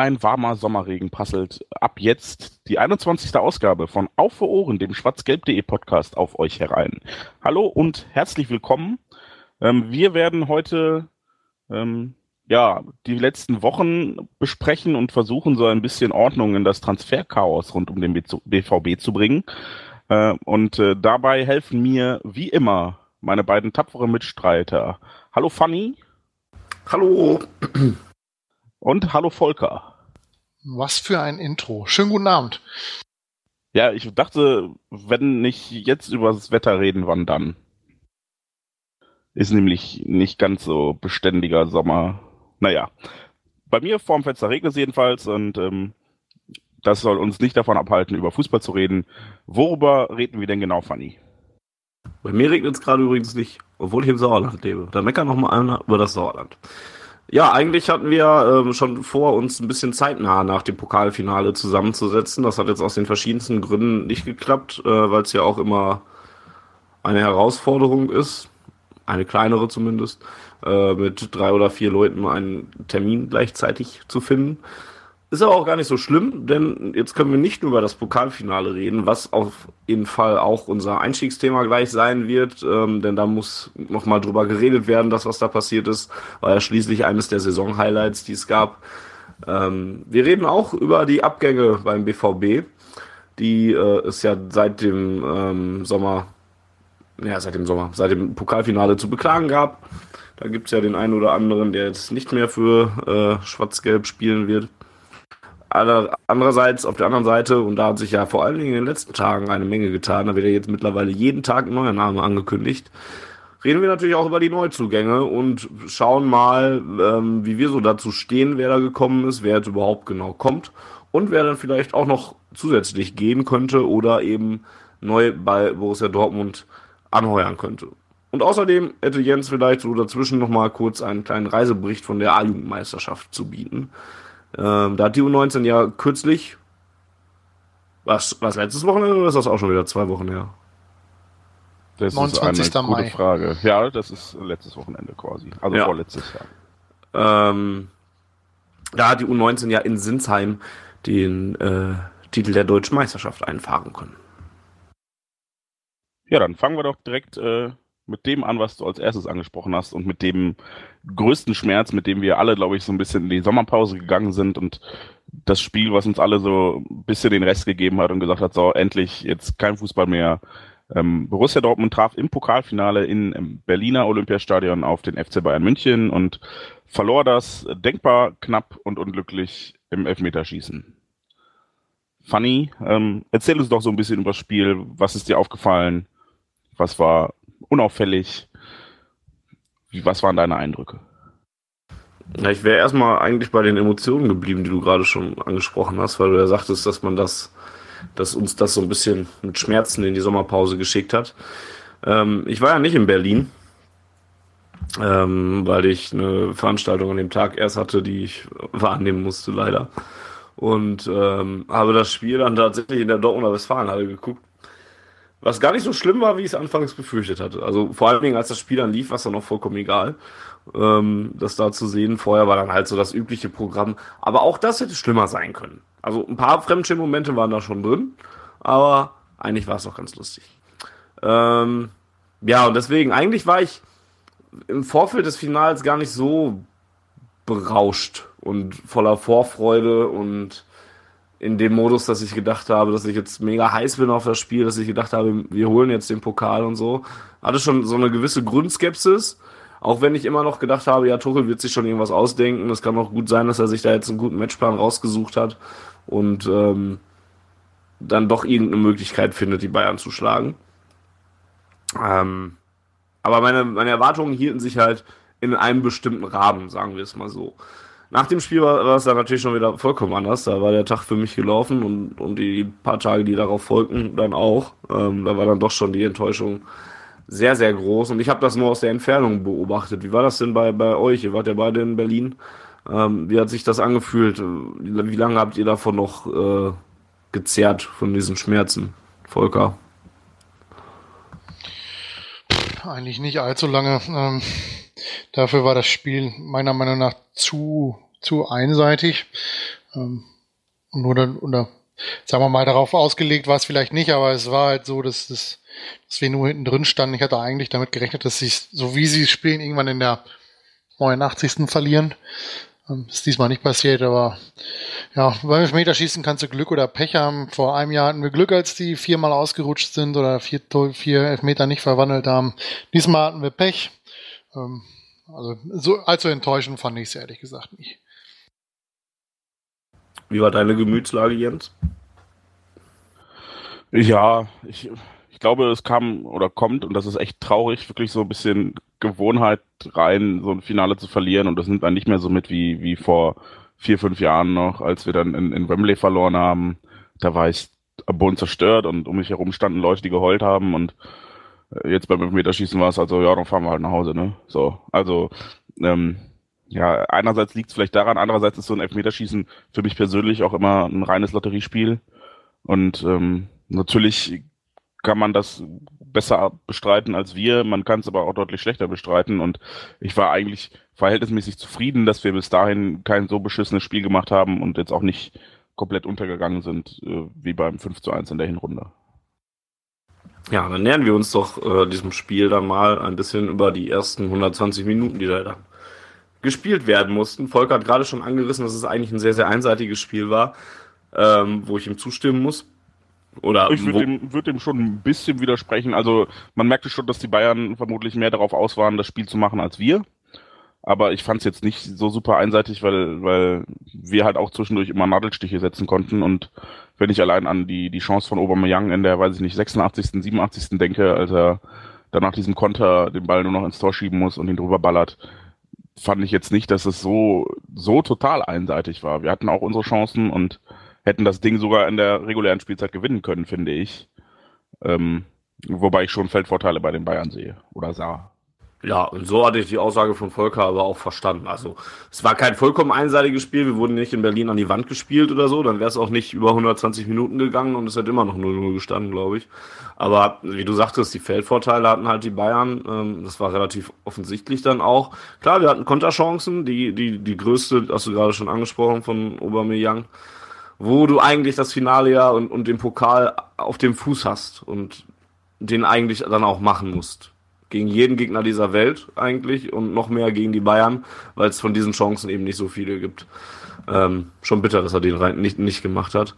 Ein warmer Sommerregen passelt ab jetzt die 21. Ausgabe von Auf für Ohren, dem schwarzgelb.de Podcast, auf euch herein. Hallo und herzlich willkommen. Ähm, wir werden heute ähm, ja die letzten Wochen besprechen und versuchen, so ein bisschen Ordnung in das Transferchaos rund um den BVB zu bringen. Äh, und äh, dabei helfen mir wie immer meine beiden tapferen Mitstreiter. Hallo Fanny. Hallo. Und hallo Volker. Was für ein Intro. Schönen guten Abend. Ja, ich dachte, wenn nicht jetzt über das Wetter reden, wann dann? Ist nämlich nicht ganz so beständiger Sommer. Naja, bei mir vorm Fenster regnet es jedenfalls und ähm, das soll uns nicht davon abhalten, über Fußball zu reden. Worüber reden wir denn genau, Fanny? Bei mir regnet es gerade übrigens nicht, obwohl ich im Sauerland lebe. Da meckern noch mal einer über das Sauerland. Ja, eigentlich hatten wir ähm, schon vor, uns ein bisschen zeitnah nach dem Pokalfinale zusammenzusetzen. Das hat jetzt aus den verschiedensten Gründen nicht geklappt, äh, weil es ja auch immer eine Herausforderung ist, eine kleinere zumindest, äh, mit drei oder vier Leuten einen Termin gleichzeitig zu finden. Ist aber auch gar nicht so schlimm, denn jetzt können wir nicht nur über das Pokalfinale reden, was auf jeden Fall auch unser Einstiegsthema gleich sein wird, ähm, denn da muss nochmal drüber geredet werden, das, was da passiert ist, war ja schließlich eines der Saison-Highlights, die es gab. Ähm, wir reden auch über die Abgänge beim BVB, die äh, es ja seit dem ähm, Sommer, ja, seit dem Sommer, seit dem Pokalfinale zu beklagen gab. Da gibt's ja den einen oder anderen, der jetzt nicht mehr für äh, Schwarz-Gelb spielen wird. Andererseits, auf der anderen Seite, und da hat sich ja vor allen Dingen in den letzten Tagen eine Menge getan, da wird ja jetzt mittlerweile jeden Tag ein neuer Name angekündigt, reden wir natürlich auch über die Neuzugänge und schauen mal, ähm, wie wir so dazu stehen, wer da gekommen ist, wer jetzt überhaupt genau kommt und wer dann vielleicht auch noch zusätzlich gehen könnte oder eben neu bei Borussia Dortmund anheuern könnte. Und außerdem hätte Jens vielleicht so dazwischen nochmal kurz einen kleinen Reisebericht von der A-Jugendmeisterschaft zu bieten. Ähm, da hat die U19 ja kürzlich, was, was letztes Wochenende oder ist das auch schon wieder zwei Wochen her? Das 29. ist eine Mai. gute Frage. Ja, das ist letztes Wochenende quasi. Also ja. vorletztes Jahr. Ähm, da hat die U19 ja in Sinsheim den äh, Titel der deutschen Meisterschaft einfahren können. Ja, dann fangen wir doch direkt äh, mit dem an, was du als erstes angesprochen hast und mit dem größten Schmerz, mit dem wir alle, glaube ich, so ein bisschen in die Sommerpause gegangen sind und das Spiel, was uns alle so ein bisschen den Rest gegeben hat und gesagt hat, so endlich jetzt kein Fußball mehr. Ähm, Borussia Dortmund traf im Pokalfinale in, im Berliner Olympiastadion auf den FC Bayern München und verlor das denkbar knapp und unglücklich im Elfmeterschießen. Fanny, ähm, erzähl uns doch so ein bisschen über das Spiel. Was ist dir aufgefallen? Was war unauffällig. Was waren deine Eindrücke? Ja, ich wäre erstmal eigentlich bei den Emotionen geblieben, die du gerade schon angesprochen hast, weil du ja sagtest, dass man das, dass uns das so ein bisschen mit Schmerzen in die Sommerpause geschickt hat. Ähm, ich war ja nicht in Berlin, ähm, weil ich eine Veranstaltung an dem Tag erst hatte, die ich wahrnehmen musste, leider. Und ähm, habe das Spiel dann tatsächlich in der Dortmunder Westfalenhalle geguckt was gar nicht so schlimm war, wie ich es anfangs befürchtet hatte. Also vor allen Dingen, als das Spiel dann lief, war es dann noch vollkommen egal, ähm, das da zu sehen. Vorher war dann halt so das übliche Programm. Aber auch das hätte schlimmer sein können. Also ein paar Fremdschirm-Momente waren da schon drin, aber eigentlich war es doch ganz lustig. Ähm, ja, und deswegen, eigentlich war ich im Vorfeld des Finals gar nicht so berauscht und voller Vorfreude und in dem Modus, dass ich gedacht habe, dass ich jetzt mega heiß bin auf das Spiel, dass ich gedacht habe, wir holen jetzt den Pokal und so. Hatte schon so eine gewisse Grundskepsis. Auch wenn ich immer noch gedacht habe, ja, Tuchel wird sich schon irgendwas ausdenken. Es kann auch gut sein, dass er sich da jetzt einen guten Matchplan rausgesucht hat und ähm, dann doch irgendeine Möglichkeit findet, die Bayern zu schlagen. Ähm, Aber meine, meine Erwartungen hielten sich halt in einem bestimmten Rahmen, sagen wir es mal so. Nach dem Spiel war, war es dann natürlich schon wieder vollkommen anders. Da war der Tag für mich gelaufen und, und die paar Tage, die darauf folgten, dann auch. Ähm, da war dann doch schon die Enttäuschung sehr, sehr groß. Und ich habe das nur aus der Entfernung beobachtet. Wie war das denn bei, bei euch? Ihr wart ja beide in Berlin. Ähm, wie hat sich das angefühlt? Wie lange habt ihr davon noch äh, gezerrt, von diesen Schmerzen? Volker? Eigentlich nicht allzu lange. Ähm, dafür war das Spiel meiner Meinung nach zu, zu einseitig. Ähm, nur dann, oder sagen wir mal, darauf ausgelegt war es vielleicht nicht, aber es war halt so, dass, dass, dass wir nur hinten drin standen. Ich hatte eigentlich damit gerechnet, dass sie so wie sie spielen, irgendwann in der 89. verlieren. Ähm, ist diesmal nicht passiert, aber ja, beim Elfmeterschießen kannst du Glück oder Pech haben. Vor einem Jahr hatten wir Glück, als die viermal ausgerutscht sind oder vier, vier Elfmeter nicht verwandelt haben. Diesmal hatten wir Pech. Ähm, also so allzu enttäuschend fand ich es ehrlich gesagt nicht. Wie war deine Gemütslage, Jens? Ja, ich, ich glaube, es kam oder kommt, und das ist echt traurig, wirklich so ein bisschen Gewohnheit rein, so ein Finale zu verlieren. Und das nimmt man nicht mehr so mit wie, wie vor vier, fünf Jahren noch, als wir dann in, in Wembley verloren haben. Da war ich am Boden zerstört und um mich herum standen Leute, die geheult haben. Und jetzt beim Elfmeterschießen war es also, ja, dann fahren wir halt nach Hause, ne? So, also, ähm, ja, einerseits liegt es vielleicht daran, andererseits ist so ein Elfmeterschießen für mich persönlich auch immer ein reines Lotteriespiel. Und ähm, natürlich kann man das besser bestreiten als wir. Man kann es aber auch deutlich schlechter bestreiten. Und ich war eigentlich verhältnismäßig zufrieden, dass wir bis dahin kein so beschissenes Spiel gemacht haben und jetzt auch nicht komplett untergegangen sind, äh, wie beim 5 zu 1 in der Hinrunde. Ja, dann nähern wir uns doch äh, diesem Spiel dann mal ein bisschen über die ersten 120 Minuten, die da dann gespielt werden mussten. Volker hat gerade schon angerissen, dass es eigentlich ein sehr, sehr einseitiges Spiel war, ähm, wo ich ihm zustimmen muss. Oder ich würde dem, würd dem schon ein bisschen widersprechen. Also man merkte schon, dass die Bayern vermutlich mehr darauf aus waren, das Spiel zu machen als wir. Aber ich fand es jetzt nicht so super einseitig, weil, weil wir halt auch zwischendurch immer Nadelstiche setzen konnten. Und wenn ich allein an die, die Chance von Aubameyang in der, weiß ich nicht, 86., 87. denke, als er dann nach diesem Konter den Ball nur noch ins Tor schieben muss und ihn drüber ballert, fand ich jetzt nicht, dass es so, so total einseitig war. Wir hatten auch unsere Chancen und hätten das Ding sogar in der regulären Spielzeit gewinnen können, finde ich. Ähm, wobei ich schon Feldvorteile bei den Bayern sehe oder sah. Ja, und so hatte ich die Aussage von Volker aber auch verstanden. Also, es war kein vollkommen einseitiges Spiel. Wir wurden nicht in Berlin an die Wand gespielt oder so. Dann wäre es auch nicht über 120 Minuten gegangen und es hätte immer noch 0-0 gestanden, glaube ich. Aber wie du sagtest, die Feldvorteile hatten halt die Bayern. Ähm, das war relativ offensichtlich dann auch. Klar, wir hatten Konterchancen. Die, die, die größte, hast du gerade schon angesprochen, von Aubameyang wo du eigentlich das Finale ja und, und den Pokal auf dem Fuß hast und den eigentlich dann auch machen musst. Gegen jeden Gegner dieser Welt eigentlich und noch mehr gegen die Bayern, weil es von diesen Chancen eben nicht so viele gibt. Ähm, schon bitter, dass er den rein nicht, nicht gemacht hat.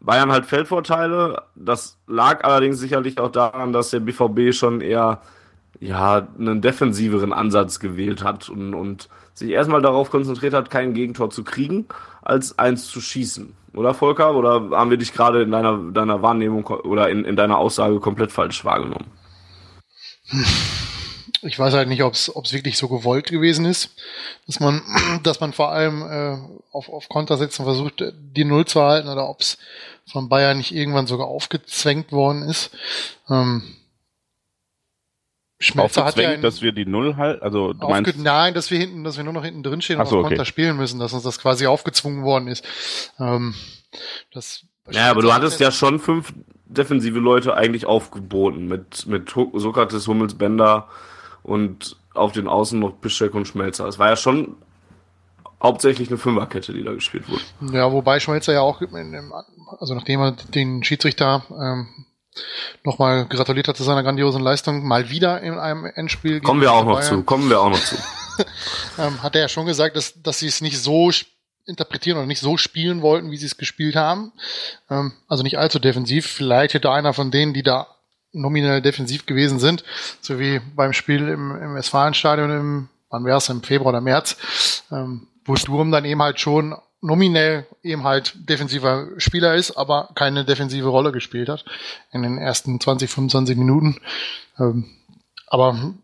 Bayern halt Feldvorteile. Das lag allerdings sicherlich auch daran, dass der BVB schon eher ja, einen defensiveren Ansatz gewählt hat und, und sich erstmal darauf konzentriert hat, kein Gegentor zu kriegen, als eins zu schießen. Oder Volker? Oder haben wir dich gerade in deiner, deiner Wahrnehmung oder in, in deiner Aussage komplett falsch wahrgenommen? Ich weiß halt nicht, ob es wirklich so gewollt gewesen ist, dass man, dass man vor allem äh, auf, auf Kontersätzen versucht, die Null zu halten, oder ob es von Bayern nicht irgendwann sogar aufgezwängt worden ist. Ähm, Schmelzer hat ja ein, dass wir die Null halt, also du meinst nein, dass wir hinten, dass wir nur noch hinten drin stehen und so, auf Konter okay. spielen müssen, dass uns das quasi aufgezwungen worden ist. Ähm, das ja, aber du hattest ja schon fünf defensive Leute eigentlich aufgeboten mit mit Sokrates, Hummels, Bender und auf den Außen noch Pischek und Schmelzer. Es war ja schon hauptsächlich eine Fünferkette, die da gespielt wurde. Ja, wobei Schmelzer ja auch, also nachdem er den Schiedsrichter ähm, nochmal gratuliert hat zu seiner grandiosen Leistung, mal wieder in einem Endspiel. Kommen wir auch noch zu, kommen wir auch noch zu. ähm, hat er ja schon gesagt, dass, dass sie es nicht so interpretieren oder nicht so spielen wollten, wie sie es gespielt haben. Ähm, also nicht allzu defensiv. Vielleicht hätte einer von denen, die da nominell defensiv gewesen sind, so wie beim Spiel im, im Westfalenstadion im, wann wäre es, im Februar oder März, ähm, wo Sturm dann eben halt schon nominell eben halt defensiver Spieler ist, aber keine defensive Rolle gespielt hat in den ersten 20, 25 Minuten. Ähm, aber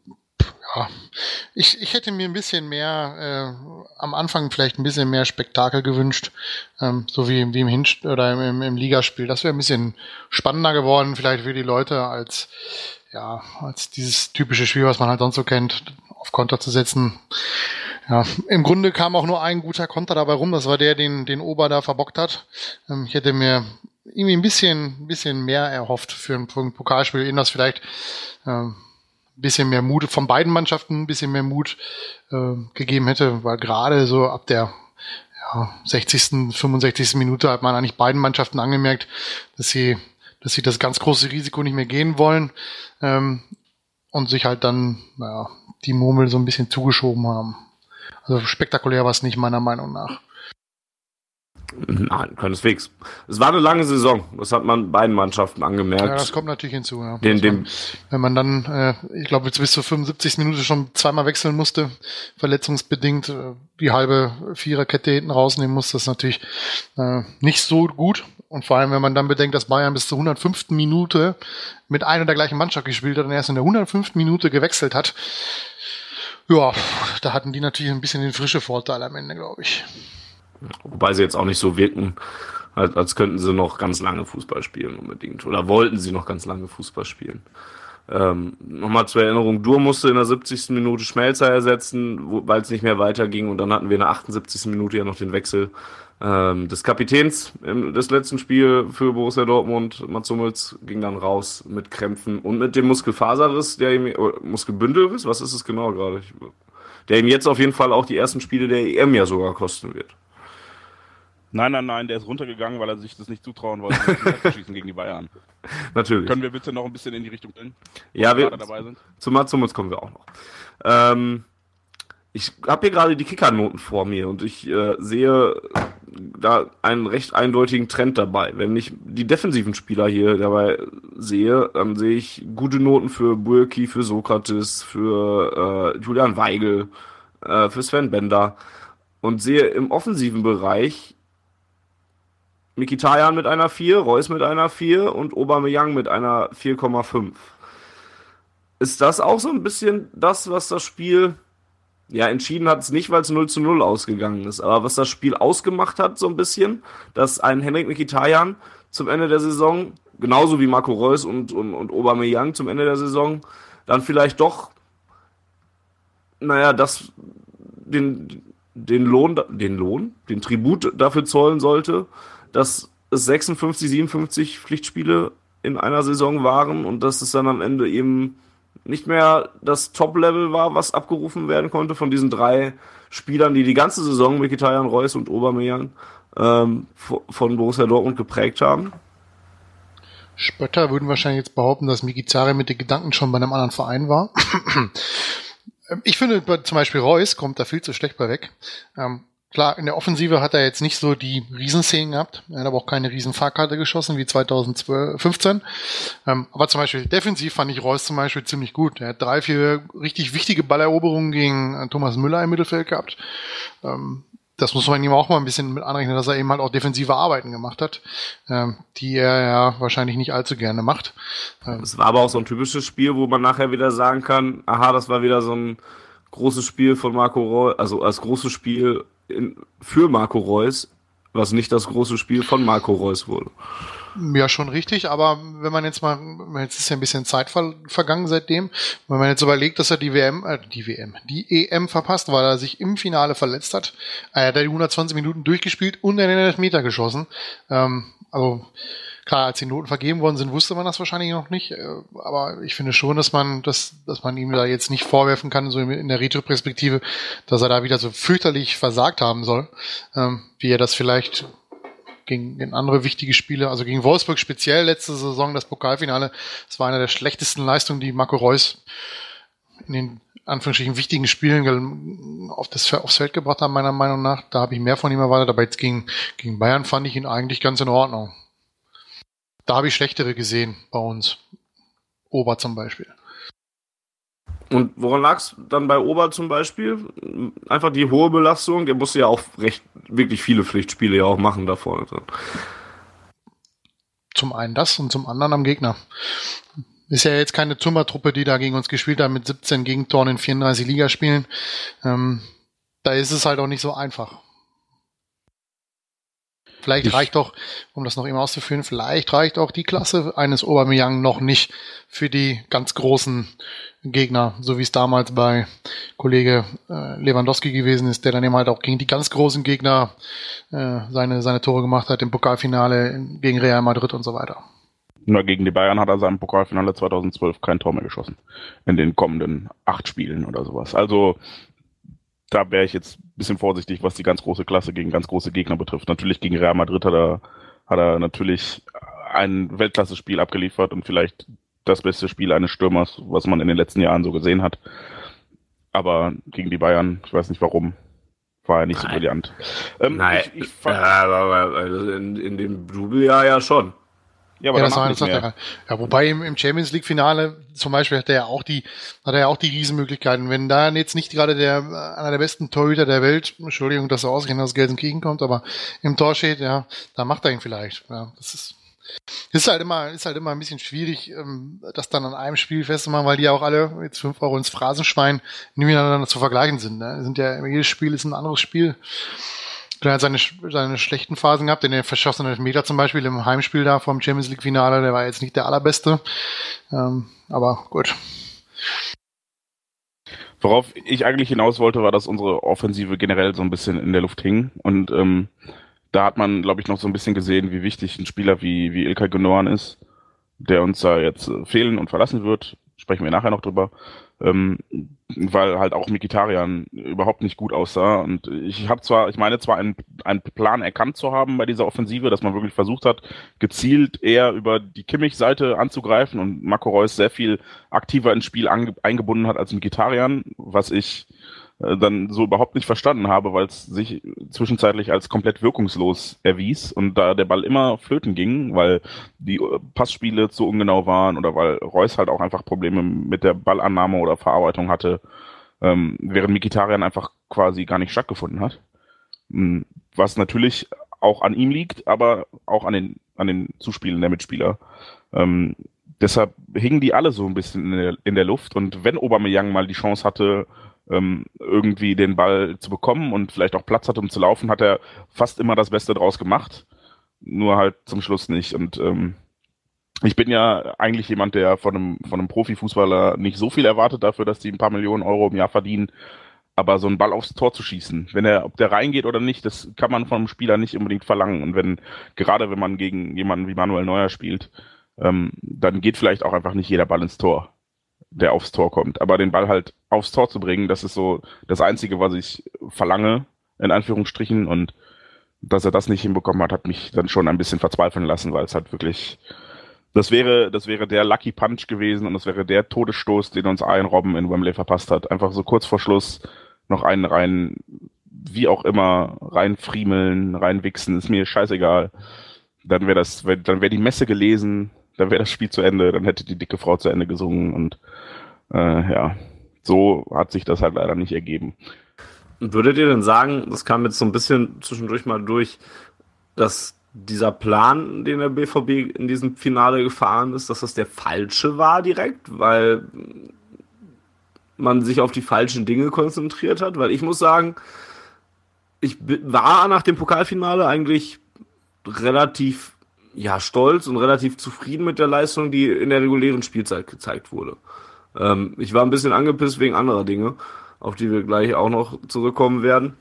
ich, ich hätte mir ein bisschen mehr, äh, am Anfang vielleicht ein bisschen mehr Spektakel gewünscht, ähm, so wie, wie im Hinst oder im, im, im Ligaspiel. Das wäre ein bisschen spannender geworden, vielleicht für die Leute als, ja, als dieses typische Spiel, was man halt sonst so kennt, auf Konter zu setzen. Ja, im Grunde kam auch nur ein guter Konter dabei rum. Das war der, den, den Ober da verbockt hat. Ähm, ich hätte mir irgendwie ein bisschen, ein bisschen mehr erhofft für ein, für ein Pokalspiel, in das vielleicht ähm, ein bisschen mehr Mut von beiden Mannschaften, ein bisschen mehr Mut äh, gegeben hätte, weil gerade so ab der ja, 60., 65. Minute hat man eigentlich beiden Mannschaften angemerkt, dass sie, dass sie das ganz große Risiko nicht mehr gehen wollen ähm, und sich halt dann naja, die Murmel so ein bisschen zugeschoben haben. Also spektakulär war es nicht, meiner Meinung nach. Nein, keineswegs. Es war eine lange Saison. Das hat man beiden Mannschaften angemerkt. Ja, das kommt natürlich hinzu. Ja. Den, man, wenn man dann, äh, ich glaube, bis zur 75. Minute schon zweimal wechseln musste, verletzungsbedingt, äh, die halbe Viererkette hinten rausnehmen musste, ist natürlich äh, nicht so gut. Und vor allem, wenn man dann bedenkt, dass Bayern bis zur 105. Minute mit einer der gleichen Mannschaft gespielt hat und erst in der 105. Minute gewechselt hat, ja, da hatten die natürlich ein bisschen den frische Vorteil am Ende, glaube ich. Wobei sie jetzt auch nicht so wirken, als könnten sie noch ganz lange Fußball spielen unbedingt. Oder wollten sie noch ganz lange Fußball spielen. Ähm, Nochmal zur Erinnerung, Dur musste in der 70. Minute Schmelzer ersetzen, weil es nicht mehr weiterging. Und dann hatten wir in der 78. Minute ja noch den Wechsel ähm, des Kapitäns im des letzten Spiel für Borussia Dortmund. Mats Hummels ging dann raus mit Krämpfen und mit dem Muskelfaserriss, der ihm, Muskelbündelriss, was ist es genau gerade? Der ihm jetzt auf jeden Fall auch die ersten Spiele der EM ja sogar kosten wird. Nein, nein, nein, der ist runtergegangen, weil er sich das nicht zutrauen wollte, zu schießen gegen die Bayern. Natürlich. Können wir bitte noch ein bisschen in die Richtung gehen? Ja, wir, dabei sind? zu Mats Hummels kommen wir auch noch. Ähm, ich habe hier gerade die Kickernoten vor mir und ich äh, sehe da einen recht eindeutigen Trend dabei. Wenn ich die defensiven Spieler hier dabei sehe, dann sehe ich gute Noten für Burki, für Sokrates, für äh, Julian Weigel, äh, für Sven Bender und sehe im offensiven Bereich Mikitayan mit einer 4, Reus mit einer 4 und Aubameyang mit einer 4,5. Ist das auch so ein bisschen das, was das Spiel ja, entschieden hat es nicht, weil es 0 zu 0 ausgegangen ist. Aber was das Spiel ausgemacht hat, so ein bisschen, dass ein Henrik Mikitayan zum Ende der Saison, genauso wie Marco Reus und, und, und Aubameyang zum Ende der Saison, dann vielleicht doch, naja, das, den, den Lohn, den Lohn, den Tribut dafür zollen sollte, dass es 56, 57 Pflichtspiele in einer Saison waren und dass es dann am Ende eben nicht mehr das Top-Level war, was abgerufen werden konnte von diesen drei Spielern, die die ganze Saison Mkhitaryan, Reus und Aubameyang ähm, von Borussia Dortmund geprägt haben. Spötter würden wahrscheinlich jetzt behaupten, dass Mkhitaryan mit den Gedanken schon bei einem anderen Verein war. ich finde zum Beispiel Reus kommt da viel zu schlecht bei weg. Ähm, Klar, in der Offensive hat er jetzt nicht so die Riesenszenen gehabt. Er hat aber auch keine Riesenfahrkarte geschossen wie 2015. Ähm, aber zum Beispiel defensiv fand ich Reus zum Beispiel ziemlich gut. Er hat drei, vier richtig wichtige Balleroberungen gegen äh, Thomas Müller im Mittelfeld gehabt. Ähm, das muss man ihm auch mal ein bisschen mit anrechnen, dass er eben halt auch defensive Arbeiten gemacht hat, ähm, die er ja wahrscheinlich nicht allzu gerne macht. Ähm, es war aber auch so ein typisches Spiel, wo man nachher wieder sagen kann, aha, das war wieder so ein großes Spiel von Marco Reus, also als großes Spiel in, für Marco Reus, was nicht das große Spiel von Marco Reus wurde. Ja, schon richtig, aber wenn man jetzt mal, jetzt ist ja ein bisschen Zeit ver vergangen seitdem, wenn man jetzt überlegt, dass er die WM, äh, die WM, die EM verpasst, weil er sich im Finale verletzt hat, er hat die 120 Minuten durchgespielt und in den Elfmeter geschossen. Ähm, also Klar, als die Noten vergeben worden sind, wusste man das wahrscheinlich noch nicht. Äh, aber ich finde schon, dass man, dass, dass man ihm da jetzt nicht vorwerfen kann, so in der Retro-Perspektive, dass er da wieder so fürchterlich versagt haben soll, ähm, wie er das vielleicht gegen, andere wichtige Spiele, also gegen Wolfsburg speziell letzte Saison, das Pokalfinale, das war eine der schlechtesten Leistungen, die Marco Reus in den Anführungsstrichen wichtigen Spielen auf das, aufs Feld gebracht haben, meiner Meinung nach. Da habe ich mehr von ihm erwartet, aber jetzt gegen, gegen Bayern fand ich ihn eigentlich ganz in Ordnung. Da habe ich schlechtere gesehen bei uns. Ober zum Beispiel. Und woran lag es dann bei Ober zum Beispiel? Einfach die hohe Belastung. Der musste ja auch recht, wirklich viele Pflichtspiele ja auch machen da vorne Zum einen das und zum anderen am Gegner. ist ja jetzt keine Zumba-Truppe, die da gegen uns gespielt hat mit 17 Gegentoren in 34 Ligaspielen. Ähm, da ist es halt auch nicht so einfach. Vielleicht ich reicht doch, um das noch eben auszuführen, vielleicht reicht auch die Klasse eines Aubameyang noch nicht für die ganz großen Gegner, so wie es damals bei Kollege äh, Lewandowski gewesen ist, der dann eben halt auch gegen die ganz großen Gegner äh, seine, seine Tore gemacht hat im Pokalfinale gegen Real Madrid und so weiter. Nur gegen die Bayern hat er seinem Pokalfinale 2012 kein Tor mehr geschossen. In den kommenden acht Spielen oder sowas. Also da wäre ich jetzt ein bisschen vorsichtig, was die ganz große Klasse gegen ganz große Gegner betrifft. Natürlich gegen Real Madrid hat er, hat er natürlich ein Weltklasse-Spiel abgeliefert und vielleicht das beste Spiel eines Stürmers, was man in den letzten Jahren so gesehen hat. Aber gegen die Bayern, ich weiß nicht warum, war er nicht Nein. so brillant. Ähm, Nein, ich, ich fand, also in, in dem Double-Jahr ja schon. Ja, aber ja, das war, das er, ja, wobei im, im Champions League Finale zum Beispiel hat er ja auch die, hat er ja auch die Riesenmöglichkeiten. Wenn da jetzt nicht gerade der, einer der besten Torhüter der Welt, Entschuldigung, dass er ausgerechnet aus Gelsenkirchen kommt, aber im Tor steht, ja, da macht er ihn vielleicht. Ja, das ist, ist halt immer, ist halt immer ein bisschen schwierig, ähm, das dann an einem Spiel festzumachen, weil die ja auch alle jetzt fünf Euro ins Phrasenschwein miteinander zu vergleichen sind. Ne? Sind ja, jedes Spiel ist ein anderes Spiel. Er hat seine, seine schlechten Phasen gehabt, in den verschossenen Meter zum Beispiel im Heimspiel da vom Champions League Finale, der war jetzt nicht der allerbeste. Ähm, aber gut. Worauf ich eigentlich hinaus wollte, war, dass unsere Offensive generell so ein bisschen in der Luft hing. Und ähm, da hat man, glaube ich, noch so ein bisschen gesehen, wie wichtig ein Spieler wie, wie Ilkay Gündogan ist, der uns da jetzt äh, fehlen und verlassen wird. Sprechen wir nachher noch drüber ähm, weil halt auch Mikitarian überhaupt nicht gut aussah. Und ich habe zwar, ich meine zwar einen, einen Plan erkannt zu haben bei dieser Offensive, dass man wirklich versucht hat, gezielt eher über die Kimmich-Seite anzugreifen und Marco Reus sehr viel aktiver ins Spiel eingebunden hat als Mikitarian, was ich äh, dann so überhaupt nicht verstanden habe, weil es sich zwischenzeitlich als komplett wirkungslos erwies und da der Ball immer flöten ging, weil die äh, Passspiele zu ungenau waren oder weil Reus halt auch einfach Probleme mit der Ballannahme oder Verarbeitung hatte, ähm, während Mikitarian einfach quasi gar nicht stattgefunden hat. Hm, was natürlich auch an ihm liegt, aber auch an den, an den Zuspielen der Mitspieler. Ähm, deshalb hingen die alle so ein bisschen in der, in der Luft und wenn Aubameyang mal die Chance hatte, ähm, irgendwie den Ball zu bekommen und vielleicht auch Platz hat, um zu laufen, hat er fast immer das Beste draus gemacht. Nur halt zum Schluss nicht. Und ähm, ich bin ja eigentlich jemand, der von einem, von einem Profifußballer nicht so viel erwartet dafür, dass die ein paar Millionen Euro im Jahr verdienen. Aber so einen Ball aufs Tor zu schießen, wenn er, ob der reingeht oder nicht, das kann man von einem Spieler nicht unbedingt verlangen. Und wenn, gerade wenn man gegen jemanden wie Manuel Neuer spielt, ähm, dann geht vielleicht auch einfach nicht jeder Ball ins Tor der aufs Tor kommt. Aber den Ball halt aufs Tor zu bringen, das ist so das Einzige, was ich verlange, in Anführungsstrichen. Und dass er das nicht hinbekommen hat, hat mich dann schon ein bisschen verzweifeln lassen, weil es halt wirklich, das wäre, das wäre der Lucky Punch gewesen und das wäre der Todesstoß, den uns ein Robben in Wembley verpasst hat. Einfach so kurz vor Schluss noch einen rein, wie auch immer, reinfriemeln, reinwichsen, ist mir scheißegal. Dann wäre das, dann wäre die Messe gelesen, dann wäre das Spiel zu Ende, dann hätte die dicke Frau zu Ende gesungen und äh, ja, so hat sich das halt leider nicht ergeben. Würdet ihr denn sagen, das kam jetzt so ein bisschen zwischendurch mal durch, dass dieser Plan, den der BVB in diesem Finale gefahren ist, dass das der falsche war direkt, weil man sich auf die falschen Dinge konzentriert hat? Weil ich muss sagen, ich war nach dem Pokalfinale eigentlich relativ ja, stolz und relativ zufrieden mit der Leistung, die in der regulären Spielzeit gezeigt wurde. Ähm, ich war ein bisschen angepisst wegen anderer Dinge, auf die wir gleich auch noch zurückkommen werden.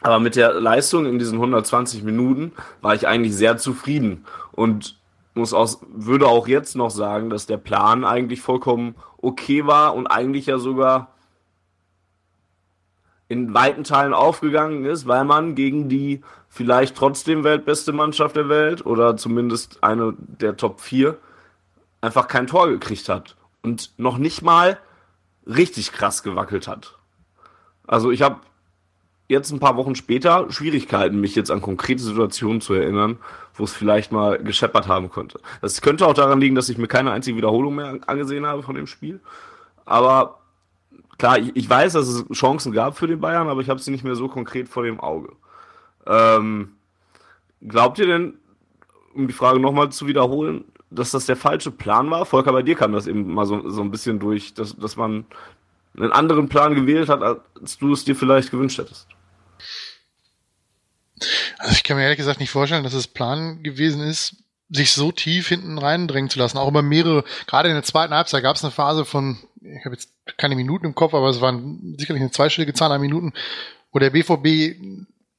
Aber mit der Leistung in diesen 120 Minuten war ich eigentlich sehr zufrieden und muss auch, würde auch jetzt noch sagen, dass der Plan eigentlich vollkommen okay war und eigentlich ja sogar in weiten Teilen aufgegangen ist, weil man gegen die vielleicht trotzdem weltbeste Mannschaft der Welt oder zumindest eine der Top 4 einfach kein Tor gekriegt hat und noch nicht mal richtig krass gewackelt hat. Also ich habe jetzt ein paar Wochen später Schwierigkeiten, mich jetzt an konkrete Situationen zu erinnern, wo es vielleicht mal gescheppert haben könnte. Das könnte auch daran liegen, dass ich mir keine einzige Wiederholung mehr angesehen habe von dem Spiel. Aber klar, ich, ich weiß, dass es Chancen gab für den Bayern, aber ich habe sie nicht mehr so konkret vor dem Auge. Ähm, glaubt ihr denn, um die Frage nochmal zu wiederholen, dass das der falsche Plan war? Volker, bei dir kam das eben mal so, so ein bisschen durch, dass, dass man einen anderen Plan gewählt hat, als du es dir vielleicht gewünscht hättest. Also ich kann mir ehrlich gesagt nicht vorstellen, dass es Plan gewesen ist, sich so tief hinten reindrängen zu lassen. Auch über mehrere, gerade in der zweiten Halbzeit gab es eine Phase von, ich habe jetzt keine Minuten im Kopf, aber es waren sicherlich eine zweistellige Zahl an Minuten, wo der BVB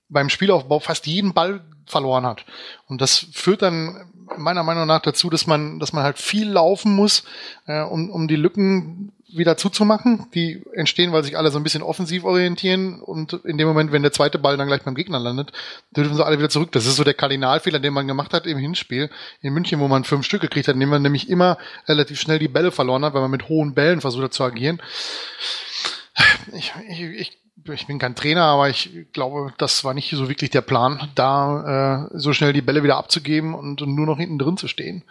beim Spielaufbau fast jeden Ball verloren hat. Und das führt dann meiner Meinung nach dazu, dass man, dass man halt viel laufen muss, äh, um, um die Lücken wieder zuzumachen. Die entstehen, weil sich alle so ein bisschen offensiv orientieren und in dem Moment, wenn der zweite Ball dann gleich beim Gegner landet, dürfen sie alle wieder zurück. Das ist so der Kardinalfehler, den man gemacht hat im Hinspiel in München, wo man fünf Stück gekriegt hat, indem man nämlich immer relativ schnell die Bälle verloren hat, weil man mit hohen Bällen versucht hat zu agieren. Ich, ich, ich ich bin kein Trainer, aber ich glaube, das war nicht so wirklich der Plan, da äh, so schnell die Bälle wieder abzugeben und, nur noch hinten drin zu stehen.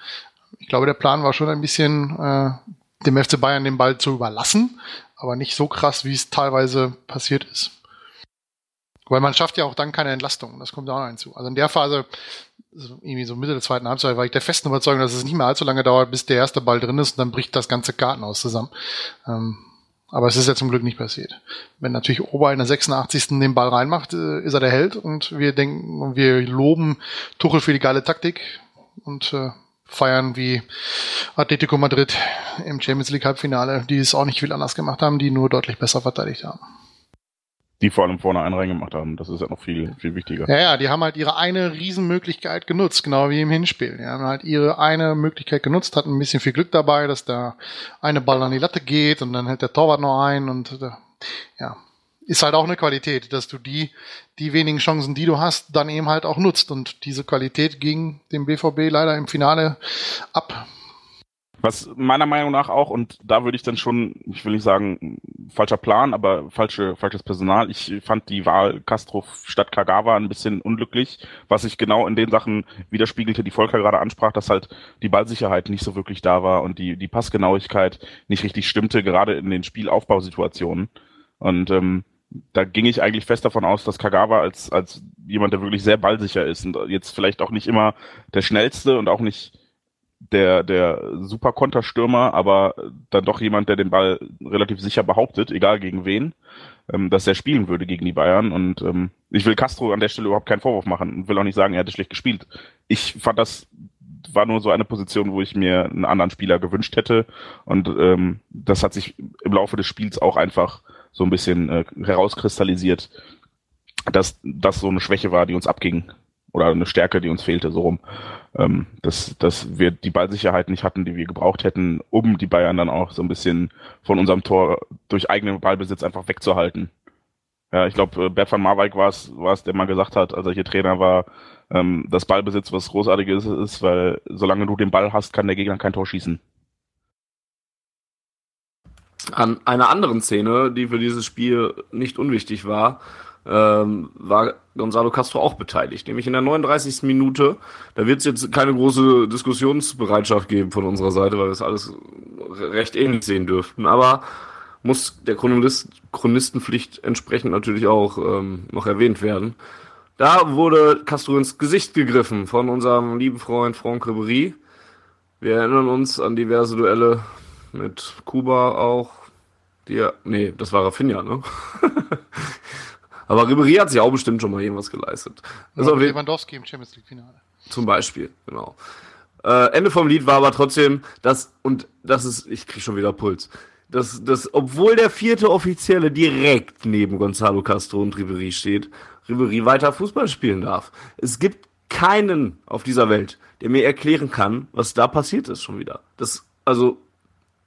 Ich glaube, der Plan war schon ein bisschen äh, dem FC Bayern den Ball zu überlassen, aber nicht so krass, wie es teilweise passiert ist. Weil man schafft ja auch dann keine Entlastung, das kommt auch noch hinzu. Also in der Phase, irgendwie so Mitte der zweiten Halbzeit, war ich der festen Überzeugung, dass es nicht mehr allzu lange dauert, bis der erste Ball drin ist und dann bricht das ganze Kartenhaus zusammen. Ähm, aber es ist ja zum Glück nicht passiert. Wenn natürlich Ober in der 86. den Ball reinmacht, äh, ist er der Held und wir denken, wir loben Tuchel für die geile Taktik und äh, feiern wie Atletico Madrid im Champions League Halbfinale, die es auch nicht viel anders gemacht haben, die nur deutlich besser verteidigt haben die vor allem vorne einen reingemacht haben. Das ist ja noch viel, viel wichtiger. Ja, ja, die haben halt ihre eine Riesenmöglichkeit genutzt, genau wie im Hinspiel. Die haben halt ihre eine Möglichkeit genutzt, hatten ein bisschen viel Glück dabei, dass da eine Ball an die Latte geht und dann hält der Torwart noch ein und äh, ja, ist halt auch eine Qualität, dass du die, die wenigen Chancen, die du hast, dann eben halt auch nutzt. Und diese Qualität ging dem BVB leider im Finale ab. Was meiner Meinung nach auch, und da würde ich dann schon, ich will nicht sagen, falscher Plan, aber falsche, falsches Personal. Ich fand die Wahl Castro statt Kagawa ein bisschen unglücklich, was sich genau in den Sachen widerspiegelte, die Volker gerade ansprach, dass halt die Ballsicherheit nicht so wirklich da war und die, die Passgenauigkeit nicht richtig stimmte, gerade in den Spielaufbausituationen. Und ähm, da ging ich eigentlich fest davon aus, dass Kagawa als, als jemand, der wirklich sehr ballsicher ist und jetzt vielleicht auch nicht immer der schnellste und auch nicht der, der super Konterstürmer, aber dann doch jemand, der den Ball relativ sicher behauptet, egal gegen wen, ähm, dass er spielen würde gegen die Bayern. Und ähm, ich will Castro an der Stelle überhaupt keinen Vorwurf machen und will auch nicht sagen, er hätte schlecht gespielt. Ich fand das war nur so eine Position, wo ich mir einen anderen Spieler gewünscht hätte. Und ähm, das hat sich im Laufe des Spiels auch einfach so ein bisschen äh, herauskristallisiert, dass das so eine Schwäche war, die uns abging oder eine Stärke, die uns fehlte, so rum. Ähm, dass, dass wir die Ballsicherheit nicht hatten, die wir gebraucht hätten, um die Bayern dann auch so ein bisschen von unserem Tor durch eigenen Ballbesitz einfach wegzuhalten. Ja, ich glaube, äh, Bert van Marwijk war es, der mal gesagt hat, als er hier Trainer war, ähm, dass Ballbesitz was Großartiges ist, weil solange du den Ball hast, kann der Gegner kein Tor schießen. An einer anderen Szene, die für dieses Spiel nicht unwichtig war, ähm, war Gonzalo Castro auch beteiligt, nämlich in der 39. Minute. Da wird es jetzt keine große Diskussionsbereitschaft geben von unserer Seite, weil wir das alles recht ähnlich sehen dürften. Aber muss der Chronist, Chronistenpflicht entsprechend natürlich auch ähm, noch erwähnt werden. Da wurde Castro ins Gesicht gegriffen von unserem lieben Freund Franck Ribéry. Wir erinnern uns an diverse Duelle mit Kuba auch. Die, nee, das war Rafinha, ne? Aber Ribéry hat sich auch bestimmt schon mal irgendwas geleistet. Also ja, Lewandowski im Champions League Finale. Zum Beispiel, genau. Äh, Ende vom Lied war aber trotzdem, dass, und das ist, ich krieg schon wieder Puls, dass, dass, obwohl der vierte Offizielle direkt neben Gonzalo Castro und Ribéry steht, Ribéry weiter Fußball spielen darf. Es gibt keinen auf dieser Welt, der mir erklären kann, was da passiert ist schon wieder. Das, also,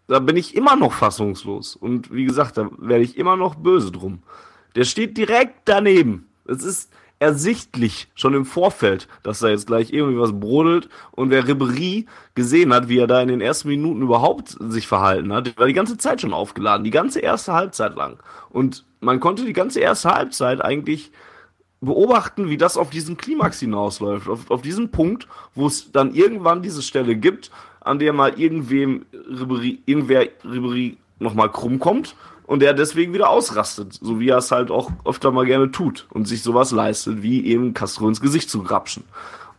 da bin ich immer noch fassungslos. Und wie gesagt, da werde ich immer noch böse drum. Der steht direkt daneben. Es ist ersichtlich schon im Vorfeld, dass da jetzt gleich irgendwie was brodelt. Und wer Ribery gesehen hat, wie er da in den ersten Minuten überhaupt sich verhalten hat, war die ganze Zeit schon aufgeladen, die ganze erste Halbzeit lang. Und man konnte die ganze erste Halbzeit eigentlich beobachten, wie das auf diesen Klimax hinausläuft, auf, auf diesen Punkt, wo es dann irgendwann diese Stelle gibt, an der mal irgendwem Ribery, irgendwer Ribery nochmal krumm kommt und der deswegen wieder ausrastet, so wie er es halt auch öfter mal gerne tut und sich sowas leistet, wie eben Castro ins Gesicht zu grapschen.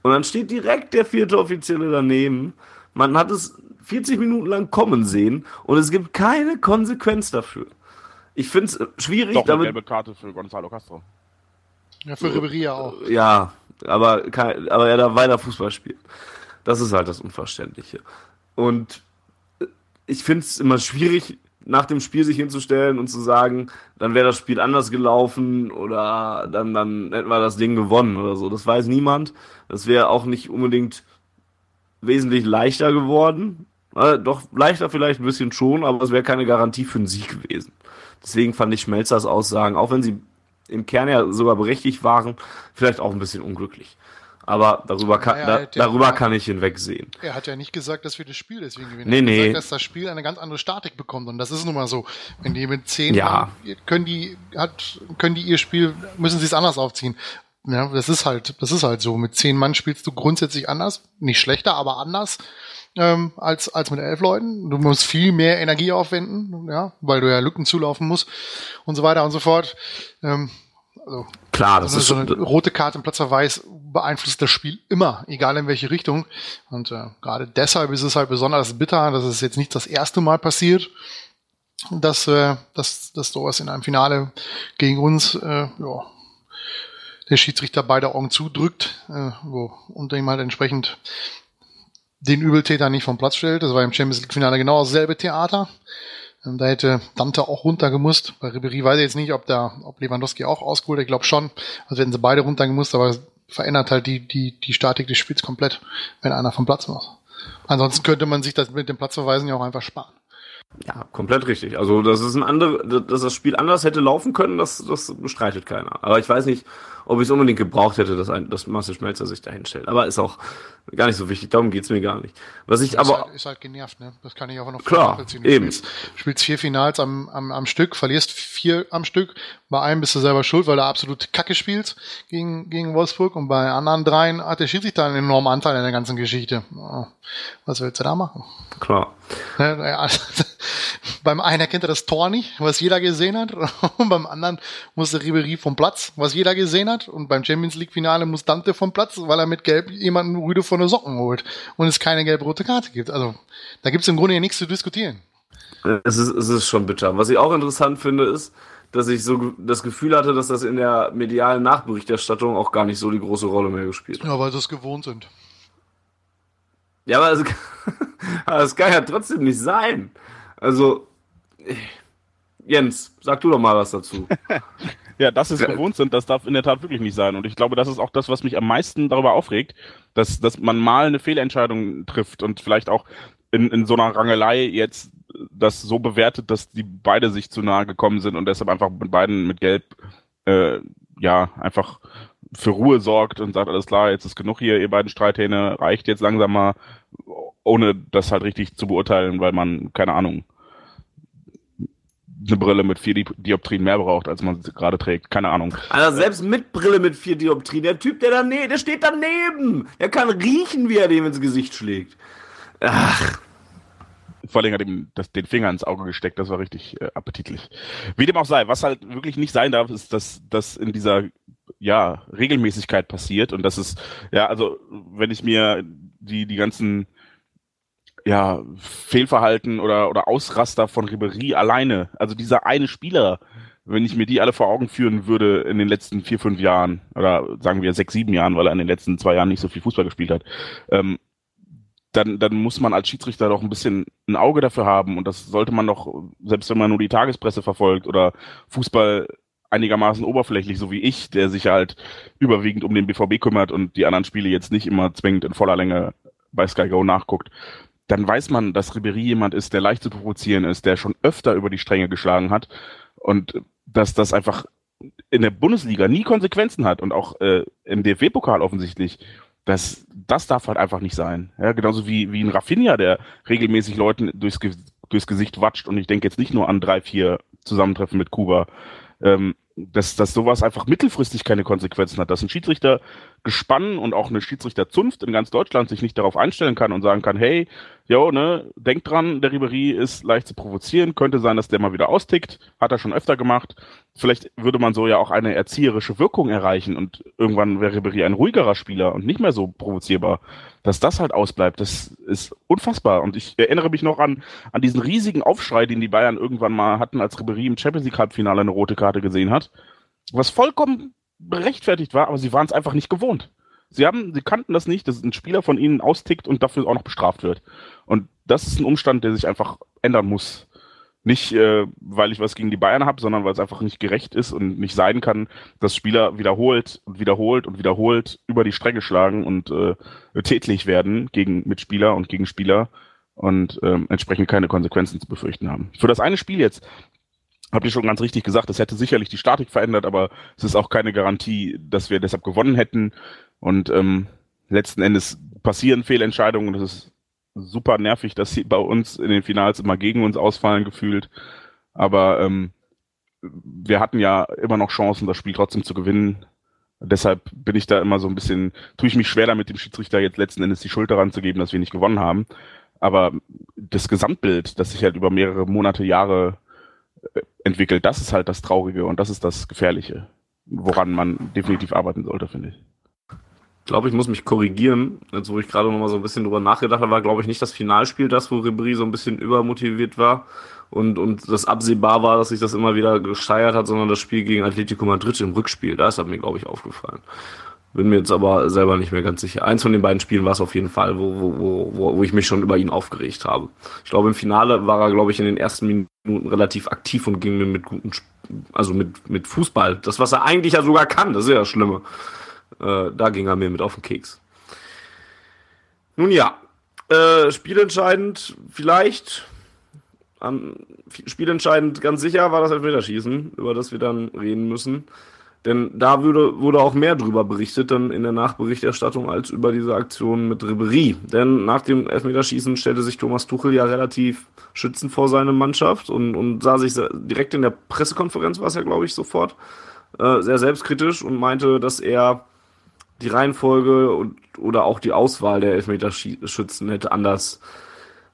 Und dann steht direkt der vierte Offizielle daneben Man hat es 40 Minuten lang kommen sehen und es gibt keine Konsequenz dafür. Ich finde es schwierig, Doch, eine damit. gelbe Karte für Gonzalo Castro. Ja, für Ribery ja auch. Ja, aber, aber er da weiter Fußball spielt. Das ist halt das Unverständliche. Und äh, ich finde es immer schwierig, nach dem Spiel sich hinzustellen und zu sagen, dann wäre das Spiel anders gelaufen oder dann, dann hätten wir das Ding gewonnen oder so. Das weiß niemand. Das wäre auch nicht unbedingt wesentlich leichter geworden. Äh, doch leichter vielleicht ein bisschen schon, aber es wäre keine Garantie für einen Sieg gewesen. Deswegen fand ich Schmelzers Aussagen, auch wenn sie im Kern ja sogar berechtigt waren, vielleicht auch ein bisschen unglücklich. Aber darüber kann, Ja, da, hätte ja- darüber kann ich hinwegsehen. Er hat ja nicht gesagt, dass wir das Spiel deswegen gewinnen. Nee, er hat nee. gesagt, dass das Spiel eine ganz andere Statik bekommt. Und das ist nun mal so. Wenn die mit zehn Ja. Mann, können die, hat, können die ihr Spiel, müssen sie es anders aufziehen. Ja, das ist halt, das ist halt so. Mit zehn Mann spielst du grundsätzlich anders. Nicht schlechter, aber anders. Ähm, als, als mit elf Leuten. Du musst viel mehr Energie aufwenden, ja, weil du ja Lücken zulaufen musst und so weiter und so fort. Ähm, also Klar, das so, ist so eine rote Karte im Platzverweis beeinflusst das Spiel immer, egal in welche Richtung. Und äh, gerade deshalb ist es halt besonders bitter, dass es jetzt nicht das erste Mal passiert, dass, äh, dass, dass sowas in einem Finale gegen uns äh, ja, der Schiedsrichter beide Augen zudrückt äh, wo, und ihm halt entsprechend den Übeltäter nicht vom Platz stellt. Das war im Champions League Finale genau dasselbe Theater. Ähm, Da hätte Dante auch runtergemusst. Bei Ribery weiß ich jetzt nicht, ob da, ob Lewandowski auch ausgeholt. Ich glaube schon. Also hätten sie beide runtergemusst, aber verändert halt die, die, die Statik des Spiels komplett, wenn einer vom Platz muss. Ansonsten könnte man sich das mit dem Platzverweisen ja auch einfach sparen. ja, komplett richtig. Also, das ist ein andere, dass das Spiel anders hätte laufen können, das, das bestreitet keiner. Aber ich weiß nicht, ob ich es unbedingt gebraucht hätte, dass, ein, dass Marcel Schmelzer sich dahin stellt. Aber ist auch gar nicht so wichtig, darum geht's mir gar nicht. Was ich ist, aber, halt, ist halt genervt, ne? Das kann ich aber noch Klar, nachvollziehen. Du eben. Spielst, spielst vier Finals am, am, am Stück, verlierst vier am Stück. Bei einem bist du selber schuld, weil du absolut Kacke spielst gegen, gegen Wolfsburg und bei anderen dreien hat der Schiedsrichter einen enormen Anteil in der ganzen Geschichte. Ja, Was willst du da machen? klar. Ne, naja, beim einen erkennt er das Tor nicht, was jeder gesehen hat, und beim anderen muss der Ribery vom Platz, was jeder gesehen hat, und beim Champions League Finale muss Dante vom Platz, weil er mit Gelb jemanden Rüde von den Socken holt und es keine gelb-rote Karte gibt. Also da gibt's im Grunde ja nichts zu diskutieren. Es ist, es ist schon bitter. Was ich auch interessant finde, ist, dass ich so das Gefühl hatte, dass das in der medialen Nachberichterstattung auch gar nicht so die große Rolle mehr gespielt hat. Ja, weil sie es gewohnt sind. Ja, aber es, aber das kann ja trotzdem nicht sein. Also, Jens, sag du doch mal was dazu. Ja, dass es Ja. gewohnt sind, das darf in der Tat wirklich nicht sein. Und ich glaube, das ist auch das, was mich am meisten darüber aufregt, dass, dass man mal eine Fehlentscheidung trifft und vielleicht auch in, in so einer Rangelei jetzt das so bewertet, dass die beide sich zu nahe gekommen sind und deshalb einfach mit beiden mit Gelb äh, ja einfach für Ruhe sorgt und sagt, alles klar, jetzt ist genug hier, ihr beiden Streithähne, reicht jetzt langsam mal, ohne das halt richtig zu beurteilen, weil man, keine Ahnung, eine Brille mit vier Di Dioptrien mehr braucht, als man sie gerade trägt. Keine Ahnung. Also selbst mit Brille mit vier Dioptrien, der Typ, der daneben, der steht daneben. Der kann riechen, wie er dem ins Gesicht schlägt. Ach, Vor allem hat ihm das, den Finger ins Auge gesteckt, das war richtig äh, appetitlich. Wie dem auch sei, was halt wirklich nicht sein darf, ist, dass das in dieser ja, Regelmäßigkeit passiert und das ist, ja, also wenn ich mir die, die ganzen ja, Fehlverhalten oder, oder Ausraster von Ribery alleine, also dieser eine Spieler, wenn ich mir die alle vor Augen führen würde in den letzten vier, fünf Jahren oder sagen wir sechs, sieben Jahren, weil er in den letzten zwei Jahren nicht so viel Fußball gespielt hat, ähm, dann, dann muss man als Schiedsrichter doch ein bisschen ein Auge dafür haben und das sollte man doch, selbst wenn man nur die Tagespresse verfolgt oder Fußball einigermaßen oberflächlich, so wie ich, der sich halt überwiegend um den BVB kümmert und die anderen Spiele jetzt nicht immer zwingend in voller Länge bei Sky Go nachguckt, dann weiß man, dass Ribery jemand ist, der leicht zu provozieren ist, der schon öfter über die Stränge geschlagen hat und dass das einfach in der Bundesliga nie Konsequenzen hat und auch äh, im DFB-Pokal offensichtlich das, das darf halt einfach nicht sein. Ja, genauso wie, wie ein Raffinia, der regelmäßig Leuten durchs, durchs Gesicht watscht und ich denke jetzt nicht nur an drei, vier Zusammentreffen mit Kuba. Ähm, dass, dass sowas einfach mittelfristig keine Konsequenzen hat, dass ein Schiedsrichter gespann und auch eine Schiedsrichterzunft in ganz Deutschland sich nicht darauf einstellen kann und sagen kann, hey, jo, ne, denkt dran, der Ribery ist leicht zu provozieren, könnte sein, dass der mal wieder austickt, hat er schon öfter gemacht. Vielleicht würde man so ja auch eine erzieherische Wirkung erreichen und irgendwann wäre Ribery ein ruhigerer Spieler und nicht mehr so provozierbar. dass das halt ausbleibt, das ist unfassbar. Und ich erinnere mich noch an, an diesen riesigen Aufschrei, den die Bayern irgendwann mal hatten, als Ribéry im Champions League Halbfinale eine rote Karte gesehen hat. Was vollkommen berechtfertigt war, aber sie waren es einfach nicht gewohnt. Sie haben, sie kannten das nicht, dass ein Spieler von ihnen austickt und dafür auch noch bestraft wird. Und das ist ein Umstand, der sich einfach ändern muss. Nicht, äh, weil ich was gegen die Bayern habe, sondern weil es einfach nicht gerecht ist und nicht sein kann, dass Spieler wiederholt und wiederholt und wiederholt über die Strecke schlagen und äh, tätlich werden gegen Mitspieler und gegen Spieler und ähm, entsprechend keine Konsequenzen zu befürchten haben. Für das eine Spiel jetzt habt ihr schon ganz richtig gesagt, es hätte sicherlich die Statik verändert, aber es ist auch keine Garantie, dass wir deshalb gewonnen hätten. Und ähm, letzten Endes passieren Fehlentscheidungen. Das ist super nervig, dass sie bei uns in den Finals immer gegen uns ausfallen gefühlt. Aber ähm, wir hatten ja immer noch Chancen, das Spiel trotzdem zu gewinnen. Deshalb bin ich da immer so ein bisschen, tue ich mich schwer damit, dem Schiedsrichter jetzt letzten Endes die Schuld daran zu geben, dass wir nicht gewonnen haben. Aber das Gesamtbild, das sich halt über mehrere Monate, Jahre äh, entwickelt, das ist halt das Traurige und das ist das Gefährliche, woran man definitiv arbeiten sollte, finde ich. Ich glaube, ich muss mich korrigieren. Jetzt, wo ich gerade noch mal so ein bisschen drüber nachgedacht habe, war, glaube ich, nicht das Finalspiel das, wo Ribéry so ein bisschen übermotiviert war und, und das absehbar war, dass sich das immer wieder gesteigert hat, sondern das Spiel gegen Atletico Madrid im Rückspiel. Das mir, glaube ich, aufgefallen. Bin mir jetzt aber selber nicht mehr ganz sicher. Eins von den beiden Spielen war es auf jeden Fall, wo, wo, wo, wo ich mich schon über ihn aufgeregt habe. Ich glaube, im Finale war er, glaube ich, in den ersten Minuten relativ aktiv und ging mir mit guten, also mit, mit Fußball. Das, was er eigentlich ja sogar kann, das ist ja das Schlimme. Äh, da ging er mir mit auf den Keks. Nun ja, äh, spielentscheidend vielleicht, ähm, spielentscheidend ganz sicher war das Elfmeterschießen, über das wir dann reden müssen. Denn da würde, wurde auch mehr drüber berichtet dann in der Nachberichterstattung als über diese Aktion mit Ribery. Denn nach dem Elfmeterschießen stellte sich Thomas Tuchel ja relativ schützend vor seine Mannschaft und, und sah sich direkt in der Pressekonferenz, war es ja, glaube ich, sofort, äh, sehr selbstkritisch und meinte, dass er die Reihenfolge und, oder auch die Auswahl der Elfmeterschützen hätte anders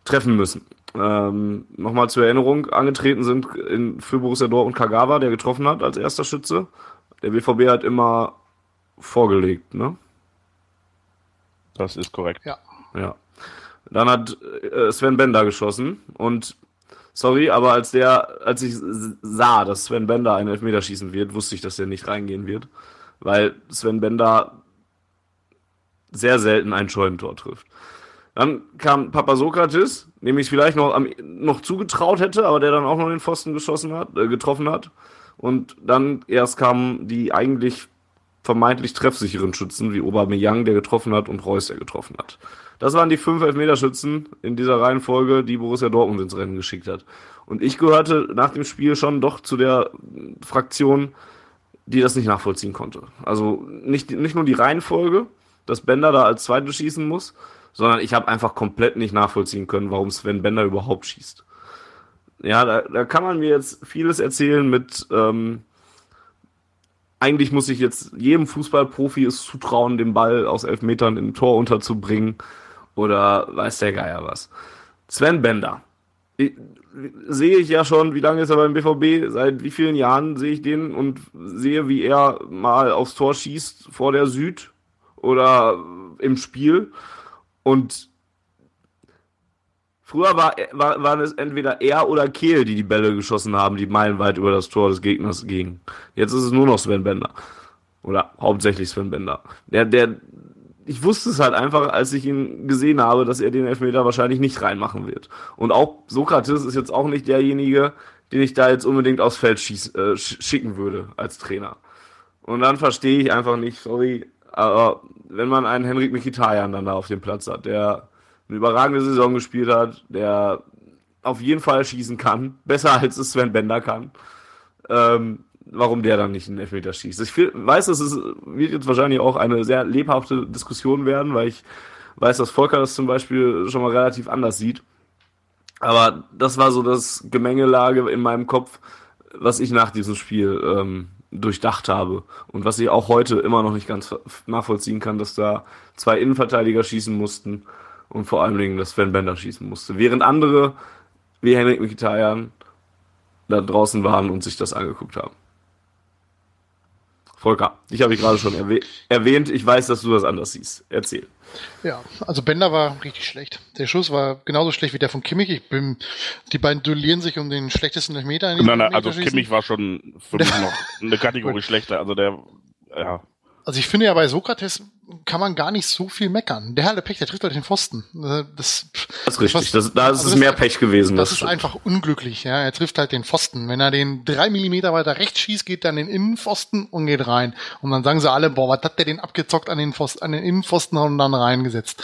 treffen müssen. Ähm, Nochmal zur Erinnerung, angetreten sind in, für Borussia Dortmund Kagawa, der getroffen hat als erster Schütze. Der BVB hat immer vorgelegt, ne? Das ist korrekt. Ja. Ja. Dann hat äh, Sven Bender geschossen und sorry, aber als der, als ich sah, dass Sven Bender einen Elfmeter schießen wird, wusste ich, dass er nicht reingehen wird, weil Sven Bender sehr selten ein Scheunentor trifft. Dann kam Papa Sokrates, dem ich vielleicht noch, am, noch zugetraut hätte, aber der dann auch noch den Pfosten geschossen hat, äh, getroffen hat. Und dann erst kamen die eigentlich vermeintlich treffsicheren Schützen, wie Aubameyang, der getroffen hat, und Reus, der getroffen hat. Das waren die fünf Elfmeterschützen in dieser Reihenfolge, die Borussia Dortmund ins Rennen geschickt hat. Und ich gehörte nach dem Spiel schon doch zu der Fraktion, die das nicht nachvollziehen konnte. Also nicht, nicht nur die Reihenfolge, dass Bender da als Zweite schießen muss, sondern ich habe einfach komplett nicht nachvollziehen können, warum Sven Bender überhaupt schießt. Ja, da, da kann man mir jetzt vieles erzählen mit, ähm, eigentlich muss ich jetzt jedem Fußballprofi es zutrauen, den Ball aus elf Metern im Tor unterzubringen oder weiß der Geier was. Sven Bender. Ich, sehe ich ja schon, wie lange ist er beim BVB? Seit wie vielen Jahren sehe ich den und sehe, wie er mal aufs Tor schießt vor der Süd oder im Spiel. Und früher war, war, waren es entweder er oder Kehl, die die Bälle geschossen haben, die meilenweit über das Tor des Gegners gingen. Jetzt ist es nur noch Sven Bender. Oder hauptsächlich Sven Bender. Der, der, ich wusste es halt einfach, als ich ihn gesehen habe, dass er den Elfmeter wahrscheinlich nicht reinmachen wird. Und auch Sokrates ist jetzt auch nicht derjenige, den ich da jetzt unbedingt aufs Feld schieß, äh, schicken würde als Trainer. Und dann verstehe ich einfach nicht, sorry, aber wenn man einen Henrik Mikitarian dann da auf dem Platz hat, der eine überragende Saison gespielt hat, der auf jeden Fall schießen kann, besser als es Sven Bender kann, ähm, warum der dann nicht einen Elfmeter schießt. Ich weiß, dass es wird jetzt wahrscheinlich auch eine sehr lebhafte Diskussion werden, weil ich weiß, dass Volker das zum Beispiel schon mal relativ anders sieht. Aber das war so das Gemengelage in meinem Kopf, was ich nach diesem Spiel ähm, durchdacht habe. Und was ich auch heute immer noch nicht ganz nachvollziehen kann, dass da zwei Innenverteidiger schießen mussten und vor allen Dingen, dass Sven Bender schießen musste. Während andere, wie Henrik Mkhitaryan, da draußen waren und sich das angeguckt haben. Volker, dich habe ich gerade schon erwäh erwähnt. Ich weiß, dass du das anders siehst. Erzähl. Ja, also Bender war richtig schlecht. Der Schuss war genauso schlecht wie der von Kimmich. Ich bin, die beiden duellieren sich um den schlechtesten Elfmeter. In nein, nein, also Kimmich war schon für mich noch eine Kategorie schlechter. Also der, ja. Also ich finde ja bei Sokrates kann man gar nicht so viel meckern. Der Herr Pech, der trifft halt den Pfosten. Äh, das, das ist richtig. Das, da ist also es mehr Pech gewesen. Das, das ist einfach unglücklich. Ja, er trifft halt den Pfosten. Wenn er den drei Millimeter weiter rechts schießt, geht dann den Innenpfosten und geht rein. Und dann sagen sie alle, boah, was hat der den abgezockt an den, Pfosten, an den Innenpfosten und dann reingesetzt.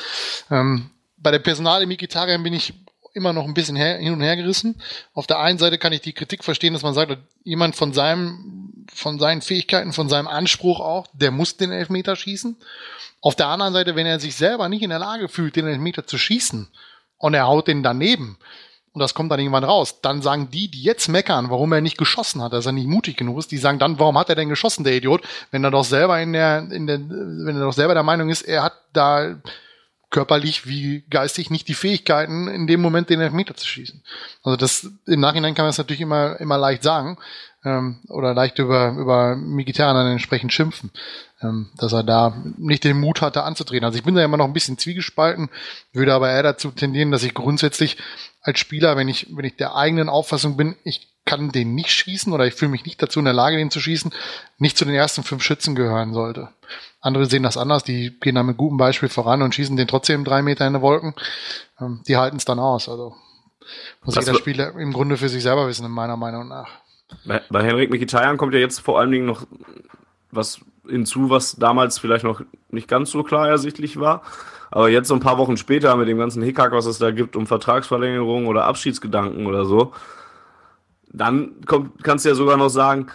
Ähm, bei der Personale Mikitarian bin ich immer noch ein bisschen her, hin und her gerissen. Auf der einen Seite kann ich die Kritik verstehen, dass man sagt, jemand von seinem, von seinen Fähigkeiten, von seinem Anspruch auch, der muss den Elfmeter schießen. Auf der anderen Seite, wenn er sich selber nicht in der Lage fühlt, den Elfmeter zu schießen und er haut den daneben und das kommt dann irgendwann raus, dann sagen die, die jetzt meckern, warum er nicht geschossen hat, dass er nicht mutig genug ist, die sagen dann, warum hat er denn geschossen, der Idiot, wenn er doch selber in der, in der, wenn er doch selber der Meinung ist, er hat da körperlich wie geistig nicht die Fähigkeiten, in dem Moment den Elfmeter zu schießen. Also das im Nachhinein kann man es natürlich immer immer leicht sagen ähm, oder leicht über über Mkhitaryan dann entsprechend schimpfen ähm, dass er da nicht den Mut hatte anzutreten. Also ich bin da immer noch ein bisschen zwiegespalten, würde aber eher dazu tendieren, dass ich grundsätzlich als Spieler, wenn ich, wenn ich der eigenen Auffassung bin, ich kann den nicht schießen oder ich fühle mich nicht dazu in der Lage, den zu schießen, nicht zu den ersten fünf Schützen gehören sollte. Andere sehen das anders, die gehen da mit gutem Beispiel voran und schießen den trotzdem drei Meter in die Wolken. Ähm, die halten es dann aus. Also muss jeder Spieler im Grunde für sich selber wissen, in meiner Meinung nach. Bei, bei Henrik Mkhitaryan kommt ja jetzt vor allen Dingen noch was hinzu, was damals vielleicht noch nicht ganz so klar ersichtlich war. Aber jetzt so ein paar Wochen später mit dem ganzen Hickhack, was es da gibt um Vertragsverlängerung oder Abschiedsgedanken oder so, dann kommt, kannst du ja sogar noch sagen,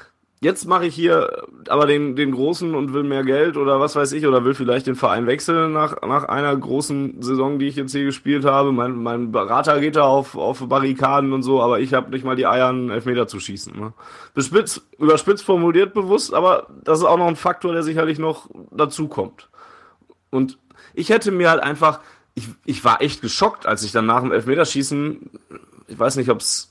jetzt mache ich hier aber den, den Großen und will mehr Geld oder was weiß ich, oder will vielleicht den Verein wechseln nach, nach einer großen Saison, die ich jetzt hier gespielt habe. Mein, mein Berater geht da auf, auf Barrikaden und so, aber ich habe nicht mal die Eier, einen Elfmeter zu schießen. Ne? Bespitz, überspitzt formuliert bewusst, aber das ist auch noch ein Faktor, der sicherlich noch dazu kommt. Und ich hätte mir halt einfach, ich, ich war echt geschockt, als ich dann nach dem Elfmeterschießen, ich weiß nicht, ob es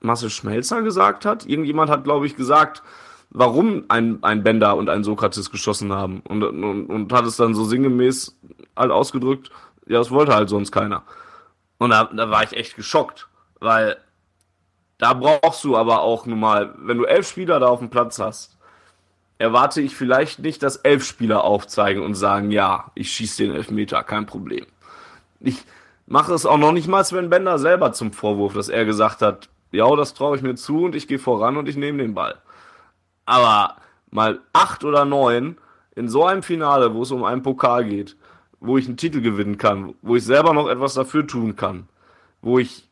Marcel Schmelzer gesagt hat. Irgendjemand hat, glaube ich, gesagt, warum ein, ein Bender und ein Sokrates geschossen haben. Und, und, und hat es dann so sinngemäß halt ausgedrückt, ja, das wollte halt sonst keiner. Und da, da war ich echt geschockt, weil da brauchst du aber auch nun mal, wenn du elf Spieler da auf dem Platz hast, erwarte ich vielleicht nicht, dass elf Spieler aufzeigen und sagen, ja, ich schieße den Elfmeter, kein Problem. Ich mache es auch noch nicht mal Sven Bender selber zum Vorwurf, dass er gesagt hat, ja, das traue ich mir zu und ich gehe voran und ich nehme den Ball. Aber mal acht oder neun in so einem Finale, wo es um einen Pokal geht, wo ich einen Titel gewinnen kann, wo ich selber noch etwas dafür tun kann, wo ich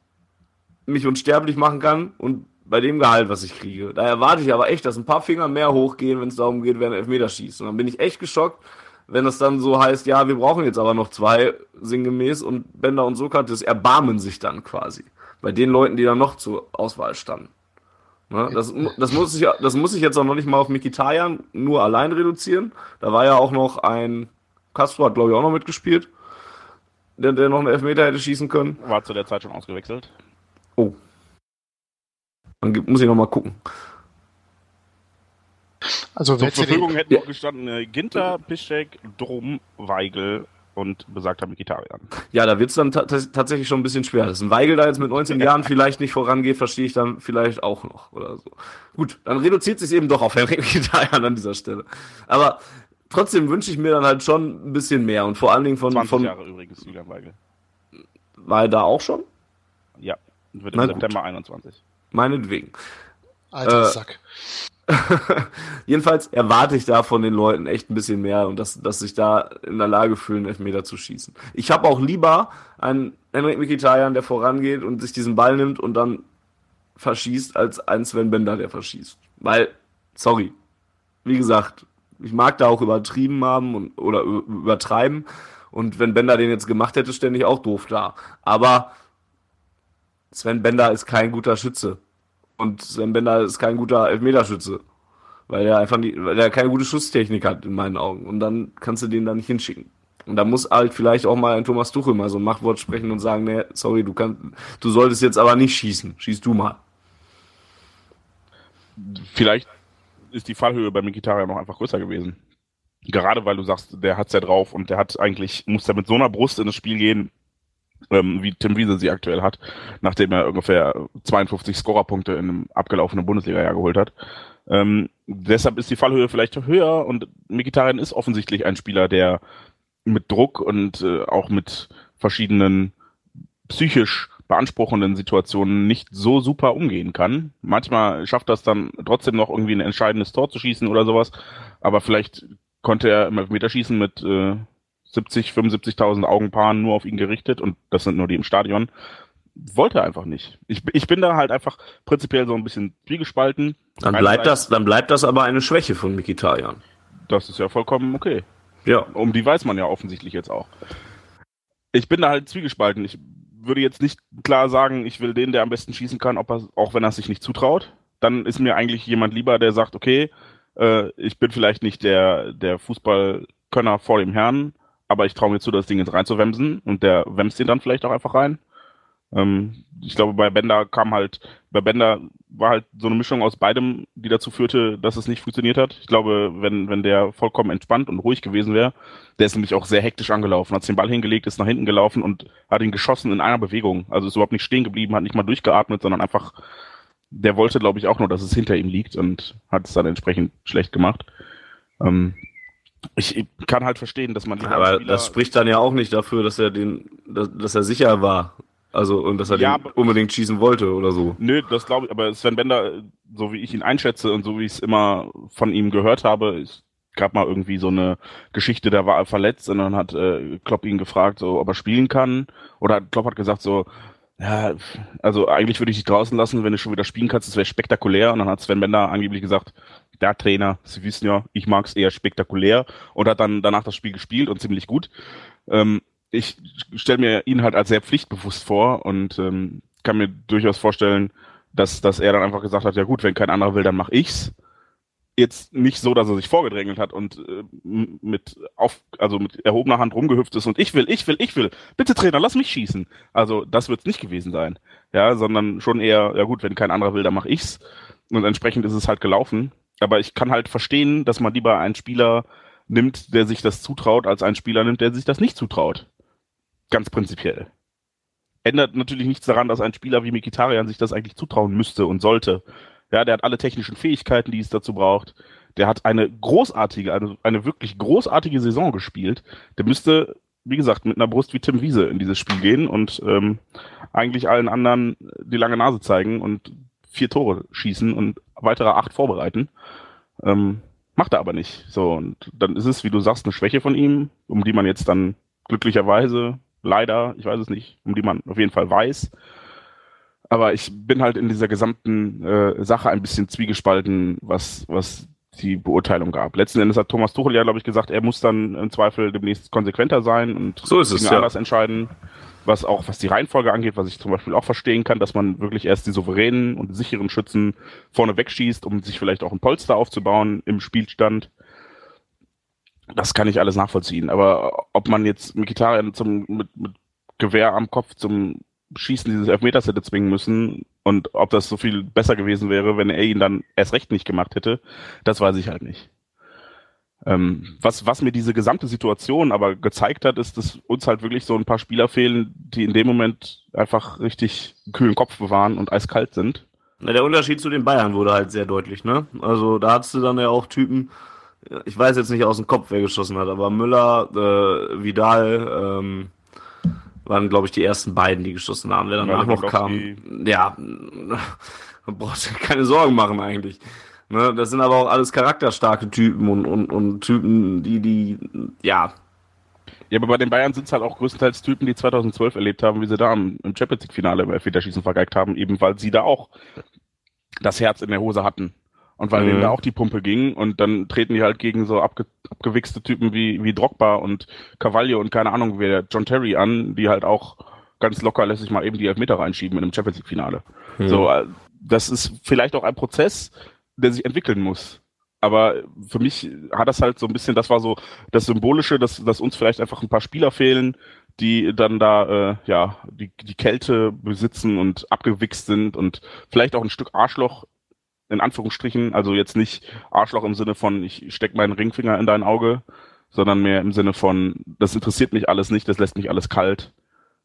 mich unsterblich machen kann und bei dem Gehalt, was ich kriege. Da erwarte ich aber echt, dass ein paar Finger mehr hochgehen, wenn es darum geht, wer einen Elfmeter schießt. Und dann bin ich echt geschockt, wenn es dann so heißt, ja, wir brauchen jetzt aber noch zwei, sinngemäß, und Bender und Sokrates erbarmen sich dann quasi bei den Leuten, die da noch zur Auswahl standen. Ne? Das, das, muss ich, das muss ich jetzt auch noch nicht mal auf Mikitarian nur allein reduzieren. Da war ja auch noch ein, Castro hat glaube ich auch noch mitgespielt, der, der noch einen Elfmeter hätte schießen können. War zu der Zeit schon ausgewechselt. Oh. Dann muss ich noch mal gucken. Also zur Verfügung hätten noch gestanden äh, Ginter, Piszczek, Drum, Weigel und besagter Mikitarian. Ja, da wird es dann tatsächlich schon ein bisschen schwer. Dass ein Weigel da jetzt mit 19 Jahren vielleicht nicht vorangeht, verstehe ich dann vielleicht auch noch oder so. Gut, dann reduziert sich eben doch auf Henrik Mikitarian an dieser Stelle. Aber trotzdem wünsche ich mir dann halt schon ein bisschen mehr und vor allen Dingen von... 20 von, Jahre übrigens, Julian Weigel. War er da auch schon? Ja, wird im September gut. 21. Meinetwegen. Alter äh, Sack. Jedenfalls erwarte ich da von den Leuten echt ein bisschen mehr und dass, dass sich da in der Lage fühlen, Elfmeter zu schießen. Ich habe auch lieber einen Henrik Mikitarian, der vorangeht und sich diesen Ball nimmt und dann verschießt, als einen Sven Bender, der verschießt. Weil, sorry, wie gesagt, ich mag da auch übertrieben haben und, oder übertreiben. Und wenn Bender den jetzt gemacht hätte, stände ich auch doof da. Aber Sven Bender ist kein guter Schütze. Und Sven Bender ist kein guter Elfmeterschütze. Weil er einfach nicht, weil er keine gute Schusstechnik hat, in meinen Augen. Und dann kannst du den da nicht hinschicken. Und da muss halt vielleicht auch mal ein Thomas Tuchel mal so ein Machtwort sprechen und sagen, nee, sorry, du kannst, du solltest jetzt aber nicht schießen. Schieß du mal. Vielleicht ist die Fallhöhe bei Mikitarian noch einfach größer gewesen. Gerade weil du sagst, der hat's ja drauf und der hat eigentlich, muss ja mit so einer Brust in das Spiel gehen, ähm, wie Tim Wiese sie aktuell hat, nachdem er ungefähr 52 Scorerpunkte in einem abgelaufenen Bundesliga-Jahr geholt hat. Ähm, deshalb ist die Fallhöhe vielleicht höher und Mikitarian ist offensichtlich ein Spieler, der mit Druck und äh, auch mit verschiedenen psychisch beanspruchenden Situationen nicht so super umgehen kann. Manchmal schafft das dann trotzdem noch irgendwie ein entscheidendes Tor zu schießen oder sowas, aber vielleicht konnte er im Elfmeterschießen mit äh, 70, 75.000 Augenpaaren nur auf ihn gerichtet und das sind nur die im Stadion. Wollte er einfach nicht. Ich, ich bin da halt einfach prinzipiell so ein bisschen zwiegespalten. Dann bleibt das, dann bleibt das aber eine Schwäche von Mikitarian. Das ist ja vollkommen okay. Ja. Um die weiß man ja offensichtlich jetzt auch. Ich bin da halt zwiegespalten. Ich würde jetzt nicht klar sagen, ich will den, der am besten schießen kann, ob er, auch wenn er es sich nicht zutraut. Dann ist mir eigentlich jemand lieber, der sagt, okay, äh, ich bin vielleicht nicht der, der Fußballkönner vor dem Herrn, aber ich traue mir zu, das Ding jetzt reinzuwemsen und der wemst ihn dann vielleicht auch einfach rein. Ähm, ich glaube, bei Bender kam halt, bei Bender war halt so eine Mischung aus beidem, die dazu führte, dass es nicht funktioniert hat. Ich glaube, wenn, wenn der vollkommen entspannt und ruhig gewesen wäre, der ist nämlich auch sehr hektisch angelaufen, hat den Ball hingelegt, ist nach hinten gelaufen und hat ihn geschossen in einer Bewegung. Also ist überhaupt nicht stehen geblieben, hat nicht mal durchgeatmet, sondern einfach, der wollte, glaube ich, auch nur, dass es hinter ihm liegt und hat es dann entsprechend schlecht gemacht. Ähm, ich kann halt verstehen, dass man. Aber Spieler das spricht dann ja auch nicht dafür, dass er den, dass, dass er sicher war. Also, und dass er ja, den unbedingt schießen wollte oder so. Nö, das glaube ich, aber Sven Bender, so wie ich ihn einschätze und so wie ich es immer von ihm gehört habe, es gab mal irgendwie so eine Geschichte, da war er verletzt und dann hat äh, Klopp ihn gefragt, so, ob er spielen kann. Oder Klopp hat gesagt so, ja, also eigentlich würde ich dich draußen lassen, wenn du schon wieder spielen kannst, das wäre spektakulär. Und dann hat Sven Bender angeblich gesagt, der Trainer, Sie wissen ja, ich mag es eher spektakulär und hat dann danach das Spiel gespielt und ziemlich gut. Ähm, ich stelle mir ihn halt als sehr pflichtbewusst vor und ähm, kann mir durchaus vorstellen, dass, dass er dann einfach gesagt hat, ja gut, wenn kein anderer will, dann mach ich's. Jetzt nicht so, dass er sich vorgedrängelt hat und äh, mit auf, also mit erhobener Hand rumgehüpft ist und ich will, ich will, ich will. Bitte Trainer, lass mich schießen. Also das wird's nicht gewesen sein. Ja, sondern schon eher, ja gut, wenn kein anderer will, dann mach ich's. Und entsprechend ist es halt gelaufen. Aber ich kann halt verstehen, dass man lieber einen Spieler nimmt, der sich das zutraut, als einen Spieler nimmt, der sich das nicht zutraut. Ganz prinzipiell. Ändert natürlich nichts daran, dass ein Spieler wie Mikitarian sich das eigentlich zutrauen müsste und sollte. Ja, der hat alle technischen Fähigkeiten, die es dazu braucht. Der hat eine großartige, eine, eine wirklich großartige Saison gespielt. Der müsste, wie gesagt, mit einer Brust wie Tim Wiese in dieses Spiel gehen und ähm, eigentlich allen anderen die lange Nase zeigen und vier Tore schießen und weitere acht vorbereiten. Ähm, macht er aber nicht. So, und dann ist es, wie du sagst, eine Schwäche von ihm, um die man jetzt dann glücklicherweise, leider, ich weiß es nicht, um die man auf jeden Fall weiß. Aber ich bin halt in dieser gesamten äh, Sache ein bisschen zwiegespalten, was, was die Beurteilung gab. Letzten Endes hat Thomas Tuchel ja, glaube ich, gesagt, er muss dann im Zweifel demnächst konsequenter sein und so ist es, ja. anders entscheiden was auch, was die Reihenfolge angeht, was ich zum Beispiel auch verstehen kann, dass man wirklich erst die souveränen und sicheren Schützen vorne wegschießt, um sich vielleicht auch ein Polster aufzubauen im Spielstand. Das kann ich alles nachvollziehen. Aber ob man jetzt Mikitarian zum, mit, mit Gewehr am Kopf zum Schießen dieses Elfmeters hätte zwingen müssen und ob das so viel besser gewesen wäre, wenn er ihn dann erst recht nicht gemacht hätte, das weiß ich halt nicht. Ähm, was, was mir diese gesamte Situation aber gezeigt hat, ist, dass uns halt wirklich so ein paar Spieler fehlen, die in dem Moment einfach richtig kühlen Kopf bewahren und eiskalt sind. Na, der Unterschied zu den Bayern wurde halt sehr deutlich, ne? Also da hattest du dann ja auch Typen, ich weiß jetzt nicht aus dem Kopf, wer geschossen hat, aber Müller, äh, Vidal, ähm, waren, glaube ich, die ersten beiden, die geschossen haben. Wer danach noch kam, ja, brauchst du keine Sorgen machen eigentlich. Ne, das sind aber auch alles charakterstarke Typen und, und, und Typen, die, die, ja. Ja, aber bei den Bayern sind es halt auch größtenteils Typen, die 2012 erlebt haben, wie sie da im, im Champions League-Finale im Elfmeterschießen vergeigt haben, eben weil sie da auch das Herz in der Hose hatten. Und weil mhm. denen da auch die Pumpe ging und dann treten die halt gegen so abge abgewichste Typen wie, wie Drogba und Cavaglio und keine Ahnung wer, John Terry an, die halt auch ganz locker lässt sich mal eben die Elfmeter reinschieben in einem Champions League Finale. Mhm. So, äh, das ist vielleicht auch ein Prozess, der sich entwickeln muss. Aber für mich hat das halt so ein bisschen, das war so das Symbolische, dass, dass uns vielleicht einfach ein paar Spieler fehlen, die dann da äh, ja die, die Kälte besitzen und abgewichst sind und vielleicht auch ein Stück Arschloch in Anführungsstrichen, also jetzt nicht Arschloch im Sinne von, ich steck meinen Ringfinger in dein Auge, sondern mehr im Sinne von, das interessiert mich alles nicht, das lässt mich alles kalt.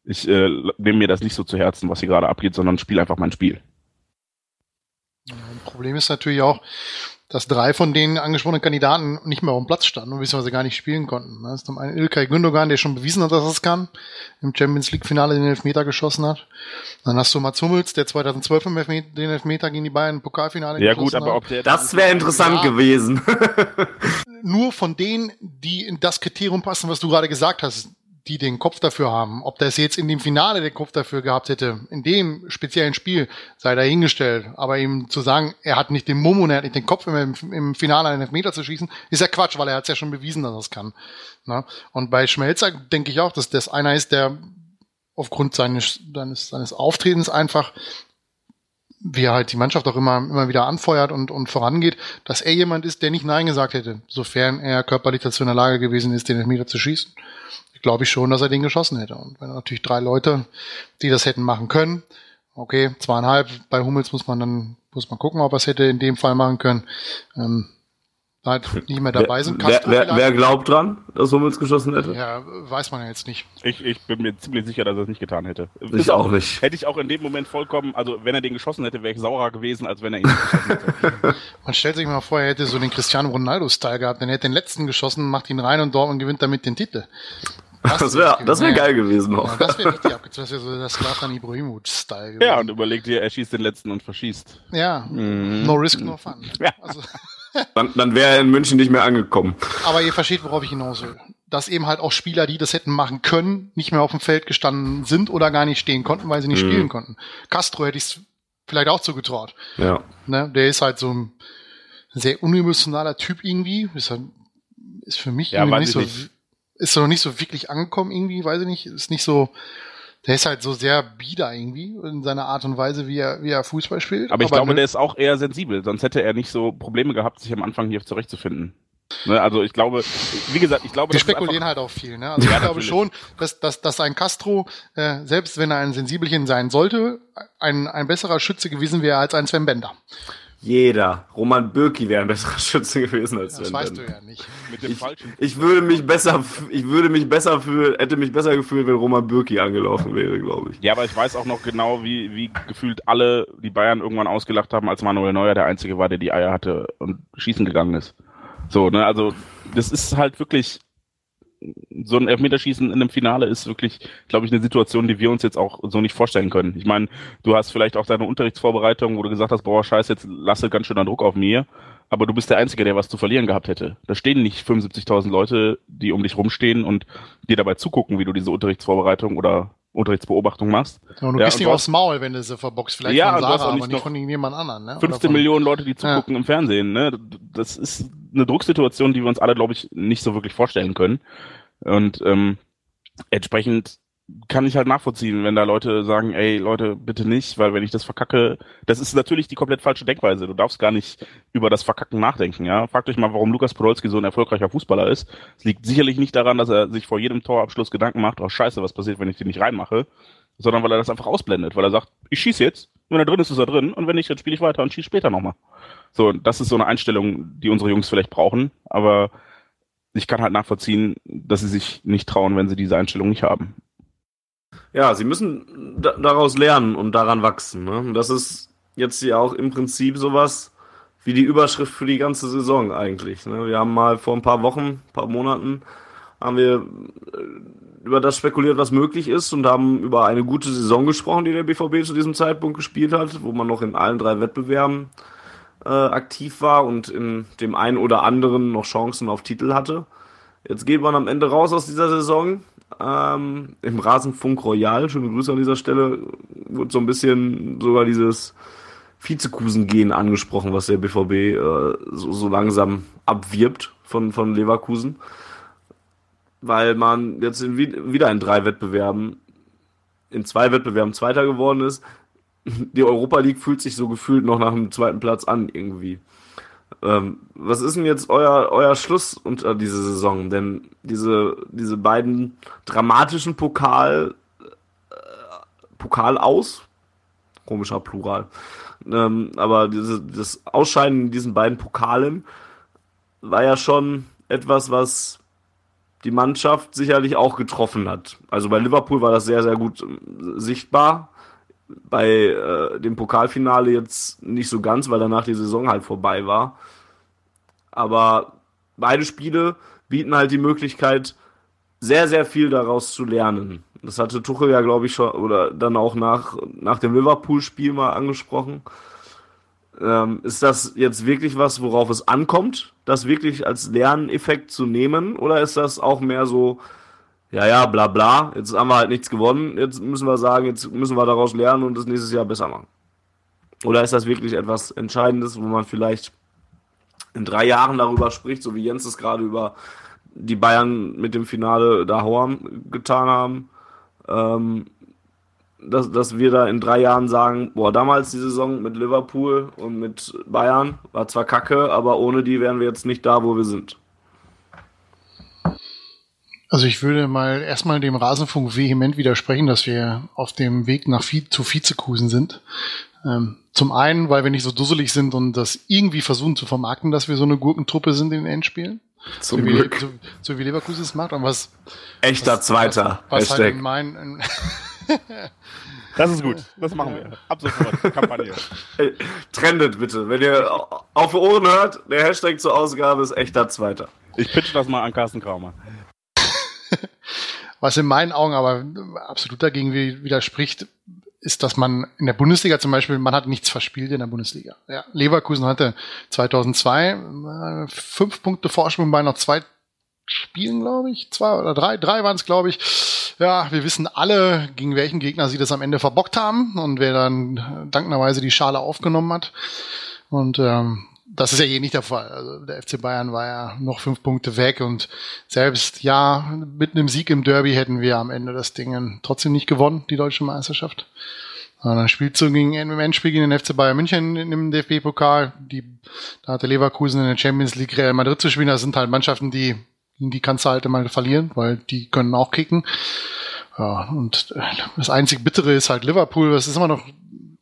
Ich äh, nehme mir das nicht so zu Herzen, was hier gerade abgeht, sondern spiele einfach mein Spiel. Ein Problem ist natürlich auch, dass drei von den angesprochenen Kandidaten nicht mehr auf dem Platz standen und beziehungsweise gar nicht spielen konnten. Das ist zum einen Ilkay Gündogan, der schon bewiesen hat, dass er es kann, im Champions League Finale den Elfmeter geschossen hat. Dann hast du Mats Hummels, der 2012 im Elfmeter, den Elfmeter gegen die Bayern im Pokalfinale ja, geschossen gut, aber ob der Das wäre interessant ja, gewesen. nur von denen, die in das Kriterium passen, was du gerade gesagt hast, die den Kopf dafür haben. Ob das jetzt in dem Finale den Kopf dafür gehabt hätte, in dem speziellen Spiel, sei dahingestellt. Aber ihm zu sagen, er hat nicht den Mumm und er hat nicht den Kopf, im, im Finale einen Elfmeter zu schießen, ist ja Quatsch, weil er hat es ja schon bewiesen, dass er es kann. Na? Und bei Schmelzer denke ich auch, dass das einer ist, der aufgrund seines, seines, seines Auftretens einfach wie er halt die Mannschaft auch immer, immer wieder anfeuert und, und vorangeht, dass er jemand ist, der nicht Nein gesagt hätte, sofern er körperlich dazu in der Lage gewesen ist, den Elfmeter zu schießen glaube ich schon, dass er den geschossen hätte. Und wenn natürlich drei Leute, die das hätten machen können, okay, zweieinhalb, bei Hummels muss man dann, muss man gucken, ob er es hätte in dem Fall machen können. Ähm, halt nicht mehr dabei sind. Wer, wer, wer, glaubt dran, dass Hummels geschossen hätte? Ja, weiß man ja jetzt nicht. Ich, ich bin mir ziemlich sicher, dass er es nicht getan hätte. Ich auch nicht. Hätte ich auch in dem Moment vollkommen, also wenn er den geschossen hätte, wäre ich saurer gewesen, als wenn er ihn geschossen hätte. Man stellt sich mal vor, er hätte so den Cristiano Ronaldo-Style gehabt, dann hätte den letzten geschossen, macht ihn rein und Dortmund gewinnt damit den Titel. Das wäre das wär geil gewesen noch. Ja, das wäre richtig abgezogen. Das wäre so der Slatan Ibrahimovic-Style Ja, und überleg dir, er schießt den letzten und verschießt. Ja, mhm. no risk, no fun. Ja. Also. dann dann wäre er in München nicht mehr angekommen. Aber ihr versteht, worauf ich hinaus will. Dass eben halt auch Spieler, die das hätten machen können, nicht mehr auf dem Feld gestanden sind oder gar nicht stehen konnten, weil sie nicht mhm. spielen konnten. Castro hätte ich es vielleicht auch zugetraut. Ja. Ne? Der ist halt so ein sehr unemotionaler Typ irgendwie. Ist, halt, ist für mich ja, nicht so... Nicht ist noch nicht so wirklich angekommen irgendwie, weiß ich nicht, ist nicht so, der ist halt so sehr bieder irgendwie in seiner Art und Weise, wie er, wie er Fußball spielt. Aber ich Aber glaube, ne, der ist auch eher sensibel, sonst hätte er nicht so Probleme gehabt, sich am Anfang hier zurechtzufinden. Ne, also ich glaube, wie gesagt, ich glaube, wir spekulieren halt auch viel. Ne? Also ja, ich glaube natürlich. schon, dass, dass, dass ein Castro, äh, selbst wenn er ein Sensibelchen sein sollte, ein, ein besserer Schütze gewesen wäre als ein Sven Bender. Jeder. Roman Bürki wäre ein besserer Schütze gewesen als Das weißt du ja nicht. Mit dem ich, falschen. Ich würde mich besser, ich würde mich besser fühlen, hätte mich besser gefühlt, wenn Roman Bürki angelaufen wäre, glaube ich. Ja, aber ich weiß auch noch genau, wie, wie gefühlt alle die Bayern irgendwann ausgelacht haben, als Manuel Neuer der Einzige war, der die Eier hatte und schießen gegangen ist. So, ne, also, das ist halt wirklich, so ein Elfmeterschießen in einem Finale ist wirklich, glaube ich, eine Situation, die wir uns jetzt auch so nicht vorstellen können. Ich meine, du hast vielleicht auch deine Unterrichtsvorbereitung, wo du gesagt hast, boah, scheiße, jetzt lasse ganz schön Druck auf mir, aber du bist der Einzige, der was zu verlieren gehabt hätte. Da stehen nicht 75.000 Leute, die um dich rumstehen und dir dabei zugucken, wie du diese Unterrichtsvorbereitung oder Unterrichtsbeobachtung machst. Ja, und du ja, gehst nicht aufs Maul, wenn du sie verboxt, vielleicht ja, von Sarah, aber nicht, nicht von irgendjemand anderen. Ne? 15 Millionen Leute, die zugucken ja. im Fernsehen. Ne? Das ist eine Drucksituation, die wir uns alle, glaube ich, nicht so wirklich vorstellen können. Und ähm, entsprechend kann ich halt nachvollziehen, wenn da Leute sagen, ey Leute, bitte nicht, weil wenn ich das verkacke, das ist natürlich die komplett falsche Denkweise. Du darfst gar nicht über das Verkacken nachdenken, ja. Fragt euch mal, warum Lukas Podolski so ein erfolgreicher Fußballer ist. Es liegt sicherlich nicht daran, dass er sich vor jedem Torabschluss Gedanken macht, oh scheiße, was passiert, wenn ich den nicht reinmache, sondern weil er das einfach ausblendet, weil er sagt, ich schieße jetzt, wenn er drin ist, ist er drin und wenn nicht, dann spiele ich weiter und schieße später nochmal. So, das ist so eine Einstellung, die unsere Jungs vielleicht brauchen, aber ich kann halt nachvollziehen, dass sie sich nicht trauen, wenn sie diese Einstellung nicht haben. Ja, sie müssen daraus lernen und daran wachsen. Ne? Und das ist jetzt ja auch im Prinzip sowas wie die Überschrift für die ganze Saison eigentlich. Ne? Wir haben mal vor ein paar Wochen, paar Monaten, haben wir äh, über das spekuliert, was möglich ist und haben über eine gute Saison gesprochen, die der BVB zu diesem Zeitpunkt gespielt hat, wo man noch in allen drei Wettbewerben äh, aktiv war und in dem einen oder anderen noch Chancen auf Titel hatte. Jetzt geht man am Ende raus aus dieser Saison. Ähm, Im Rasenfunk Royal, schöne Grüße an dieser Stelle, wurde so ein bisschen sogar dieses Vizekusen-Gehen angesprochen, was der BVB äh, so, so langsam abwirbt von, von Leverkusen. Weil man jetzt in, wieder in drei Wettbewerben, in zwei Wettbewerben Zweiter geworden ist, die Europa League fühlt sich so gefühlt noch nach dem zweiten Platz an irgendwie. Ähm, was ist denn jetzt euer, euer Schluss unter diese Saison? Denn diese, diese beiden dramatischen Pokal, äh, Pokal aus, komischer Plural, Ähm, aber diese, das Ausscheiden in diesen beiden Pokalen war ja schon etwas, was die Mannschaft sicherlich auch getroffen hat. Also bei Liverpool war das sehr, sehr gut äh, sichtbar. Bei äh, dem Pokalfinale jetzt nicht so ganz, weil danach die Saison halt vorbei war. Aber beide Spiele bieten halt die Möglichkeit, sehr, sehr viel daraus zu lernen. Das hatte Tuchel ja, glaube ich, schon, oder dann auch nach, nach dem Liverpool-Spiel mal angesprochen. Ähm, ist das jetzt wirklich was, worauf es ankommt, das wirklich als Lerneffekt zu nehmen? Oder ist das auch mehr so, ja, ja, bla bla, jetzt haben wir halt nichts gewonnen, jetzt müssen wir sagen, jetzt müssen wir daraus lernen und das nächstes Jahr besser machen? Oder ist das wirklich etwas Entscheidendes, wo man vielleicht in drei Jahren darüber spricht, so wie Jens es gerade über die Bayern mit dem Finale da Horn getan haben, ähm, dass, dass wir da in drei Jahren sagen, boah, damals die Saison mit Liverpool und mit Bayern war zwar kacke, aber ohne die wären wir jetzt nicht da, wo wir sind. Also ich würde mal erstmal dem Rasenfunk vehement widersprechen, dass wir auf dem Weg nach Vi zu Vizekusen sind. Ähm, zum einen, weil wir nicht so dusselig sind und das irgendwie versuchen zu vermarkten, dass wir so eine Gurkentruppe sind in den Endspielen. Zum so Glück. Wie, so, so, wie Leverkusen es macht. Und was, Echter was, Zweiter. Was, was halt in mein, in Das ist gut. Das machen wir. Ab sofort. Kampagne. Hey, trendet bitte. Wenn ihr auf Ohren hört, der Hashtag zur Ausgabe ist echter Zweiter. Ich pitch das mal an Carsten Kraumer. Was in meinen Augen aber absolut dagegen widerspricht, ist, dass man in der Bundesliga zum Beispiel, man hat nichts verspielt in der Bundesliga. Ja, Leverkusen hatte 2002 äh, fünf Punkte Vorsprung bei noch zwei Spielen, glaube ich. Zwei oder drei, drei waren es, glaube ich. Ja, wir wissen alle, gegen welchen Gegner sie das am Ende verbockt haben und wer dann dankenderweise die Schale aufgenommen hat. Und ähm, das ist ja eh nicht der Fall. Also der FC Bayern war ja noch fünf Punkte weg und selbst ja, mit einem Sieg im Derby hätten wir am Ende das Ding trotzdem nicht gewonnen, die deutsche Meisterschaft. Dann spielt so gegen, im Endspiel gegen den FC Bayern München im DFB-Pokal. Da hatte Leverkusen in der Champions League Real Madrid zu spielen. Das sind halt Mannschaften, die, die kannst du halt immer verlieren, weil die können auch kicken. Ja, und das einzig Bittere ist halt Liverpool. Das ist immer noch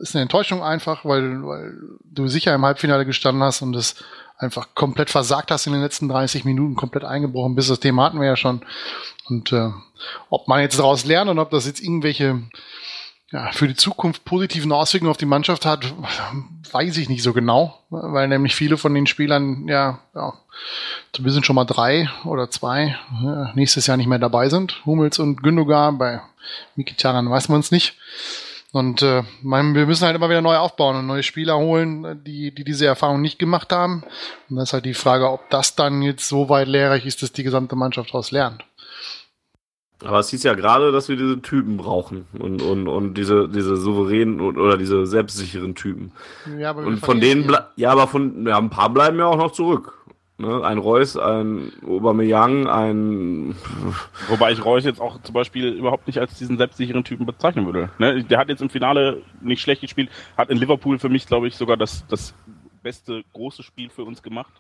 ist eine Enttäuschung einfach, weil, weil du sicher im Halbfinale gestanden hast und es einfach komplett versagt hast in den letzten 30 Minuten, komplett eingebrochen bist. Das Thema hatten wir ja schon. Und äh, ob man jetzt daraus lernt und ob das jetzt irgendwelche ja, für die Zukunft positiven Auswirkungen auf die Mannschaft hat, weiß ich nicht so genau, weil nämlich viele von den Spielern ja, ja zumindest schon mal drei oder zwei nächstes Jahr nicht mehr dabei sind. Hummels und Gündogan, bei Mikitaran weiß man es nicht. Und äh, mein, wir müssen halt immer wieder neu aufbauen und neue Spieler holen, die, die diese Erfahrung nicht gemacht haben. Und das ist halt die Frage, ob das dann jetzt so weit lehrreich ist, dass die gesamte Mannschaft daraus lernt. Aber es hieß ja gerade, dass wir diese Typen brauchen und, und, und diese, diese souveränen oder diese selbstsicheren Typen. Ja, aber und von denen, ja, aber von, ja, ein paar bleiben ja auch noch zurück. Ne? Ein Reus, ein Aubameyang, ein... Wobei ich Reus jetzt auch zum Beispiel überhaupt nicht als diesen selbstsicheren Typen bezeichnen würde. Ne? Der hat jetzt im Finale nicht schlecht gespielt, hat in Liverpool für mich, glaube ich, sogar das, das beste große Spiel für uns gemacht.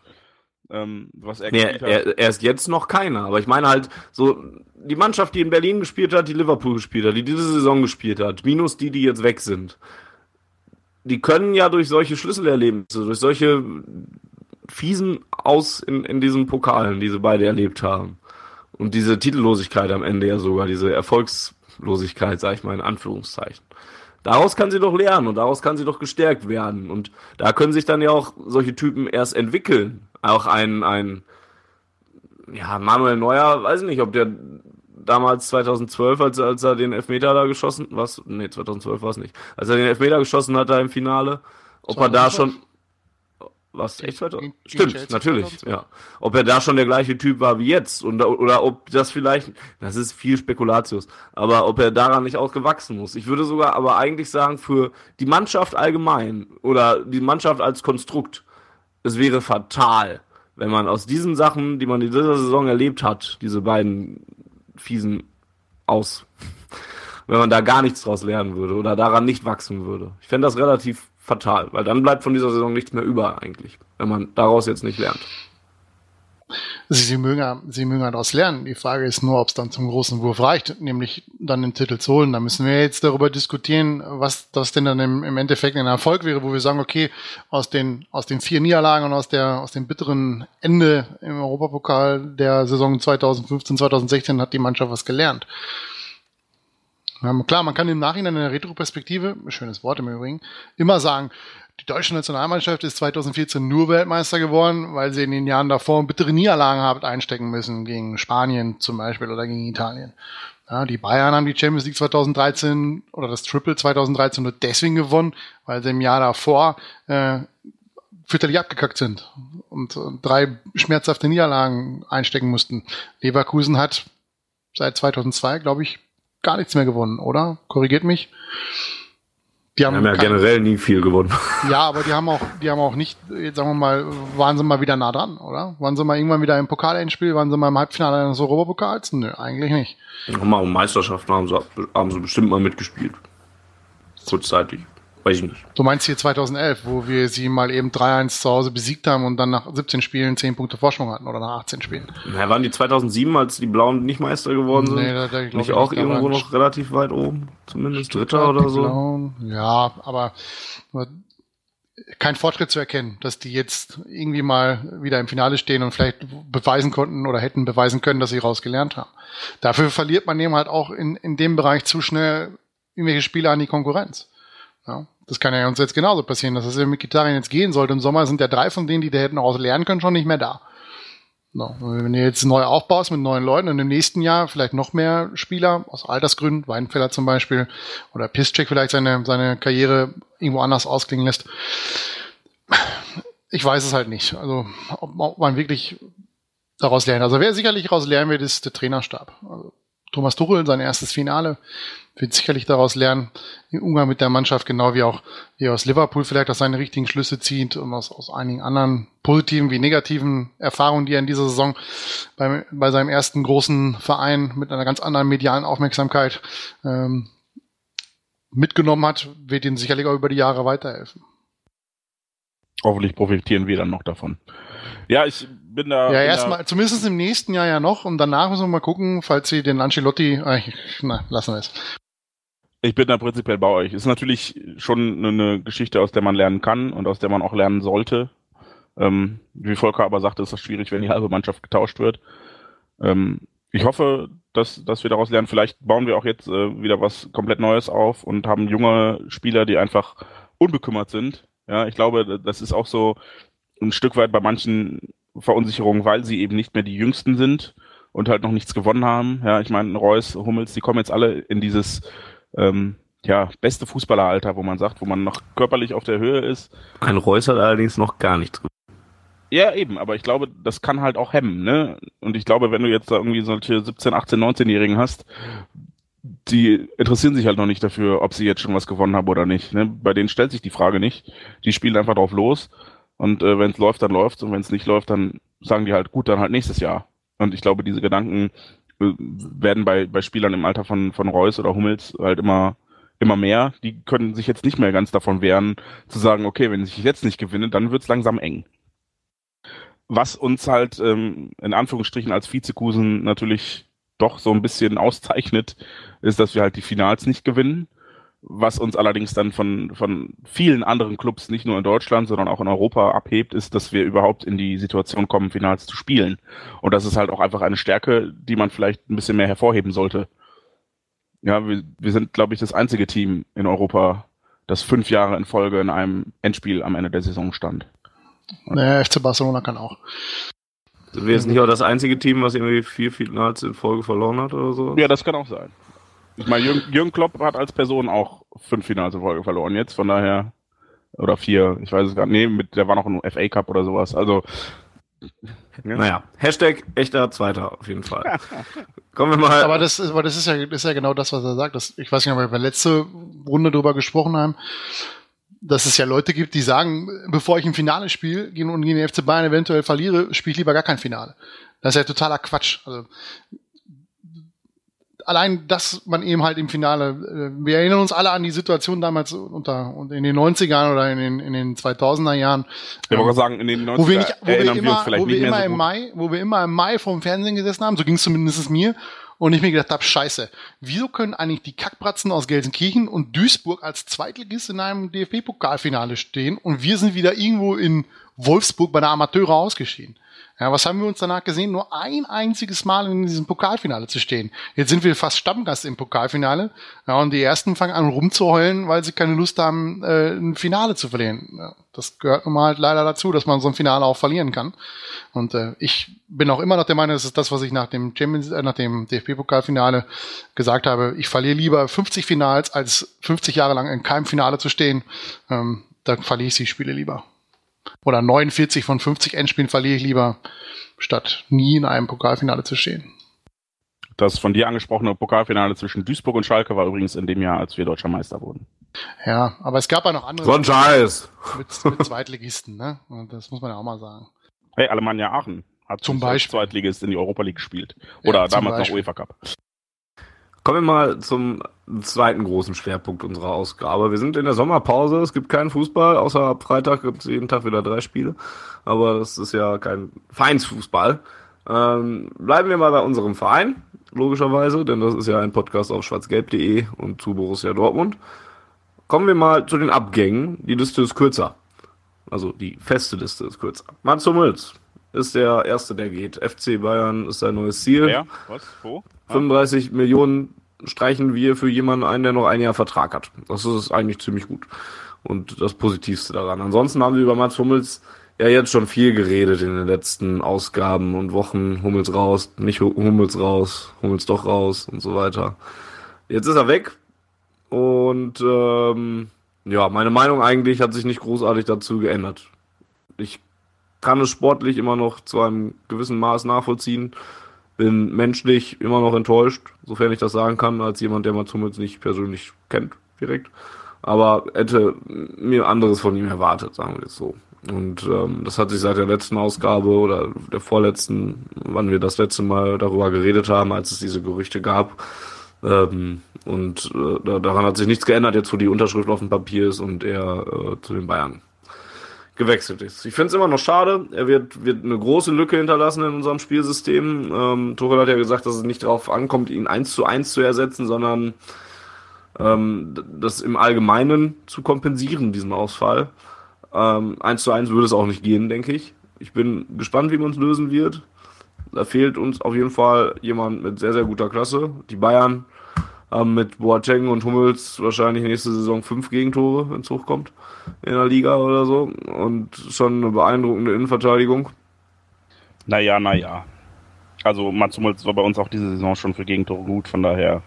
Ähm, was er, nee, hat. Er, er ist jetzt noch keiner, aber ich meine halt so die Mannschaft, die in Berlin gespielt hat, die Liverpool gespielt hat, die diese Saison gespielt hat, minus die, die jetzt weg sind die können ja durch solche Schlüsselerlebnisse, durch solche fiesen Aus in, in diesen Pokalen, die sie beide erlebt haben. Und diese Titellosigkeit am Ende ja sogar, diese Erfolgslosigkeit, sag ich mal in Anführungszeichen. Daraus kann sie doch lernen und daraus kann sie doch gestärkt werden. Und da können sich dann ja auch solche Typen erst entwickeln. Auch ein, ein ja, Manuel Neuer, weiß ich nicht, ob der damals 2012, als, als er den Elfmeter da geschossen, was, nee, 2012 war es nicht, als er den Elfmeter geschossen hat da im Finale, ob er da schon, was? Echt 2000? Stimmt, natürlich, 2000? ja. Ob er da schon der gleiche Typ war wie jetzt und, oder ob das vielleicht, das ist viel Spekulatius, aber ob er daran nicht auch gewachsen muss. Ich würde sogar aber eigentlich sagen, für die Mannschaft allgemein oder die Mannschaft als Konstrukt, es wäre fatal, wenn man aus diesen Sachen, die man in dieser Saison erlebt hat, diese beiden fiesen aus, wenn man da gar nichts draus lernen würde oder daran nicht wachsen würde. Ich fände das relativ fatal, weil dann bleibt von dieser Saison nichts mehr über eigentlich, wenn man daraus jetzt nicht lernt. Sie, sie, mögen, sie mögen daraus lernen. Die Frage ist nur, ob es dann zum großen Wurf reicht, nämlich dann den Titel zu holen. Da müssen wir jetzt darüber diskutieren, was das denn dann im, im Endeffekt ein Erfolg wäre, wo wir sagen, okay, aus den, aus den vier Niederlagen und aus, der, aus dem bitteren Ende im Europapokal der Saison 2015, 2016 hat die Mannschaft was gelernt. Ja, klar, man kann im Nachhinein in der Retroperspektive, schönes Wort im Übrigen, immer sagen, die deutsche Nationalmannschaft ist 2014 nur Weltmeister geworden, weil sie in den Jahren davor bittere Niederlagen habt einstecken müssen, gegen Spanien zum Beispiel oder gegen Italien. Ja, die Bayern haben die Champions League 2013 oder das Triple 2013 nur deswegen gewonnen, weil sie im Jahr davor äh, fürchterlich abgekackt sind und, und drei schmerzhafte Niederlagen einstecken mussten. Leverkusen hat seit 2002, glaube ich, gar nichts mehr gewonnen, oder? Korrigiert mich. Die haben, haben ja generell nie viel gewonnen. Ja, aber die haben auch, die haben auch nicht, jetzt sagen wir mal, waren sie mal wieder nah dran, oder? Waren sie mal irgendwann wieder im Pokalendspiel? Waren sie mal im Halbfinale eines Europapokals? Nö, eigentlich nicht. Nochmal um Meisterschaften haben sie, haben sie bestimmt mal mitgespielt. Kurzzeitig. Weiß ich nicht. Du meinst hier 2011, wo wir sie mal eben 3-1 zu Hause besiegt haben und dann nach 17 Spielen 10 Punkte Vorsprung hatten oder nach 18 Spielen. Na, waren die 2007, als die Blauen nicht Meister geworden sind? Nee, da, da ich nicht auch irgendwo noch relativ weit oben? Zumindest Dritter oder so? Blauen. Ja, aber kein Fortschritt zu erkennen, dass die jetzt irgendwie mal wieder im Finale stehen und vielleicht beweisen konnten oder hätten beweisen können, dass sie rausgelernt haben. Dafür verliert man eben halt auch in, in dem Bereich zu schnell irgendwelche Spiele an die Konkurrenz. Ja, das kann ja uns jetzt genauso passieren, dass es mit Gitarren jetzt gehen sollte. Im Sommer sind ja drei von denen, die da hätten auch lernen können, schon nicht mehr da. No. Wenn du jetzt neu aufbaust mit neuen Leuten und im nächsten Jahr vielleicht noch mehr Spieler aus Altersgründen, Weinfeller zum Beispiel, oder Piszczek vielleicht seine, seine Karriere irgendwo anders ausklingen lässt. Ich weiß es halt nicht. Also, ob, ob man wirklich daraus lernt. Also, wer sicherlich daraus lernen wird, ist der Trainerstab. Also, Thomas Tuchel, sein erstes Finale, wird sicherlich daraus lernen, im Umgang mit der Mannschaft, genau wie auch wie aus Liverpool vielleicht auch seine richtigen Schlüsse zieht und aus, aus einigen anderen positiven wie negativen Erfahrungen, die er in dieser Saison bei, bei seinem ersten großen Verein mit einer ganz anderen medialen Aufmerksamkeit ähm, mitgenommen hat, wird ihm sicherlich auch über die Jahre weiterhelfen. Hoffentlich profitieren wir dann noch davon. Ja, ich bin da. Ja, erstmal, zumindest im nächsten Jahr ja noch und danach müssen wir mal gucken, falls sie den Ancelotti, äh, na, lassen wir es. Ich bin da prinzipiell bei euch. Ist natürlich schon eine Geschichte, aus der man lernen kann und aus der man auch lernen sollte. Ähm, wie Volker aber sagte, ist das schwierig, wenn die halbe Mannschaft getauscht wird. Ähm, ich hoffe, dass, dass wir daraus lernen. Vielleicht bauen wir auch jetzt äh, wieder was komplett Neues auf und haben junge Spieler, die einfach unbekümmert sind. Ja, ich glaube, das ist auch so ein Stück weit bei manchen Verunsicherungen, weil sie eben nicht mehr die Jüngsten sind und halt noch nichts gewonnen haben. Ja, ich meine, Reus, Hummels, die kommen jetzt alle in dieses ähm, ja, beste Fußballeralter, wo man sagt, wo man noch körperlich auf der Höhe ist. Ein Reus hat allerdings noch gar nichts ja, eben, aber ich glaube, das kann halt auch hemmen, ne? Und ich glaube, wenn du jetzt da irgendwie solche 17, 18, 19-Jährigen hast, die interessieren sich halt noch nicht dafür, ob sie jetzt schon was gewonnen haben oder nicht. Ne? Bei denen stellt sich die Frage nicht. Die spielen einfach drauf los und äh, wenn es läuft, dann läuft und wenn es nicht läuft, dann sagen die halt, gut, dann halt nächstes Jahr. Und ich glaube, diese Gedanken äh, werden bei, bei Spielern im Alter von, von Reus oder Hummels halt immer, immer mehr. Die können sich jetzt nicht mehr ganz davon wehren, zu sagen, okay, wenn ich jetzt nicht gewinne, dann wird's langsam eng. Was uns halt ähm, in Anführungsstrichen als Vizekusen natürlich doch so ein bisschen auszeichnet, ist, dass wir halt die Finals nicht gewinnen was uns allerdings dann von, von vielen anderen Clubs, nicht nur in Deutschland, sondern auch in Europa abhebt, ist, dass wir überhaupt in die Situation kommen, Finals zu spielen. Und das ist halt auch einfach eine Stärke, die man vielleicht ein bisschen mehr hervorheben sollte. Ja, wir, wir sind, glaube ich, das einzige Team in Europa, das fünf Jahre in Folge in einem Endspiel am Ende der Saison stand. Naja, FC Barcelona kann auch. Sind wir jetzt nicht auch das einzige Team, was irgendwie vier Finals in Folge verloren hat oder so? Ja, das kann auch sein. Ich meine, Jürgen, Jürgen Klopp hat als Person auch fünf Finals in Folge verloren jetzt, von daher, oder vier, ich weiß es gar nicht, nee, mit, der war noch ein FA Cup oder sowas, also. Ja. Naja, Hashtag echter Zweiter auf jeden Fall. Kommen wir mal. Aber das, aber das ist ja, das ist ja genau das, was er sagt. Das, ich weiß nicht, ob wir letzte Runde drüber gesprochen haben, dass es ja Leute gibt, die sagen, bevor ich ein Finale spiele und gegen den FC Bayern eventuell verliere, spiele ich lieber gar kein Finale. Das ist ja totaler Quatsch. Also allein, dass man eben halt im Finale, äh, wir erinnern uns alle an die Situation damals unter und in den 90ern oder in den, in den 2000er Jahren. Ich wollte sagen, in den 90ern wo wir, nicht, wo wir immer, wir wo wir immer so im. Mai, wo wir immer im Mai vorm Fernsehen gesessen haben, so ging es zumindest mir, und ich mir gedacht habe, scheiße, wieso können eigentlich die Kackbratzen aus Gelsenkirchen und Duisburg als Zweitligist in einem DFB-Pokalfinale stehen und wir sind wieder irgendwo in Wolfsburg bei der Amateure ausgeschieden? Ja, was haben wir uns danach gesehen? Nur ein einziges Mal in diesem Pokalfinale zu stehen. Jetzt sind wir fast Stammgast im Pokalfinale. Ja, und die ersten fangen an rumzuheulen, weil sie keine Lust haben, äh, ein Finale zu verlieren. Ja, das gehört nun mal halt leider dazu, dass man so ein Finale auch verlieren kann. Und äh, ich bin auch immer noch der Meinung, das ist das, was ich nach dem Champions, äh, nach dem DFB-Pokalfinale gesagt habe. Ich verliere lieber 50 Finals, als 50 Jahre lang in keinem Finale zu stehen. Ähm, da verliere ich die Spiele lieber. Oder 49 von 50 Endspielen verliere ich lieber, statt nie in einem Pokalfinale zu stehen. Das von dir angesprochene Pokalfinale zwischen Duisburg und Schalke war übrigens in dem Jahr, als wir deutscher Meister wurden. Ja, aber es gab ja noch andere So ein Scheiß. mit, mit Zweitligisten, ne? Und das muss man ja auch mal sagen. Hey, Alemannia Aachen hat Zum sich als Beispiel. Zweitligist in die Europa League gespielt. Oder Ja, damals Beispiel. noch UEFA Cup. Kommen wir mal zum zweiten großen Schwerpunkt unserer Ausgabe. Wir sind in der Sommerpause, es gibt keinen Fußball, außer Freitag gibt es jeden Tag wieder drei Spiele. Aber das ist ja kein Vereinsfußball. Ähm, bleiben wir mal bei unserem Verein, logischerweise, denn das ist ja ein Podcast auf schwarzgelb.de und zu Borussia Dortmund. Kommen wir mal zu den Abgängen. Die Liste ist kürzer. Also die feste Liste ist kürzer. Mats Hummels ist der Erste, der geht. FC Bayern ist sein neues Ziel. Wer? Was? Wo? 35 Millionen streichen wir für jemanden ein, der noch ein Jahr Vertrag hat. Das ist eigentlich ziemlich gut. Und das Positivste daran. Ansonsten haben wir über Mats Hummels ja jetzt schon viel geredet in den letzten Ausgaben und Wochen. Hummels raus, nicht Hu- Hummels raus, Hummels doch raus und so weiter. Jetzt ist er weg. Und ähm, ja, meine Meinung eigentlich hat sich nicht großartig dazu geändert. Ich kann es sportlich immer noch zu einem gewissen Maß nachvollziehen bin menschlich immer noch enttäuscht, sofern ich das sagen kann, als jemand, der Mats Hummels nicht persönlich kennt, direkt. Aber hätte mir anderes von ihm erwartet, sagen wir es so. Und ähm, das hat sich seit der letzten Ausgabe oder der vorletzten, wann wir das letzte Mal darüber geredet haben, als es diese Gerüchte gab. Ähm, und äh, da- daran hat sich nichts geändert, jetzt wo die Unterschrift auf dem Papier ist und er äh, zu den Bayern gewechselt ist. Ich finde es immer noch schade. Er wird, wird eine große Lücke hinterlassen in unserem Spielsystem. Ähm, Tuchel hat ja gesagt, dass es nicht darauf ankommt, ihn eins zu eins zu ersetzen, sondern ähm, das im Allgemeinen zu kompensieren, diesen Ausfall. Ähm, zu eins würde es auch nicht gehen, denke ich. Ich bin gespannt, wie man es lösen wird. Da fehlt uns auf jeden Fall jemand mit sehr, sehr guter Klasse. Die Bayern haben mit Boateng und Hummels wahrscheinlich nächste Saison fünf Gegentore, wenn es hochkommt, in der Liga oder so. Und schon eine beeindruckende Innenverteidigung. Naja, naja. Also Mats Hummels war bei uns auch diese Saison schon für Gegentore gut, von daher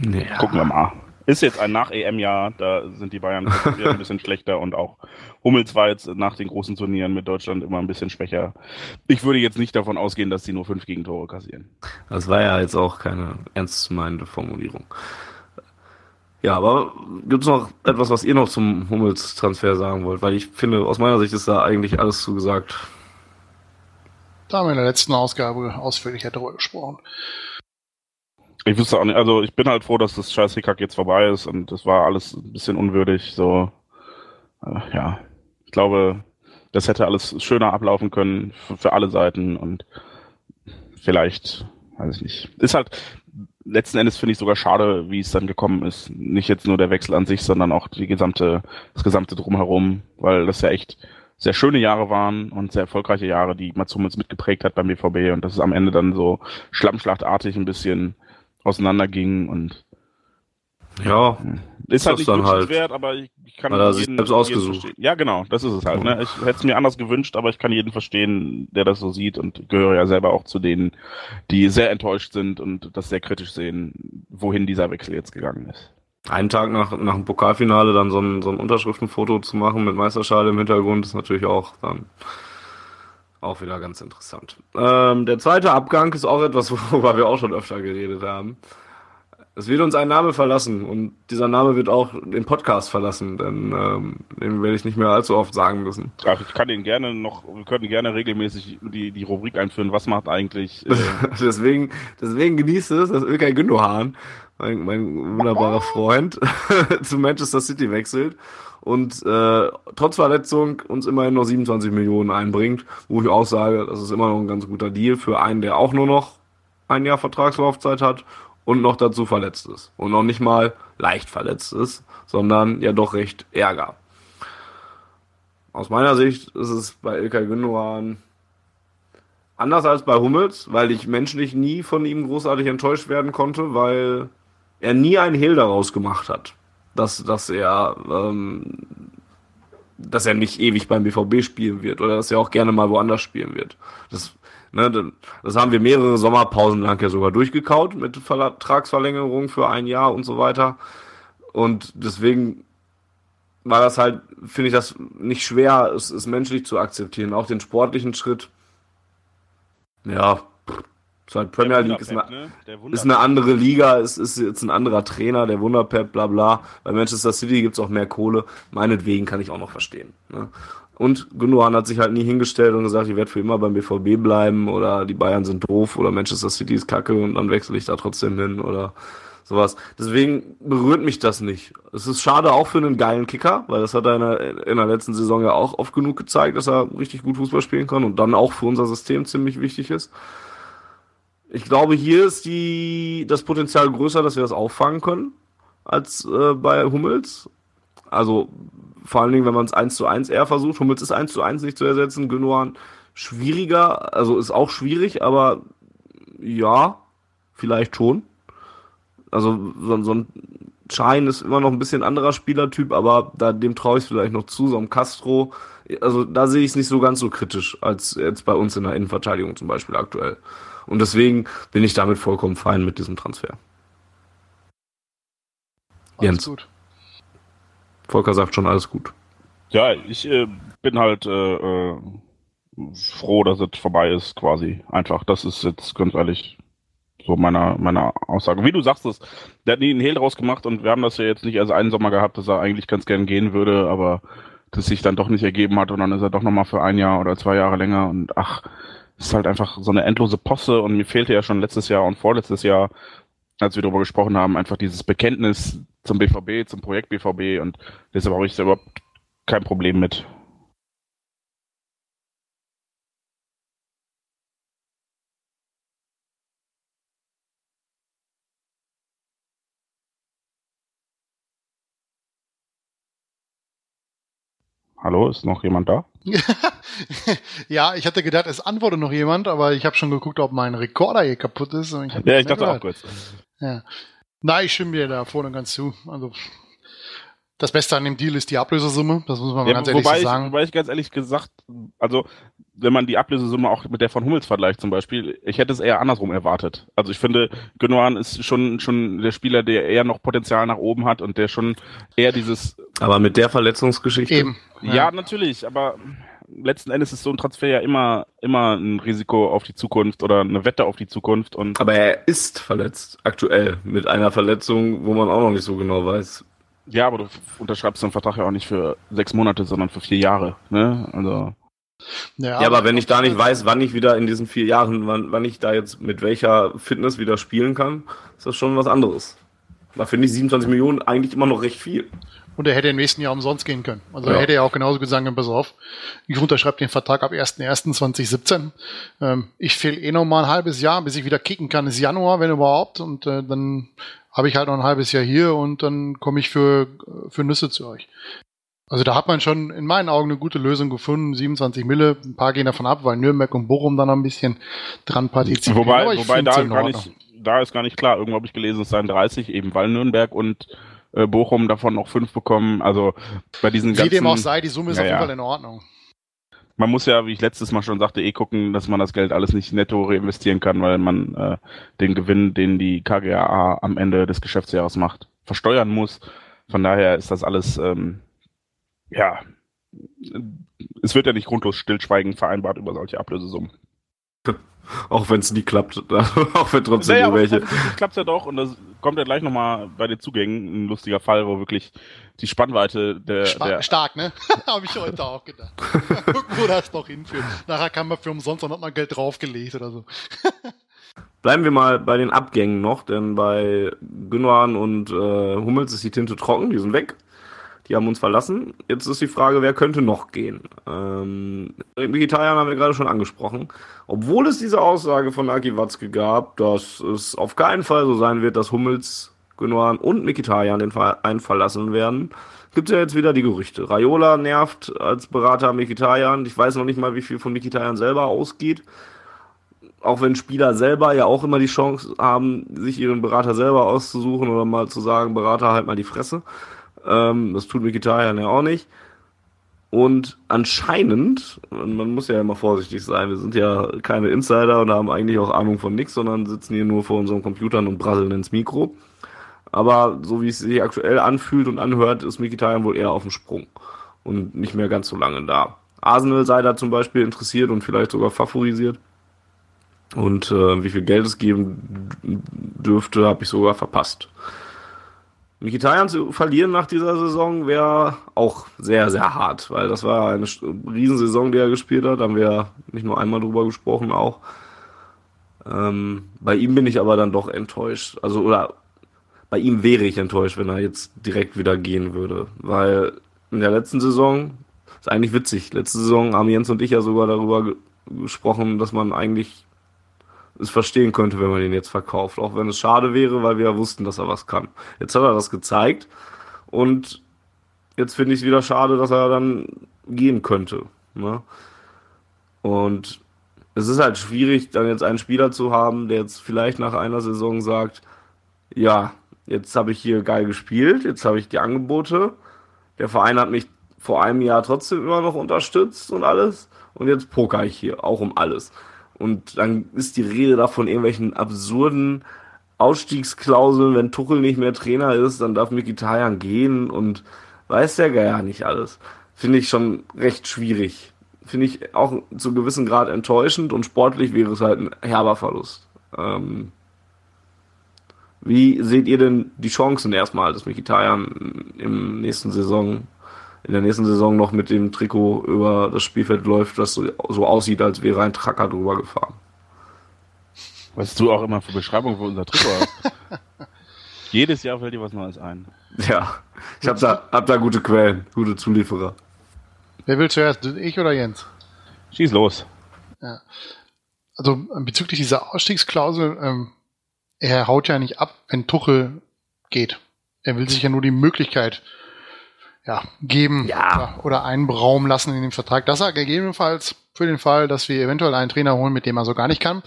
Ja. gucken wir mal. Ist jetzt ein Nach-EM-Jahr, da sind die Bayern ein bisschen schlechter und auch Hummels war jetzt nach den großen Turnieren mit Deutschland immer ein bisschen schwächer. Ich würde jetzt nicht davon ausgehen, dass sie nur fünf Gegentore kassieren. Das war ja jetzt auch keine ernstmeinende Formulierung. Ja, aber gibt es noch etwas, was ihr noch zum Hummels-Transfer sagen wollt? Weil ich finde, aus meiner Sicht ist da eigentlich alles zugesagt. Da haben wir in der letzten Ausgabe ausführlicher darüber gesprochen. Ich wüsste auch nicht, also ich bin halt froh, dass das scheiß Hickhack jetzt vorbei ist und das war alles ein bisschen unwürdig, so, äh, ja. Ich glaube, das hätte alles schöner ablaufen können für, für alle Seiten und vielleicht, weiß ich nicht. Ist halt, letzten Endes finde ich sogar schade, wie es dann gekommen ist. Nicht jetzt nur der Wechsel an sich, sondern auch die gesamte, das gesamte Drumherum, weil das ja echt sehr schöne Jahre waren und sehr erfolgreiche Jahre, die Mats Hummels mitgeprägt hat beim BVB und dass es am Ende dann so schlammschlachtartig ein bisschen auseinanderging und Ja, ist halt nicht dann halt. wünschenswert, aber ich, ich kann er sich selbst ausgesucht. verstehen. Ja, genau, das ist es halt. Ne? Ich hätte es mir anders gewünscht, aber ich kann jeden verstehen, der das so sieht und gehöre ja selber auch zu denen, die sehr enttäuscht sind und das sehr kritisch sehen, wohin dieser Wechsel jetzt gegangen ist. einen Tag nach, nach dem Pokalfinale dann so ein, so ein Unterschriftenfoto zu machen mit Meisterschale im Hintergrund ist natürlich auch dann auch wieder ganz interessant. Ähm, der zweite Abgang ist auch etwas, worüber wir auch schon öfter geredet haben. Es wird uns ein Name verlassen und dieser Name wird auch den Podcast verlassen, denn ähm, den werde ich nicht mehr allzu oft sagen müssen. Ach, ich kann den gerne noch, wir können gerne regelmäßig die, die Rubrik einführen, was macht eigentlich. Äh, deswegen, deswegen genießt es, dass Ilkay Gündogan, mein, mein wunderbarer Freund, zu Manchester City wechselt und äh, trotz Verletzung uns immerhin noch 27 Millionen einbringt, wo ich auch sage, das ist immer noch ein ganz guter Deal für einen, der auch nur noch ein Jahr Vertragslaufzeit hat und noch dazu verletzt ist. Und noch nicht mal leicht verletzt ist, sondern ja doch recht Ärger. Aus meiner Sicht ist es bei Ilkay Gündogan anders als bei Hummels, weil ich menschlich nie von ihm großartig enttäuscht werden konnte, weil er nie einen Hehl daraus gemacht hat, dass, dass er ähm, dass er nicht ewig beim BVB spielen wird oder dass er auch gerne mal woanders spielen wird. Das Ne, das haben wir mehrere Sommerpausen lang ja sogar durchgekaut mit Vertragsverlängerung für ein Jahr und so weiter. Und deswegen war das halt, finde ich das nicht schwer, es ist menschlich zu akzeptieren. Auch den sportlichen Schritt. Ja, ist halt Premier League, ist eine, ne? ist eine andere Liga, ist, ist jetzt ein anderer Trainer, der Wunderpep, bla bla. Bei Manchester City gibt es auch mehr Kohle. Meinetwegen kann ich auch noch verstehen. Ne? Und Gündogan hat sich halt nie hingestellt und gesagt, ich werde für immer beim BVB bleiben oder die Bayern sind doof oder Manchester City ist kacke und dann wechsle ich da trotzdem hin oder sowas. Deswegen berührt mich das nicht. Es ist schade auch für einen geilen Kicker, weil das hat er in der, in der letzten Saison ja auch oft genug gezeigt, dass er richtig gut Fußball spielen kann und dann auch für unser System ziemlich wichtig ist. Ich glaube, hier ist die, das Potenzial größer, dass wir das auffangen können als äh, bei Hummels. Also vor allen Dingen, wenn man es 1 zu 1 eher versucht. Hummels ist 1 zu 1 nicht zu ersetzen. Gündogan schwieriger, also ist auch schwierig, aber ja, vielleicht schon. Also so, so ein Schein ist immer noch ein bisschen anderer Spielertyp, aber da, dem traue ich vielleicht noch zu, so ein Castro. Also da sehe ich es nicht so ganz so kritisch als jetzt bei uns in der Innenverteidigung zum Beispiel aktuell. Und deswegen bin ich damit vollkommen fein mit diesem Transfer. Alles Jens. gut. Volker sagt schon alles gut. Ja, ich äh, bin halt äh, äh, froh, dass es vorbei ist, quasi. Einfach, das ist jetzt ganz ehrlich so meiner meiner Aussage. Wie du sagst es, der hat nie einen Hehl draus gemacht und wir haben das ja jetzt nicht als einen Sommer gehabt, dass er eigentlich ganz gern gehen würde, aber das sich dann doch nicht ergeben hat und dann ist er doch nochmal für ein Jahr oder zwei Jahre länger und ach, ist halt einfach so eine endlose Posse und mir fehlte ja schon letztes Jahr und vorletztes Jahr, als wir darüber gesprochen haben, einfach dieses Bekenntnis zum BVB, zum Projekt BVB und deshalb habe ich da überhaupt kein Problem mit. Hallo, ist noch jemand da? ja, ich hatte gedacht, es antwortet noch jemand, aber ich habe schon geguckt, ob mein Rekorder hier kaputt ist. Ich ja, ich dachte gehört. auch kurz. Ja. Nein, ich stimme dir da vorne ganz zu. Also das Beste an dem Deal ist die Ablösesumme, das muss man mal ja, ganz ehrlich wobei sagen. Ich, wobei ich ganz ehrlich gesagt, also wenn man die Ablösesumme auch mit der von Hummels vergleicht zum Beispiel, ich hätte es eher andersrum erwartet. Also ich finde, Gündogan ist schon schon der Spieler, der eher noch Potenzial nach oben hat und der schon eher dieses. Aber mit der Verletzungsgeschichte. Eben. Ja, ja natürlich, aber letzten Endes ist so ein Transfer ja immer, immer ein Risiko auf die Zukunft oder eine Wette auf die Zukunft. Und Aber er ist verletzt, aktuell, mit einer Verletzung, wo man auch noch nicht so genau weiß. Ja, aber du unterschreibst den Vertrag ja auch nicht für sechs Monate, sondern für vier Jahre. Ne? Also. Ja, ja, aber wenn ich da nicht weiß, wann ich wieder in diesen vier Jahren, wann, wann ich da jetzt mit welcher Fitness wieder spielen kann, ist das schon was anderes. Da finde ich 27 Millionen eigentlich immer noch recht viel. Und er hätte im nächsten Jahr umsonst gehen können. Also ja. er hätte ja auch genauso gesagt, pass auf, ich unterschreibe den Vertrag ab 1.1.2017. Ähm, ich fehle eh noch mal ein halbes Jahr, bis ich wieder kicken kann, ist Januar, wenn überhaupt. Und äh, dann habe ich halt noch ein halbes Jahr hier und dann komme ich für, für Nüsse zu euch. Also da hat man schon in meinen Augen eine gute Lösung gefunden. 27 Mille, ein paar gehen davon ab, weil Nürnberg und Bochum dann ein bisschen dran partizipieren. Wobei, wobei da, gar nicht, da ist gar nicht klar. Irgendwo habe ich gelesen, es seien 30, eben weil Nürnberg und äh, Bochum davon noch fünf bekommen. Also bei diesen Wie ganzen, dem auch sei, die Summe ist ja, auf jeden Fall in Ordnung. Man muss ja, wie ich letztes Mal schon sagte, eh gucken, dass man das Geld alles nicht netto reinvestieren kann, weil man äh, den Gewinn, den die KGAA am Ende des Geschäftsjahres macht, versteuern muss. Von daher ist das alles, ähm, ja, es wird ja nicht grundlos stillschweigen vereinbart über solche Ablösesummen. Auch wenn es nie klappt, auch wenn trotzdem naja, welche. klappt ja doch und das kommt ja gleich nochmal bei den Zugängen ein lustiger Fall, wo wirklich die Spannweite der. Spa der stark, ne? Habe ich heute auch gedacht. Gucken, wo das noch hinführt. Nachher kann man für umsonst noch mal Geld draufgelegt oder so. Bleiben wir mal bei den Abgängen noch, denn bei Günwan und äh, Hummels ist die Tinte trocken, die sind weg. Die haben uns verlassen. Jetzt ist die Frage, wer könnte noch gehen? Ähm, Mkhitaryan haben wir gerade schon angesprochen. Obwohl es diese Aussage von Aki Watzke gab, dass es auf keinen Fall so sein wird, dass Hummels, Gündogan und Mkhitaryan den Verein verlassen werden, gibt es ja jetzt wieder die Gerüchte. Raiola nervt als Berater Mkhitaryan. Ich weiß noch nicht mal, wie viel von Mkhitaryan selber ausgeht. Auch wenn Spieler selber ja auch immer die Chance haben, sich ihren Berater selber auszusuchen oder mal zu sagen, Berater halt mal die Fresse. Ähm, das tut Mkhitaryan ja auch nicht. Und anscheinend, man muss ja immer vorsichtig sein, wir sind ja keine Insider und haben eigentlich auch Ahnung von nichts, sondern sitzen hier nur vor unseren Computern und brasseln ins Mikro. Aber so wie es sich aktuell anfühlt und anhört, ist Mkhitaryan wohl eher auf dem Sprung und nicht mehr ganz so lange da. Arsenal sei da zum Beispiel interessiert und vielleicht sogar favorisiert. Und äh, wie viel Geld es geben dürfte, habe ich sogar verpasst. Mkhitaryan zu verlieren nach dieser Saison wäre auch sehr, sehr hart, weil das war eine Riesensaison, die er gespielt hat. Da haben wir nicht nur einmal drüber gesprochen, auch. Ähm, bei ihm bin ich aber dann doch enttäuscht. Also, oder bei ihm wäre ich enttäuscht, wenn er jetzt direkt wieder gehen würde. Weil in der letzten Saison, ist eigentlich witzig, letzte Saison haben Jens und ich ja sogar darüber ge gesprochen, dass man eigentlich es verstehen könnte, wenn man ihn jetzt verkauft. Auch wenn es schade wäre, weil wir ja wussten, dass er was kann. Jetzt hat er das gezeigt und jetzt finde ich es wieder schade, dass er dann gehen könnte. Ne? Und es ist halt schwierig, dann jetzt einen Spieler zu haben, der jetzt vielleicht nach einer Saison sagt, ja, jetzt habe ich hier geil gespielt, jetzt habe ich die Angebote, der Verein hat mich vor einem Jahr trotzdem immer noch unterstützt und alles und jetzt poker ich hier, auch um alles. Und dann ist die Rede davon irgendwelchen absurden Ausstiegsklauseln, wenn Tuchel nicht mehr Trainer ist, dann darf Mkhitaryan gehen und weiß der gar nicht alles. Finde ich schon recht schwierig. Finde ich auch zu gewissen Grad enttäuschend und sportlich wäre es halt ein herber Verlust. Ähm, wie seht ihr denn die Chancen erstmal, dass Mkhitaryan im nächsten Saison in der nächsten Saison noch mit dem Trikot über das Spielfeld läuft, das so, so aussieht, als wäre ein Tracker drüber gefahren. Was du auch immer für Beschreibungen für unser Trikot hast. Jedes Jahr fällt dir was Neues ein. Ja, ich habe da, hab da gute Quellen, gute Zulieferer. Wer will zuerst, ich oder Jens? Schieß los. Ja. Also ähm, bezüglich dieser Ausstiegsklausel, ähm, er haut ja nicht ab, wenn Tuchel geht. Er will sich ja nur die Möglichkeit ja, geben ja. oder einberaumen lassen in den Vertrag, dass er gegebenenfalls für den Fall, dass wir eventuell einen Trainer holen, mit dem er so gar nicht kann,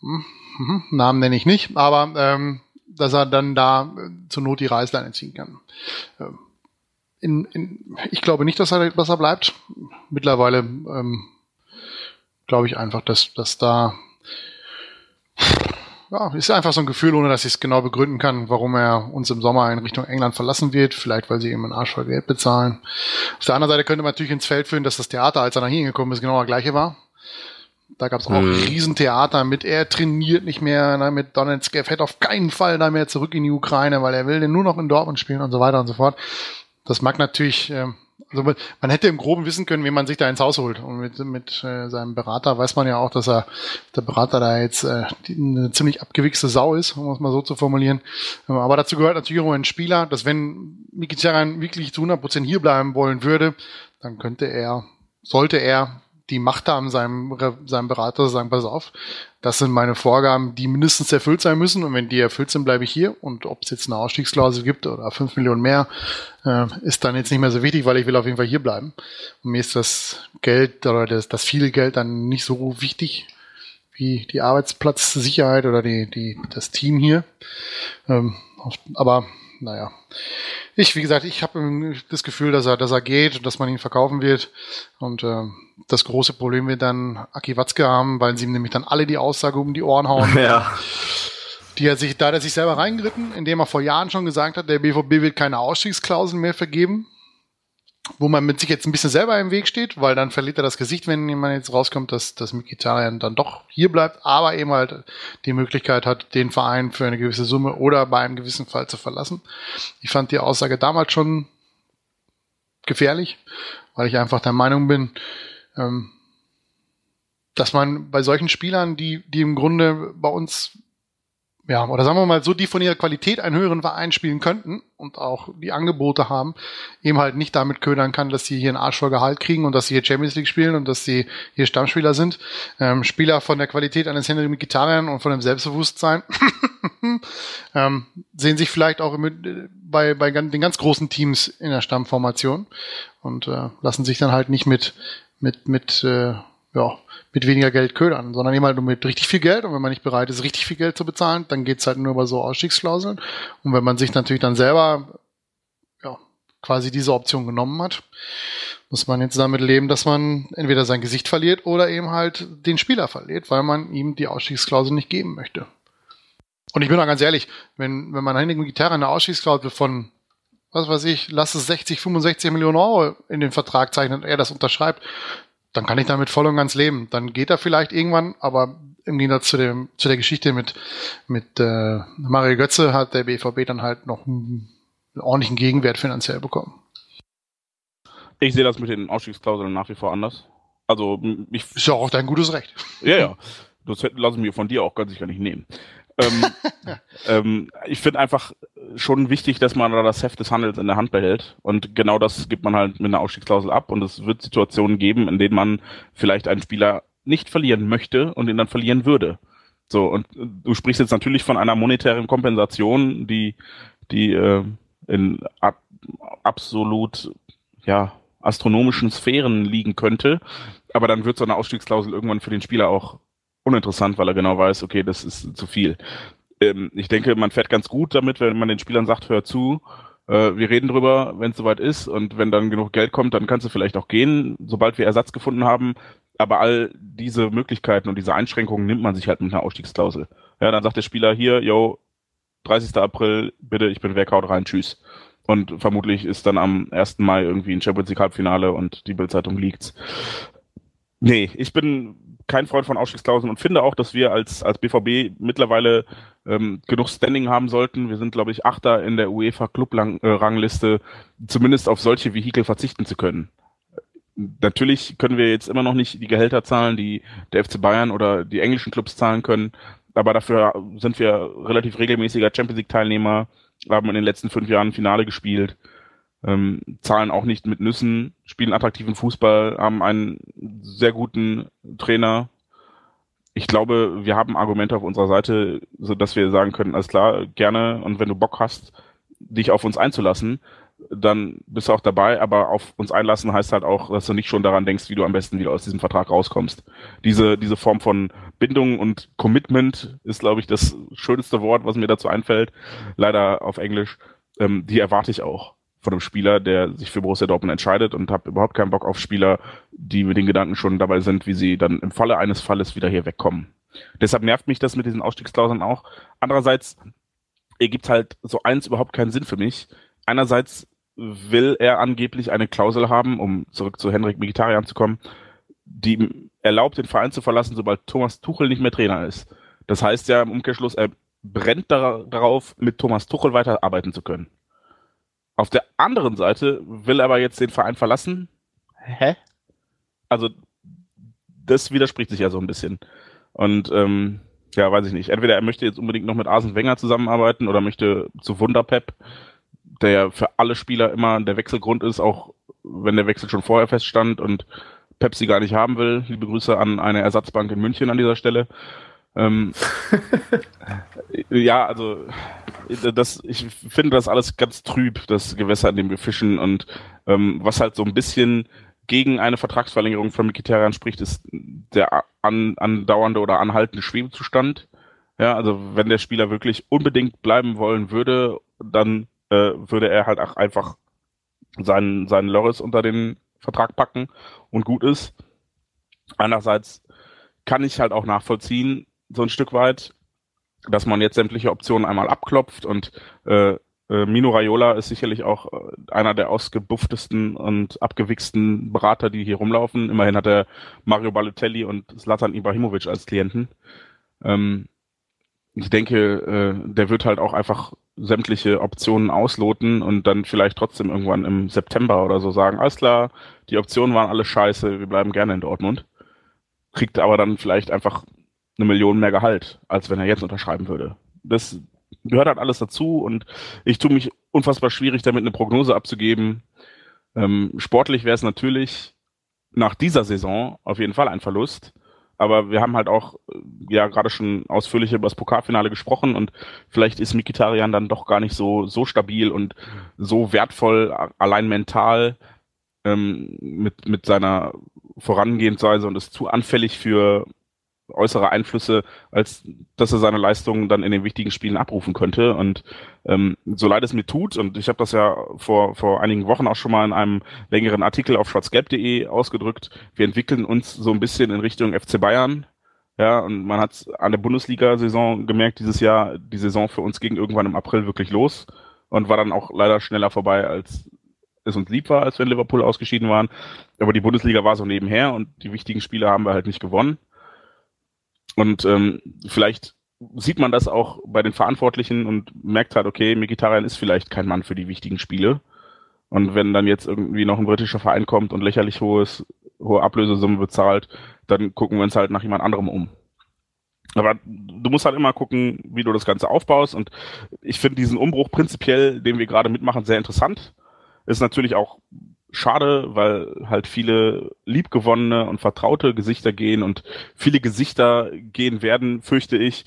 hm, hm, Namen nenne ich nicht, aber ähm, dass er dann da äh, zur Not die Reißleine ziehen kann. Ähm, in, in, ich glaube nicht, dass er, dass er bleibt. Mittlerweile ähm, glaube ich einfach, dass, dass da ja, ist einfach so ein Gefühl, ohne dass ich es genau begründen kann, warum er uns im Sommer in Richtung England verlassen wird. Vielleicht, weil sie ihm einen Arsch voll Geld bezahlen. Auf der anderen Seite könnte man natürlich ins Feld führen, dass das Theater, als er nach hier gekommen ist, genau das gleiche war. Da gab es auch mhm. Riesentheater mit, er trainiert nicht mehr mit Donetsk, er fährt auf keinen Fall da mehr zurück in die Ukraine, weil er will den nur noch in Dortmund spielen und so weiter und so fort. Das mag natürlich äh, also man hätte im Groben wissen können, wie man sich da ins Haus holt. Und mit, mit äh, seinem Berater weiß man ja auch, dass er der Berater da jetzt äh, eine ziemlich abgewichste Sau ist, um es mal so zu formulieren. Ähm, aber dazu gehört natürlich auch ein Spieler, dass wenn Mkhitaryan wirklich zu 100% hier bleiben wollen würde, dann könnte er, sollte er die Macht haben, seinem, seinem Berater zu sagen, pass auf, das sind meine Vorgaben, die mindestens erfüllt sein müssen. Und wenn die erfüllt sind, bleibe ich hier. Und ob es jetzt eine Ausstiegsklausel gibt oder fünf Millionen mehr, äh, ist dann jetzt nicht mehr so wichtig, weil ich will auf jeden Fall hier bleiben. Und mir ist das Geld oder das, das viele Geld dann nicht so wichtig wie die Arbeitsplatzsicherheit oder die, die, das Team hier. Ähm, aber naja. Ich, wie gesagt, ich habe das Gefühl, dass er, dass er geht und dass man ihn verkaufen wird. Und äh, das große Problem wird dann Aki Watzke haben, weil sie ihm nämlich dann alle die Aussage um die Ohren hauen. Ja. Die er sich, da hat er sich selber reingeritten, indem er vor Jahren schon gesagt hat, der BVB wird keine Ausstiegsklauseln mehr vergeben. Wo man mit sich jetzt ein bisschen selber im Weg steht, weil dann verliert er das Gesicht, wenn jemand jetzt rauskommt, dass, dass Mikitarian dann doch hier bleibt, aber eben halt die Möglichkeit hat, den Verein für eine gewisse Summe oder bei einem gewissen Fall zu verlassen. Ich fand die Aussage damals schon gefährlich, weil ich einfach der Meinung bin, ähm, dass man bei solchen Spielern, die, die im Grunde bei uns ja, oder sagen wir mal so, die von ihrer Qualität einen höheren Verein spielen könnten und auch die Angebote haben, eben halt nicht damit ködern kann, dass sie hier einen Arsch voll Gehalt kriegen und dass sie hier Champions League spielen und dass sie hier Stammspieler sind. Ähm, Spieler von der Qualität eines Henry Mkhitaryan und von dem Selbstbewusstsein ähm, sehen sich vielleicht auch mit, bei, bei den ganz großen Teams in der Stammformation und äh, lassen sich dann halt nicht mit, mit, mit, äh, ja, mit weniger Geld ködern, sondern eben halt nur mit richtig viel Geld. Und wenn man nicht bereit ist, richtig viel Geld zu bezahlen, dann geht's halt nur über so Ausstiegsklauseln. Und wenn man sich natürlich dann selber ja, quasi diese Option genommen hat, muss man jetzt damit leben, dass man entweder sein Gesicht verliert oder eben halt den Spieler verliert, weil man ihm die Ausstiegsklausel nicht geben möchte. Und ich bin auch ganz ehrlich, wenn, wenn man Henning Gitarre eine Ausstiegsklausel von, was weiß ich, lass es 60, 65 Millionen Euro in den Vertrag zeichnen und er das unterschreibt, dann kann ich damit voll und ganz leben. Dann geht er vielleicht irgendwann, aber im Gegensatz zu, dem, zu der Geschichte mit, mit äh, Mario Götze hat der BVB dann halt noch einen, einen ordentlichen Gegenwert finanziell bekommen. Ich sehe das mit den Ausstiegsklauseln nach wie vor anders. Also ich ist ja auch dein gutes Recht. Ja, ja. Das lasse ich mir von dir auch ganz sicher nicht nehmen ähm, ähm, ich finde einfach schon wichtig, dass man da das Heft des Handels in der Hand behält. Und genau das gibt man halt mit einer Ausstiegsklausel ab. Und es wird Situationen geben, in denen man vielleicht einen Spieler nicht verlieren möchte und ihn dann verlieren würde. So, und du sprichst jetzt natürlich von einer monetären Kompensation, die, die äh, in ab, absolut ja, astronomischen Sphären liegen könnte. Aber dann wird so eine Ausstiegsklausel irgendwann für den Spieler auch uninteressant, weil er genau weiß, okay, das ist zu viel. Ähm, ich denke, man fährt ganz gut damit, wenn man den Spielern sagt, hör zu, äh, wir reden drüber, wenn es soweit ist und wenn dann genug Geld kommt, dann kannst du vielleicht auch gehen, sobald wir Ersatz gefunden haben. Aber all diese Möglichkeiten und diese Einschränkungen nimmt man sich halt mit einer Ausstiegsklausel. Ja, dann sagt der Spieler hier, yo, 30. April, bitte, ich bin weg, haut rein, tschüss. Und vermutlich ist dann am 1. Mai irgendwie ein Champions League Halbfinale und die Bildzeitung liegt's. Nee, ich bin kein Freund von Ausstiegsklauseln und finde auch, dass wir als, als BVB mittlerweile ähm, genug Standing haben sollten. Wir sind, glaube ich, Achter in der UEFA Club-Rangliste, zumindest auf solche Vehikel verzichten zu können. Natürlich können wir jetzt immer noch nicht die Gehälter zahlen, die der FC Bayern oder die englischen Clubs zahlen können, aber dafür sind wir relativ regelmäßiger Champions League-Teilnehmer, haben in den letzten fünf Jahren Finale gespielt ähm, zahlen auch nicht mit Nüssen, spielen attraktiven Fußball, haben einen sehr guten Trainer. Ich glaube, wir haben Argumente auf unserer Seite, so dass wir sagen können, alles klar, gerne und wenn du Bock hast, dich auf uns einzulassen, dann bist du auch dabei, aber auf uns einlassen heißt halt auch, dass du nicht schon daran denkst, wie du am besten wieder aus diesem Vertrag rauskommst. Diese, diese Form von Bindung und Commitment ist, glaube ich, das schönste Wort, was mir dazu einfällt, leider auf Englisch. Ähm, die erwarte ich auch von einem Spieler, der sich für Borussia Dortmund entscheidet und habe überhaupt keinen Bock auf Spieler, die mit den Gedanken schon dabei sind, wie sie dann im Falle eines Falles wieder hier wegkommen. Deshalb nervt mich das mit diesen Ausstiegsklauseln auch. Andererseits ergibt halt so eins überhaupt keinen Sinn für mich. Einerseits will er angeblich eine Klausel haben, um zurück zu Henrik Mkhitaryan zu kommen, die erlaubt, den Verein zu verlassen, sobald Thomas Tuchel nicht mehr Trainer ist. Das heißt ja im Umkehrschluss, er brennt darauf, mit Thomas Tuchel weiterarbeiten zu können. Auf der anderen Seite will er aber jetzt den Verein verlassen. Hä? Also, das widerspricht sich ja so ein bisschen. Und ähm, ja, weiß ich nicht. Entweder er möchte jetzt unbedingt noch mit Arsene Wenger zusammenarbeiten oder möchte zu Wunderpep, der ja für alle Spieler immer der Wechselgrund ist, auch wenn der Wechsel schon vorher feststand und Pepsi gar nicht haben will. Liebe Grüße an eine Ersatzbank in München an dieser Stelle. Ähm, ja, also das, ich finde das alles ganz trüb, das Gewässer, in dem wir fischen und ähm, was halt so ein bisschen gegen eine Vertragsverlängerung von Mikitarian spricht, ist der an, andauernde oder anhaltende Schwebezustand. Ja, also wenn der Spieler wirklich unbedingt bleiben wollen würde, dann äh, würde er halt auch einfach seinen, seinen Loris unter den Vertrag packen und gut ist. Einerseits kann ich halt auch nachvollziehen, so ein Stück weit, dass man jetzt sämtliche Optionen einmal abklopft und äh, äh, Mino Raiola ist sicherlich auch äh, einer der ausgebufftesten und abgewichsten Berater, die hier rumlaufen. Immerhin hat er Mario Balotelli und Zlatan Ibrahimovic als Klienten. Ähm, ich denke, äh, der wird halt auch einfach sämtliche Optionen ausloten und dann vielleicht trotzdem irgendwann im September oder so sagen, alles klar, die Optionen waren alle scheiße, wir bleiben gerne in Dortmund. Kriegt aber dann vielleicht einfach eine Million mehr Gehalt, als wenn er jetzt unterschreiben würde. Das gehört halt alles dazu und ich tue mich unfassbar schwierig damit eine Prognose abzugeben. Ähm, sportlich wäre es natürlich nach dieser Saison auf jeden Fall ein Verlust aber wir haben halt auch äh, ja gerade schon ausführlich über das Pokalfinale gesprochen und vielleicht ist Mikitarian dann doch gar nicht so so stabil und so wertvoll allein mental ähm, mit mit seiner Vorangehensweise und ist zu anfällig für äußere Einflüsse, als dass er seine Leistungen dann in den wichtigen Spielen abrufen könnte. Und ähm, so leid es mir tut, und ich habe das ja vor, vor einigen Wochen auch schon mal in einem längeren Artikel auf schwarzgelb.de ausgedrückt, wir entwickeln uns so ein bisschen in Richtung FC Bayern. Ja, und man hat an der Bundesliga-Saison gemerkt, dieses Jahr, die Saison für uns ging irgendwann im April wirklich los und war dann auch leider schneller vorbei, als es uns lieb war, als wir in Liverpool ausgeschieden waren. Aber die Bundesliga war so nebenher und die wichtigen Spiele haben wir halt nicht gewonnen. Und ähm, vielleicht sieht man das auch bei den Verantwortlichen und merkt halt, okay, Mikitarian ist vielleicht kein Mann für die wichtigen Spiele. Und wenn dann jetzt irgendwie noch ein britischer Verein kommt und lächerlich hohes, hohe Ablösesummen bezahlt, dann gucken wir uns halt nach jemand anderem um. Aber du musst halt immer gucken, wie du das Ganze aufbaust. Und ich finde diesen Umbruch prinzipiell, den wir gerade mitmachen, sehr interessant. Ist natürlich auch schade, weil halt viele liebgewonnene und vertraute Gesichter gehen und viele Gesichter gehen werden, fürchte ich,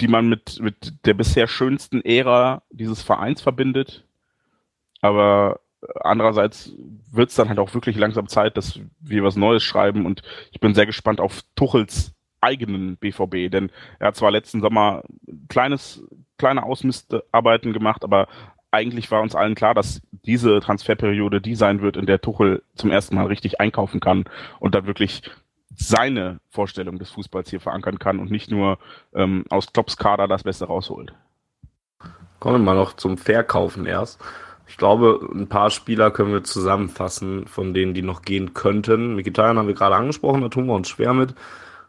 die man mit, mit der bisher schönsten Ära dieses Vereins verbindet. Aber andererseits wird es dann halt auch wirklich langsam Zeit, dass wir was Neues schreiben und ich bin sehr gespannt auf Tuchels eigenen BVB, denn er hat zwar letzten Sommer kleines, kleine Ausmistarbeiten gemacht, aber eigentlich war uns allen klar, dass diese Transferperiode die sein wird, in der Tuchel zum ersten Mal richtig einkaufen kann und da wirklich seine Vorstellung des Fußballs hier verankern kann und nicht nur ähm, aus Klopps Kader das Beste rausholt. Kommen wir mal noch zum Verkaufen erst. Ich glaube, ein paar Spieler können wir zusammenfassen, von denen, die noch gehen könnten. Mikitarian haben wir gerade angesprochen, da tun wir uns schwer mit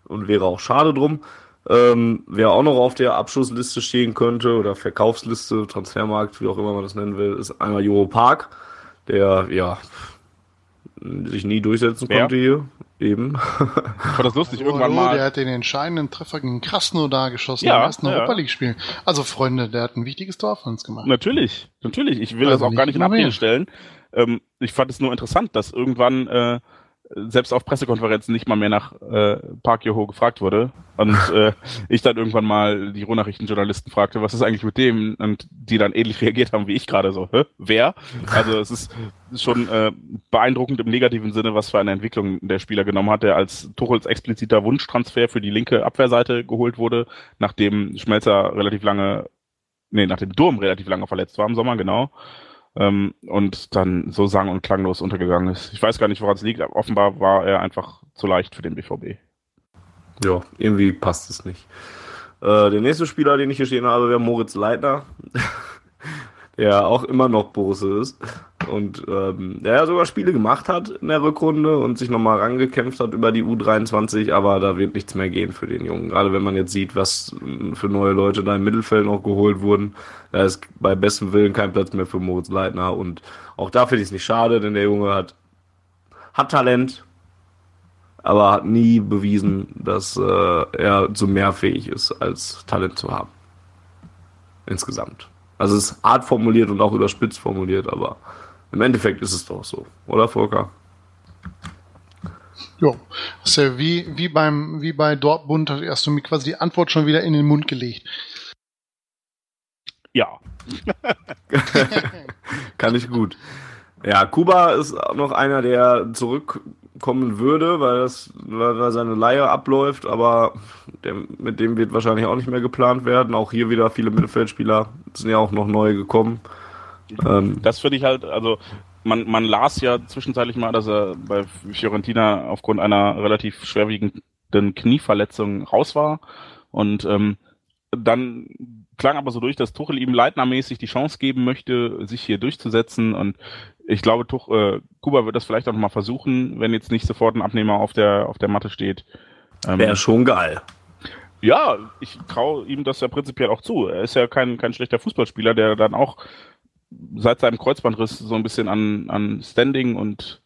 und wäre auch schade drum. Ähm, wer auch noch auf der Abschlussliste stehen könnte oder Verkaufsliste, Transfermarkt, wie auch immer man das nennen will, ist einmal Juro Park, der ja sich nie durchsetzen wer? konnte hier. Eben. Ich fand das lustig, irgendwann mal. Der hat den entscheidenden Treffer gegen Krasnodar geschossen ja, im ersten ja. Europa League-Spiel. Also Freunde, der hat ein wichtiges Tor für uns gemacht. Natürlich, natürlich. Ich will also das auch gar nicht in Abrede stellen. Ähm, ich fand es nur interessant, dass irgendwann äh, selbst auf Pressekonferenzen nicht mal mehr nach äh, Park Yoho gefragt wurde. Und äh, ich dann irgendwann mal die Rohnachrichtenjournalisten fragte, was ist eigentlich mit dem? Und die dann ähnlich reagiert haben wie ich gerade so. Hä? Wer? Also es ist schon äh, beeindruckend im negativen Sinne, was für eine Entwicklung der Spieler genommen hat, der als Tuchels expliziter Wunschtransfer für die linke Abwehrseite geholt wurde, nachdem Schmelzer relativ lange, nee, nachdem Durm relativ lange verletzt war im Sommer, genau ähm, und dann so sang- und klanglos untergegangen ist. Ich weiß gar nicht, woran es liegt. Offenbar war er einfach zu leicht für den BVB. Ja, irgendwie passt es nicht. Äh, der nächste Spieler, den ich hier stehen habe, wäre Moritz Leitner. Der auch immer noch Borusse ist und ähm, der ja sogar Spiele gemacht hat in der Rückrunde und sich nochmal rangekämpft hat über die U23, aber da wird nichts mehr gehen für den Jungen. Gerade wenn man jetzt sieht, was für neue Leute da im Mittelfeld noch geholt wurden, da ist bei bestem Willen kein Platz mehr für Moritz Leitner und auch da finde ich es nicht schade, denn der Junge hat, hat Talent, aber hat nie bewiesen, dass äh, er zu mehr fähig ist, als Talent zu haben. Insgesamt. Also es ist art formuliert und auch überspitzt formuliert, aber im Endeffekt ist es doch so, oder Volker? Ja, ist ja wie, wie, beim, wie bei Dortmund hast du mir quasi die Antwort schon wieder in den Mund gelegt. Ja. Kann ich gut. Ja, Kuba ist noch einer, der zurück kommen würde, weil, das, weil seine Leihe abläuft, aber der, mit dem wird wahrscheinlich auch nicht mehr geplant werden. Auch hier wieder viele Mittelfeldspieler sind ja auch noch neu gekommen. Ähm, das finde ich halt, also man, man las ja zwischenzeitlich mal, dass er bei Fiorentina aufgrund einer relativ schwerwiegenden Knieverletzung raus war und ähm, dann klang aber so durch, dass Tuchel ihm leitnermäßig die Chance geben möchte, sich hier durchzusetzen. Und ich glaube, Tuch, äh, Kuba wird das vielleicht auch nochmal versuchen, wenn jetzt nicht sofort ein Abnehmer auf der, auf der Matte steht. Ähm, Wäre schon geil. Ja, ich traue ihm das ja prinzipiell auch zu. Er ist ja kein, kein schlechter Fußballspieler, der dann auch seit seinem Kreuzbandriss so ein bisschen an, an Standing und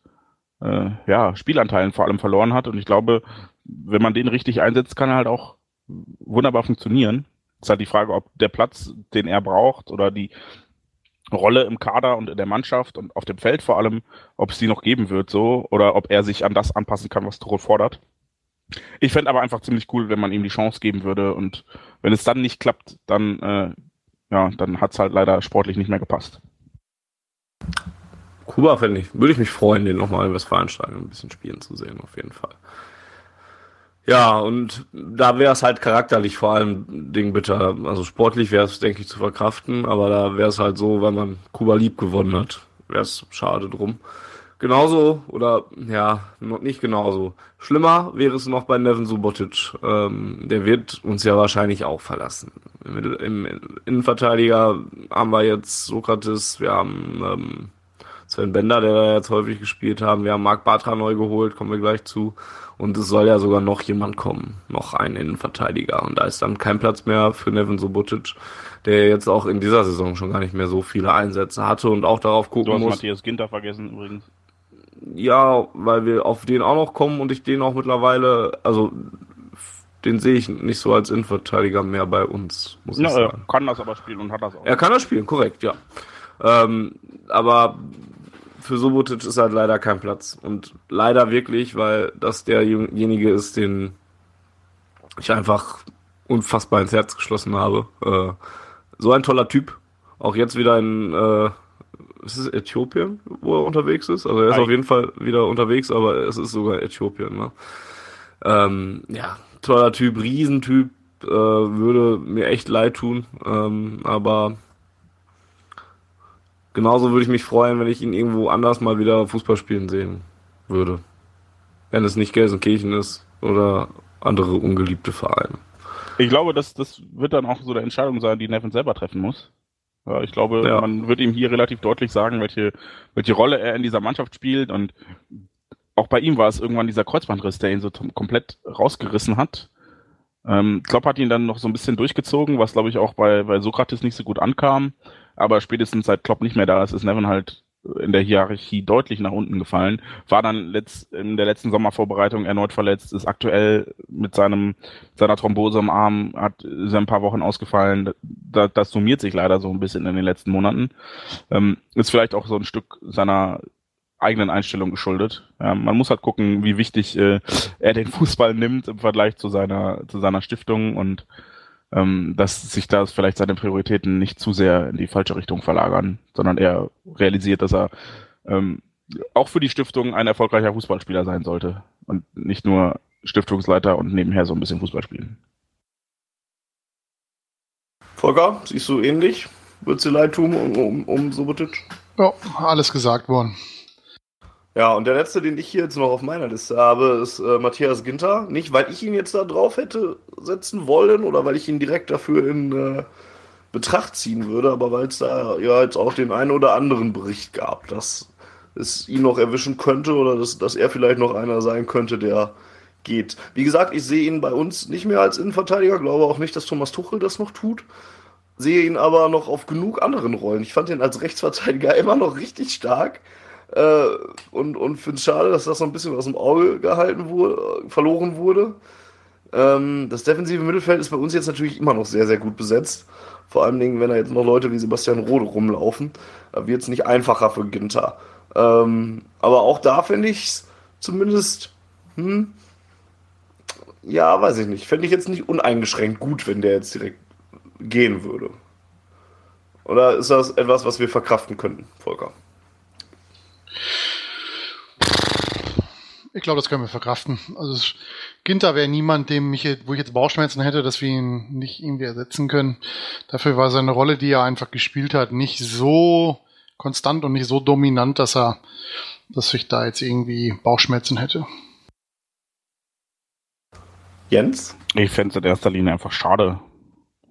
äh, ja, Spielanteilen vor allem verloren hat. Und ich glaube, wenn man den richtig einsetzt, kann er halt auch wunderbar funktionieren. Es ist halt die Frage, ob der Platz, den er braucht oder die Rolle im Kader und in der Mannschaft und auf dem Feld vor allem, ob es die noch geben wird, so, oder ob er sich an das anpassen kann, was Tuchel fordert. Ich fände aber einfach ziemlich cool, wenn man ihm die Chance geben würde und wenn es dann nicht klappt, dann, äh, ja, dann hat es halt leider sportlich nicht mehr gepasst. Kuba fände ich, würde ich mich freuen, den nochmal in Westfalenstadion ein bisschen spielen zu sehen, auf jeden Fall. Ja, und da wäre es halt charakterlich vor allem Ding bitter. Also sportlich wäre es, denke ich, zu verkraften, aber da wäre es halt so, weil man Kuba lieb gewonnen hat. Wäre es schade drum. Genauso, oder ja, nicht genauso. Schlimmer wäre es noch bei Nevin Subotic. Ähm, der wird uns ja wahrscheinlich auch verlassen. Im, Im, Innenverteidiger haben wir jetzt Sokrates, wir haben ähm, Sven Bender, der da jetzt häufig gespielt haben, wir haben Marc Bartra neu geholt, kommen wir gleich zu. Und es soll ja sogar noch jemand kommen, noch ein Innenverteidiger. Und da ist dann kein Platz mehr für Nevin Subotic, der jetzt auch in dieser Saison schon gar nicht mehr so viele Einsätze hatte und auch darauf gucken du hast muss. Matthias Ginter vergessen übrigens. Ja, weil wir auf den auch noch kommen und ich den auch mittlerweile, also den sehe ich nicht so als Innenverteidiger mehr bei uns, muss ja, ich sagen. Er kann das aber spielen und hat das auch. Er kann das spielen, korrekt, ja. Ähm, aber für Subotic ist halt leider kein Platz. Und leider wirklich, weil das derjenige ist, den ich einfach unfassbar ins Herz geschlossen habe. Äh, so ein toller Typ. Auch jetzt wieder in äh, ist es Äthiopien, wo er unterwegs ist. Also er ist Nein. auf jeden Fall wieder unterwegs, aber es ist sogar Äthiopien. Ne? Ähm, ja, toller Typ, Riesentyp, äh, würde mir echt leid tun. Ähm, aber genauso würde ich mich freuen, wenn ich ihn irgendwo anders mal wieder Fußball spielen sehen würde. Wenn es nicht Gelsenkirchen ist oder andere ungeliebte Vereine. Ich glaube, das, das wird dann auch so eine Entscheidung sein, die Nevin selber treffen muss. Ja, ich glaube, ja. man wird ihm hier relativ deutlich sagen, welche, welche Rolle er in dieser Mannschaft spielt und auch bei ihm war es irgendwann dieser Kreuzbandriss, der ihn so komplett rausgerissen hat. Ähm, Klopp hat ihn dann noch so ein bisschen durchgezogen, was glaube ich auch bei, bei Sokrates nicht so gut ankam. Aber spätestens seit Klopp nicht mehr da ist, ist Nevin halt in der Hierarchie deutlich nach unten gefallen. War dann letzt, in der letzten Sommervorbereitung erneut verletzt, ist aktuell mit seinem, seiner Thrombose im Arm, hat ist ein paar Wochen ausgefallen. Da, das summiert sich leider so ein bisschen in den letzten Monaten. Ähm, ist vielleicht auch so ein Stück seiner eigenen Einstellung geschuldet. Ja, man muss halt gucken, wie wichtig äh, er den Fußball nimmt im Vergleich zu seiner, zu seiner Stiftung und ähm, dass sich da vielleicht seine Prioritäten nicht zu sehr in die falsche Richtung verlagern, sondern er realisiert, dass er ähm, auch für die Stiftung ein erfolgreicher Fußballspieler sein sollte und nicht nur Stiftungsleiter und nebenher so ein bisschen Fußball spielen. Volker, siehst du ähnlich? Würdest du leid tun um, um, um Subotic? Ja, alles gesagt worden. Ja, und der letzte, den ich hier jetzt noch auf meiner Liste habe, ist äh, Matthias Ginter. Nicht, weil ich ihn jetzt da drauf hätte setzen wollen oder weil ich ihn direkt dafür in äh, Betracht ziehen würde, aber weil es da ja jetzt auch den einen oder anderen Bericht gab, dass es ihn noch erwischen könnte oder dass, dass er vielleicht noch einer sein könnte, der geht. Wie gesagt, ich sehe ihn bei uns nicht mehr als Innenverteidiger, glaube auch nicht, dass Thomas Tuchel das noch tut. Sehe ihn aber noch auf genug anderen Rollen. Ich fand ihn als Rechtsverteidiger immer noch richtig stark. Äh, und und finde es schade, dass das so ein bisschen aus dem Auge gehalten wurde, verloren wurde. Ähm, das defensive Mittelfeld ist bei uns jetzt natürlich immer noch sehr, sehr gut besetzt. Vor allem, wenn da jetzt noch Leute wie Sebastian Rode rumlaufen, wird es nicht einfacher für Ginter. Ähm, aber auch da finde ich es zumindest, hm, ja, weiß ich nicht. Fände ich jetzt nicht uneingeschränkt gut, wenn der jetzt direkt gehen würde. Oder ist das etwas, was wir verkraften könnten, Volker? Ich glaube, das können wir verkraften. Also Ginter wäre niemand, dem ich, wo ich jetzt Bauchschmerzen hätte, dass wir ihn nicht irgendwie ersetzen können. Dafür war seine Rolle, die er einfach gespielt hat, nicht so konstant und nicht so dominant, dass er, dass ich da jetzt irgendwie Bauchschmerzen hätte. Jens? Ich fände es in erster Linie einfach schade.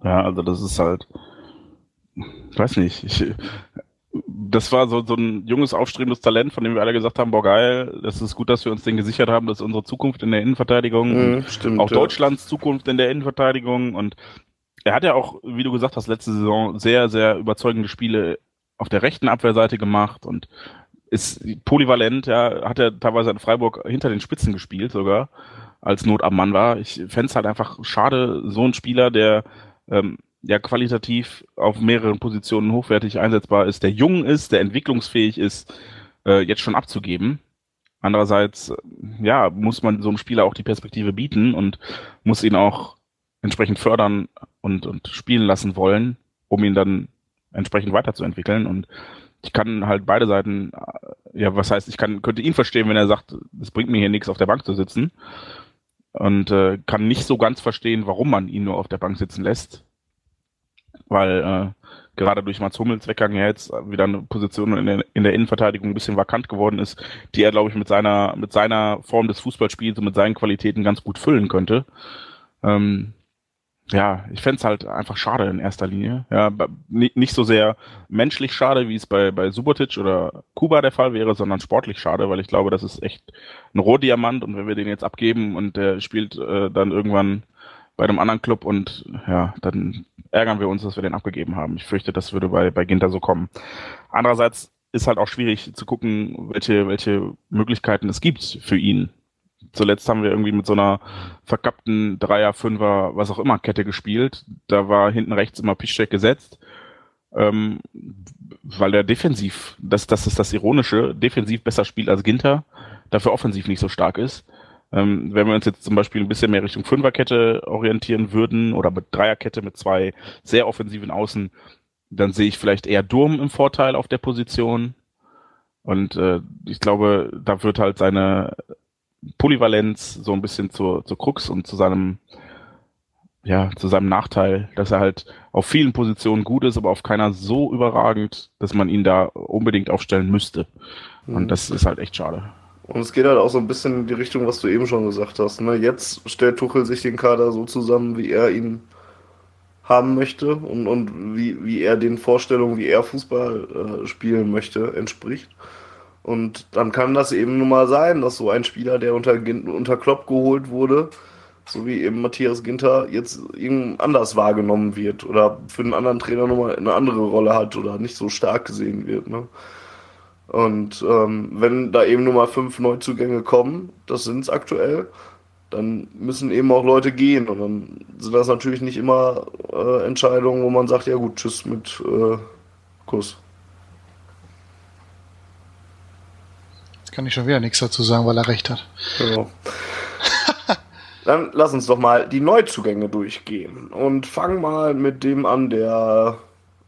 Ja, also das ist halt, ich weiß nicht, ich, das war so, so ein junges, aufstrebendes Talent, von dem wir alle gesagt haben, boah geil, das ist gut, dass wir uns den gesichert haben, das ist unsere Zukunft in der Innenverteidigung, Mhm, stimmt, auch ja. Deutschlands Zukunft in der Innenverteidigung und er hat ja auch, wie du gesagt hast, letzte Saison sehr, sehr überzeugende Spiele auf der rechten Abwehrseite gemacht und ist polyvalent, ja, hat er teilweise in Freiburg hinter den Spitzen gespielt sogar, als Not am Mann war. Ich fände es halt einfach schade, so ein Spieler, der ähm, ja qualitativ auf mehreren Positionen hochwertig einsetzbar ist, der jung ist, der entwicklungsfähig ist, äh, jetzt schon abzugeben. Andererseits, äh, ja, muss man so einem Spieler auch die Perspektive bieten und muss ihn auch entsprechend fördern und, und spielen lassen wollen, um ihn dann entsprechend weiterzuentwickeln. Und ich kann halt beide Seiten, äh, ja, was heißt, ich kann, könnte ihn verstehen, wenn er sagt, es bringt mir hier nichts, auf der Bank zu sitzen. Und äh, kann nicht so ganz verstehen, warum man ihn nur auf der Bank sitzen lässt. Weil äh, gerade durch Mats Hummels Weggang ja jetzt wieder eine Position in der, in der Innenverteidigung ein bisschen vakant geworden ist, die er, glaube ich, mit seiner, mit seiner Form des Fußballspiels und mit seinen Qualitäten ganz gut füllen könnte. Ähm, ja, ich fänd's halt einfach schade in erster Linie. Ja, nicht so sehr menschlich schade, wie es bei, bei Subotic oder Kuba der Fall wäre, sondern sportlich schade, weil ich glaube, das ist echt ein Rohdiamant und wenn wir den jetzt abgeben und der spielt äh, dann irgendwann bei einem anderen Club und ja, dann ärgern wir uns, dass wir den abgegeben haben. Ich fürchte, das würde bei, bei Ginter so kommen. Andererseits ist halt auch schwierig zu gucken, welche, welche Möglichkeiten es gibt für ihn. Zuletzt haben wir irgendwie mit so einer verkappten Dreier, Fünfer, was auch immer Kette gespielt. Da war hinten rechts immer Piszczek gesetzt, ähm, weil er defensiv, das, das ist das Ironische, defensiv besser spielt als Ginter, dafür offensiv nicht so stark ist. Ähm, wenn wir uns jetzt zum Beispiel ein bisschen mehr Richtung Fünferkette orientieren würden oder mit Dreierkette mit zwei sehr offensiven Außen, dann sehe ich vielleicht eher Durm im Vorteil auf der Position. Und äh, ich glaube, da wird halt seine Polyvalenz so ein bisschen zur, zur Krux und zu seinem, ja, zu seinem Nachteil, dass er halt auf vielen Positionen gut ist, aber auf keiner so überragend, dass man ihn da unbedingt aufstellen müsste. Und das ist halt echt schade. Und es geht halt auch so ein bisschen in die Richtung, was du eben schon gesagt hast. Ne? Jetzt stellt Tuchel sich den Kader so zusammen, wie er ihn haben möchte und, und wie, wie er den Vorstellungen, wie er Fußball äh, spielen möchte, entspricht. Und dann kann das eben nun mal sein, dass so ein Spieler, der unter, unter Klopp geholt wurde, so wie eben Matthias Ginter, jetzt irgend anders wahrgenommen wird oder für einen anderen Trainer nochmal eine andere Rolle hat oder nicht so stark gesehen wird. Ne? Und ähm, wenn da eben nur mal fünf Neuzugänge kommen, das sind es aktuell, dann müssen eben auch Leute gehen. Und dann sind das natürlich nicht immer äh, Entscheidungen, wo man sagt, ja gut, tschüss mit äh, Kuss. Jetzt kann ich schon wieder nichts dazu sagen, weil er recht hat. Genau. Dann lass uns doch mal die Neuzugänge durchgehen und fangen mal mit dem an, der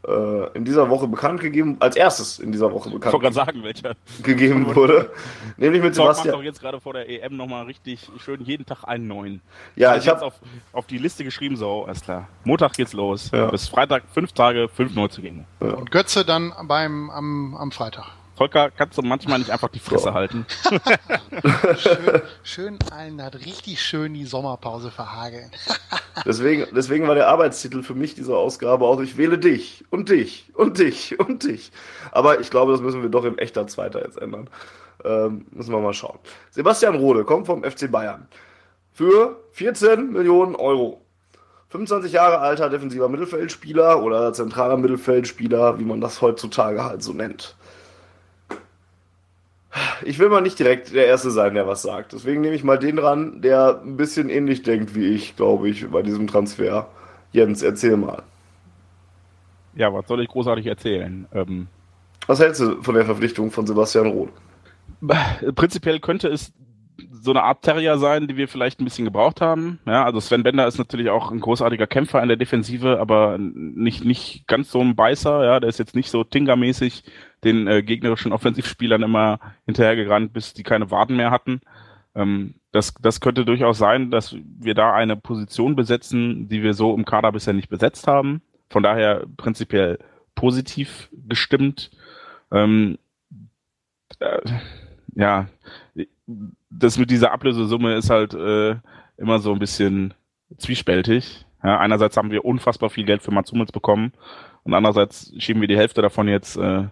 äh, in dieser Woche bekannt gegeben, als erstes in dieser Woche Ich bekannt wollte gerade sagen, welcher. gegeben wurde. Nämlich mit macht Sebastian. doch jetzt gerade vor der EM nochmal richtig schön jeden Tag einen neuen. Ja, Also ich habe auf, auf die Liste geschrieben, so, alles klar. Montag geht's los. Ja. Bis Freitag fünf Tage, fünf Neuzugänge. Und Götze dann beim, am, am Freitag. Volker, kannst du manchmal nicht einfach die Fresse So. halten? Schön, schön allen hat richtig schön die Sommerpause verhageln. Deswegen, deswegen war der Arbeitstitel für mich dieser Ausgabe auch, ich wähle dich und dich und dich und dich. Aber ich glaube, das müssen wir doch in echter Zweiter jetzt ändern. Ähm, müssen wir mal schauen. Sebastian Rode kommt vom FC Bayern. Für 14 Millionen Euro. 25 Jahre alter defensiver Mittelfeldspieler oder zentraler Mittelfeldspieler, wie man das heutzutage halt so nennt. Ich will mal nicht direkt der Erste sein, der was sagt. Deswegen nehme ich mal den ran, der ein bisschen ähnlich denkt wie ich, glaube ich, bei diesem Transfer. Jens, erzähl mal. Ja, was soll ich großartig erzählen? Ähm, Was hältst du von der Verpflichtung von Sebastian Roth? prinzipiell könnte es so eine Art Terrier sein, die wir vielleicht ein bisschen gebraucht haben. Ja, also Sven Bender ist natürlich auch ein großartiger Kämpfer in der Defensive, aber nicht, nicht ganz so ein Beißer. Ja, der ist jetzt nicht so Tinga-mäßig den äh, gegnerischen Offensivspielern immer hinterhergerannt, bis die keine Waden mehr hatten. Ähm, das, das könnte durchaus sein, dass wir da eine Position besetzen, die wir so im Kader bisher nicht besetzt haben. Von daher prinzipiell positiv gestimmt. Ähm, äh, ja, das mit dieser Ablösesumme ist halt äh, immer so ein bisschen zwiespältig. Ja, einerseits haben wir unfassbar viel Geld für Mats Hummels bekommen und andererseits schieben wir die Hälfte davon jetzt äh,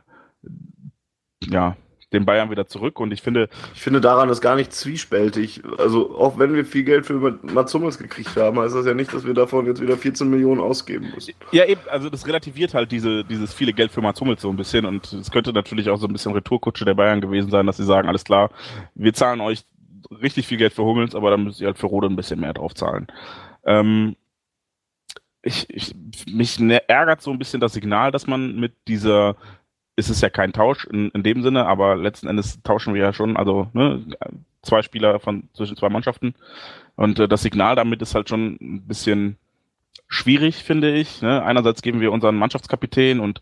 ja, den Bayern wieder zurück und ich finde. Ich finde daran ist gar nicht zwiespältig. Also auch wenn wir viel Geld für Mats Hummels gekriegt haben, heißt das ja nicht, dass wir davon jetzt wieder 14 Millionen ausgeben müssen. Ja, eben, also das relativiert halt diese, dieses viele Geld für Mats Hummels so ein bisschen und es könnte natürlich auch so ein bisschen Retourkutsche der Bayern gewesen sein, dass sie sagen, alles klar, wir zahlen euch richtig viel Geld für Hummels, aber dann müsst ihr halt für Rode ein bisschen mehr drauf zahlen. Ähm, ich, ich, mich ne, ärgert so ein bisschen das Signal, dass man mit dieser ist es ja kein Tausch in, in dem Sinne, aber letzten Endes tauschen wir ja schon, also ne, zwei Spieler von zwischen zwei Mannschaften. Und äh, das Signal damit ist halt schon ein bisschen schwierig, finde ich. Ne? Einerseits geben wir unseren Mannschaftskapitän und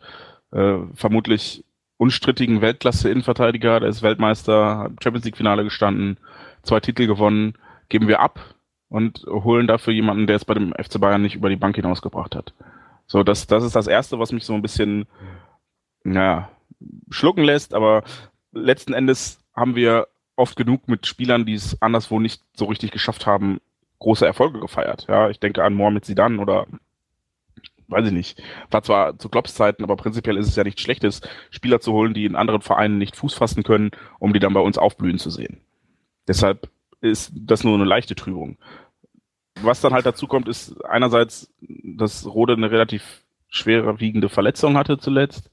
äh, vermutlich unstrittigen Weltklasse-Innenverteidiger, der ist Weltmeister, Champions League-Finale gestanden, zwei Titel gewonnen, geben wir ab und holen dafür jemanden, der es bei dem FC Bayern nicht über die Bank hinausgebracht hat. So, das, das ist das Erste, was mich so ein bisschen naja, schlucken lässt, aber letzten Endes haben wir oft genug mit Spielern, die es anderswo nicht so richtig geschafft haben, große Erfolge gefeiert. Ja, ich denke an Mohamed Zidane oder weiß ich nicht. War zwar zu Klopps Zeiten, aber prinzipiell ist es ja nichts Schlechtes, Spieler zu holen, die in anderen Vereinen nicht Fuß fassen können, um die dann bei uns aufblühen zu sehen. Deshalb ist das nur eine leichte Trübung. Was dann halt dazu kommt, ist einerseits, dass Rode eine relativ schwerwiegende Verletzung hatte zuletzt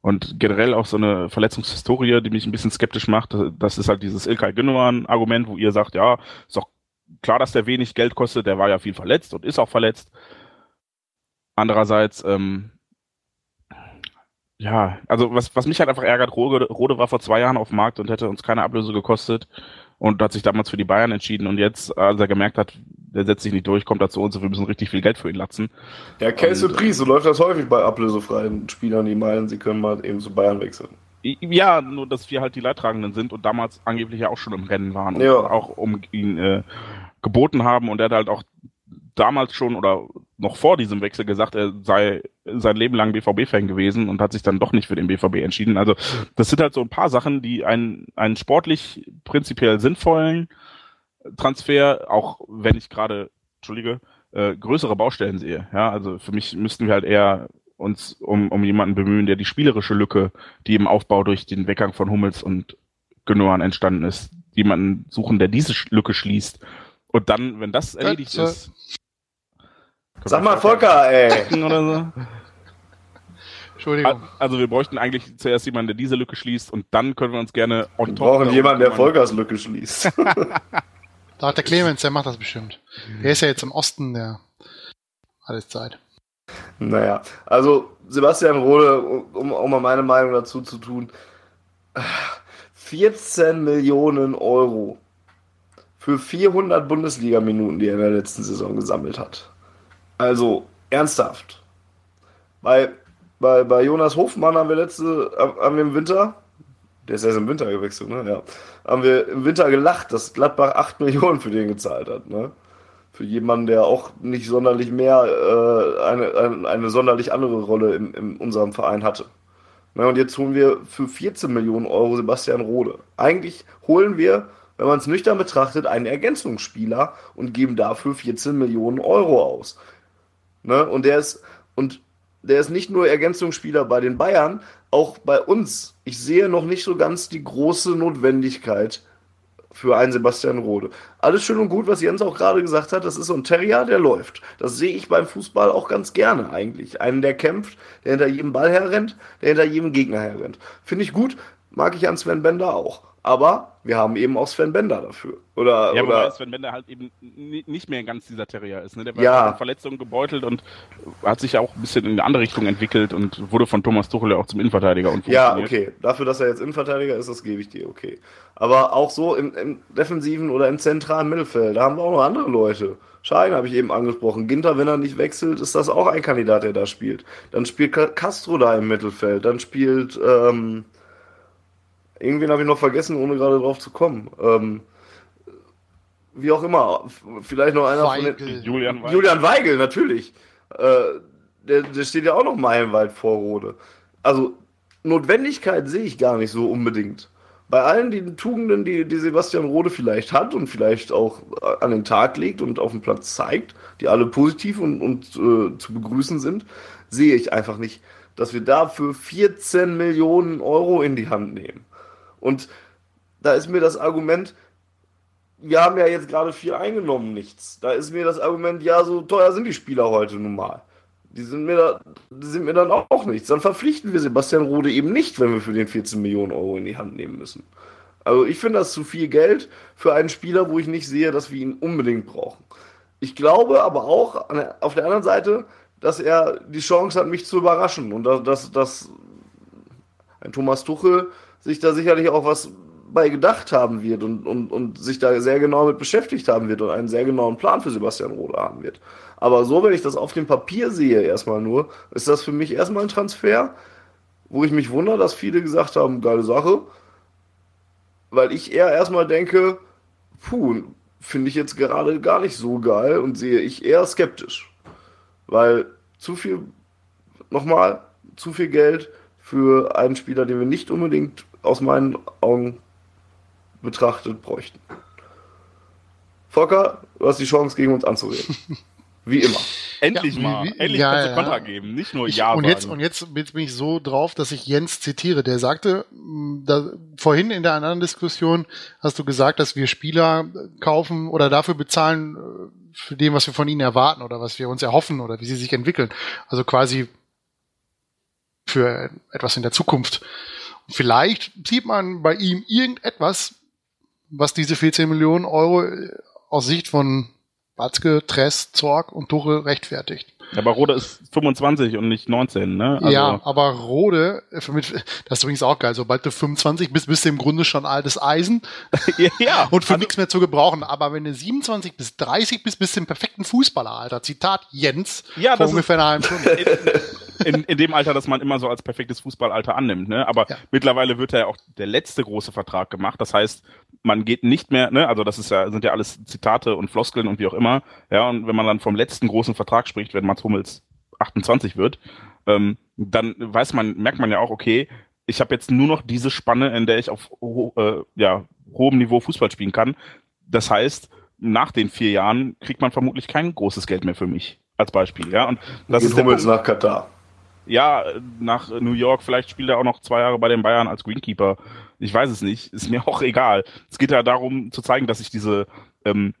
und generell auch so eine Verletzungshistorie, die mich ein bisschen skeptisch macht. Das ist halt dieses Ilkay Gündogan-Argument, wo ihr sagt, ja, ist doch klar, dass der wenig Geld kostet, der war ja viel verletzt und ist auch verletzt. Andererseits, ähm, ja, also was, was mich halt einfach ärgert, Rode, Rode war vor zwei Jahren auf dem Markt und hätte uns keine Ablöse gekostet und hat sich damals für die Bayern entschieden und jetzt, als er gemerkt hat, der setzt sich nicht durch, kommt er zu uns und wir müssen richtig viel Geld für ihn latzen. Ja, Case und, Pries, so läuft das häufig bei ablösefreien Spielern, die meinen, sie können mal eben zu Bayern wechseln. Ja, nur dass wir halt die Leidtragenden sind und damals angeblich ja auch schon im Rennen waren und ja. auch um ihn äh, geboten haben und er hat halt auch damals schon oder noch vor diesem Wechsel gesagt, er sei sein Leben lang BVB-Fan gewesen und hat sich dann doch nicht für den BVB entschieden. Also das sind halt so ein paar Sachen, die einen, einen sportlich prinzipiell sinnvollen Transfer, auch wenn ich gerade, entschuldige, äh, größere Baustellen sehe. Ja, also für mich müssten wir halt eher uns um, um jemanden bemühen, der die spielerische Lücke, die im Aufbau durch den Weggang von Hummels und Genoan entstanden ist, jemanden suchen, der diese Lücke schließt. Und dann, wenn das erledigt das, ist. Sag mal, Volker, ey. Oder so. Entschuldigung. Also wir bräuchten eigentlich zuerst jemanden, der diese Lücke schließt und dann können wir uns gerne on wir brauchen jemanden, der Volkers Lücke schließt. Da hat der Clemens, der macht das bestimmt. Der ist ja jetzt im Osten der alles Zeit. Naja, also Sebastian Rohde, um auch mal meine Meinung dazu zu tun, 14 Millionen Euro für 400 Bundesliga-Minuten, die er in der letzten Saison gesammelt hat. Also ernsthaft. Bei, bei, bei Jonas Hofmann haben wir letzte, haben wir im Winter der ist erst im Winter gewechselt, ne? Ja. Haben wir im Winter gelacht, dass Gladbach 8 Millionen für den gezahlt hat, ne? Für jemanden, der auch nicht sonderlich mehr, äh, eine, eine, eine, sonderlich andere Rolle in, in unserem Verein hatte. Ne? Und jetzt holen wir für 14 Millionen Euro Sebastian Rode. Eigentlich holen wir, wenn man es nüchtern betrachtet, einen Ergänzungsspieler und geben dafür 14 Millionen Euro aus. Ne? Und der ist, und der ist nicht nur Ergänzungsspieler bei den Bayern, auch bei uns. Ich sehe noch nicht so ganz die große Notwendigkeit für einen Sebastian Rode. Alles schön und gut, was Jens auch gerade gesagt hat, das ist so ein Terrier, der läuft. Das sehe ich beim Fußball auch ganz gerne eigentlich. Einen, der kämpft, der hinter jedem Ball herrennt, der hinter jedem Gegner herrennt. Finde ich gut, mag ich an Sven Bender auch. Aber wir haben eben auch Sven Bender dafür. Oder, ja, oder wobei Sven Bender halt eben nicht mehr ganz dieser Terrier ist. Ne? Der war Ja. von Verletzungen gebeutelt und hat sich ja auch ein bisschen in eine andere Richtung entwickelt und wurde von Thomas Tuchel ja auch zum Innenverteidiger. Und Ja, okay. Dafür, dass er jetzt Innenverteidiger ist, das gebe ich dir, okay. Aber auch so im, im defensiven oder im zentralen Mittelfeld, da haben wir auch noch andere Leute. Schein habe ich eben angesprochen. Ginter, wenn er nicht wechselt, ist das auch ein Kandidat, der da spielt. Dann spielt Ca- Castro da im Mittelfeld. Dann spielt, ähm, irgendwen habe ich noch vergessen, ohne gerade drauf zu kommen. Ähm, wie auch immer. Vielleicht noch einer von den, Weigel. Julian Weigl. Julian Weigel, natürlich. Äh, der, der steht ja auch noch meilenweit vor Rode. Also, Notwendigkeit sehe ich gar nicht so unbedingt. bei allen den Tugenden, die, die Sebastian Rode vielleicht hat und vielleicht auch an den Tag legt und auf dem Platz zeigt, die alle positiv und, und äh, zu begrüßen sind, sehe ich einfach nicht, dass wir dafür 14 Millionen Euro in die Hand nehmen. Und da ist mir das Argument, wir haben ja jetzt gerade viel eingenommen, nichts. Da ist mir das Argument, ja, so teuer sind die Spieler heute nun mal. Die sind mir, da, die sind mir dann auch nichts. Dann verpflichten wir Sebastian Rode eben nicht, wenn wir für den 14 Millionen Euro in die Hand nehmen müssen. Also ich finde das zu viel Geld für einen Spieler, wo ich nicht sehe, dass wir ihn unbedingt brauchen. Ich glaube aber auch auf der anderen Seite, dass er die Chance hat, mich zu überraschen und dass, dass, dass ein Thomas Tuchel sich da sicherlich auch was bei gedacht haben wird und, und, und sich da sehr genau mit beschäftigt haben wird und einen sehr genauen Plan für Sebastian Rode haben wird. Aber so, wenn ich das auf dem Papier sehe, erstmal nur, ist das für mich erstmal ein Transfer, wo ich mich wundere, dass viele gesagt haben, geile Sache, weil ich eher erstmal denke, puh, finde ich jetzt gerade gar nicht so geil und sehe ich eher skeptisch. Weil zu viel, nochmal, zu viel Geld für einen Spieler, den wir nicht unbedingt aus meinen Augen betrachtet bräuchten. Volker, du hast die Chance, gegen uns anzureden. Wie immer. Endlich ja, mal. Wie, wie, Endlich ja, kannst du Kontra geben, nicht nur ich, Ja und jetzt, und jetzt, jetzt bin ich so drauf, dass ich Jens zitiere. Der sagte, mm, da, vorhin in der anderen Diskussion hast du gesagt, dass wir Spieler kaufen oder dafür bezahlen, äh, für dem, was wir von ihnen erwarten oder was wir uns erhoffen oder wie sie sich entwickeln. Also quasi für etwas in der Zukunft. Vielleicht sieht man bei ihm irgendetwas, was diese 14 Millionen Euro äh, aus Sicht von Watzke, Tress, Zorg und Tuchel rechtfertigt. Aber Rode ist 25 und nicht 19, ne? Also ja, aber Rode, äh, das ist übrigens auch geil, sobald du 25 bist, bist du im Grunde schon altes Eisen. ja. Und für also, nichts mehr zu gebrauchen. Aber wenn du 27 bis 30 bist, bist du im perfekten Fußballer, Alter. Zitat Jens. Ja, vor ungefähr einer halben Stunde. In, in, dem Alter, das man immer so als perfektes Fußballalter annimmt, ne? Aber ja. mittlerweile wird ja auch der letzte große Vertrag gemacht. Das heißt, man geht nicht mehr, ne, also das ist ja, sind ja alles Zitate und Floskeln und wie auch immer, ja, und wenn man dann vom letzten großen Vertrag spricht, wenn Mats Hummels 28 wird, ähm, dann weiß man, merkt man ja auch, okay, ich habe jetzt nur noch diese Spanne, in der ich auf äh, ja, hohem Niveau Fußball spielen kann. Das heißt, nach den vier Jahren kriegt man vermutlich kein großes Geld mehr für mich, als Beispiel, ja. Und das ist Hummels nach Katar. Ja, nach New York, vielleicht spielt er auch noch zwei Jahre bei den Bayern als Greenkeeper. Ich weiß es nicht, ist mir auch egal. Es geht ja darum zu zeigen, dass sich diese, ähm,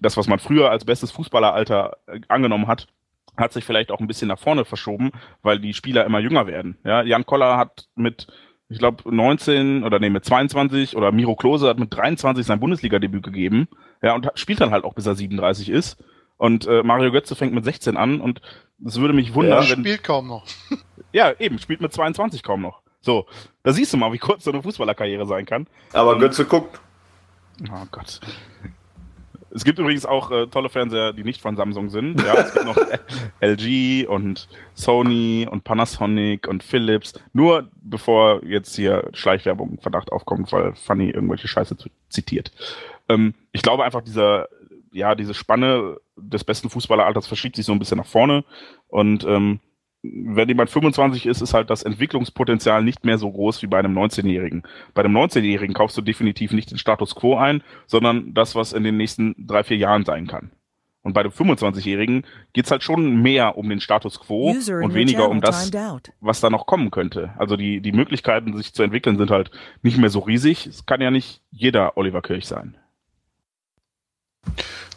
das, was man früher als bestes Fußballeralter äh, angenommen hat, hat sich vielleicht auch ein bisschen nach vorne verschoben, weil die Spieler immer jünger werden. Ja, Jan Koller hat mit, ich glaube, 19 oder nee, mit 22 oder Miro Klose hat mit 23 sein Bundesliga-Debüt gegeben. Ja, und spielt dann halt auch bis er 37 ist. Und äh, Mario Götze fängt mit 16 an und es würde mich wundern, ja, wenn. spielt kaum noch. ja, eben, spielt mit 22 kaum noch. So, da siehst du mal, wie kurz so eine Fußballerkarriere sein kann. Aber und, Götze guckt. Oh Gott. Es gibt übrigens auch äh, tolle Fernseher, die nicht von Samsung sind. Ja, es gibt noch LG und Sony und Panasonic und Philips. Nur bevor jetzt hier Schleichwerbung Verdacht aufkommt, weil Fanny irgendwelche Scheiße zitiert. Ähm, ich glaube einfach, dieser, ja, diese Spanne des besten Fußballeralters verschiebt sich so ein bisschen nach vorne. Und ähm, wenn jemand 25 ist, ist halt das Entwicklungspotenzial nicht mehr so groß wie bei einem 19-Jährigen. Bei einem 19-Jährigen kaufst du definitiv nicht den Status quo ein, sondern das, was in den nächsten drei, vier Jahren sein kann. Und bei dem 25-Jährigen geht's halt schon mehr um den Status quo User und weniger um das, was da noch kommen könnte. Also die, die Möglichkeiten, sich zu entwickeln, sind halt nicht mehr so riesig. Es kann ja nicht jeder Oliver Kirch sein.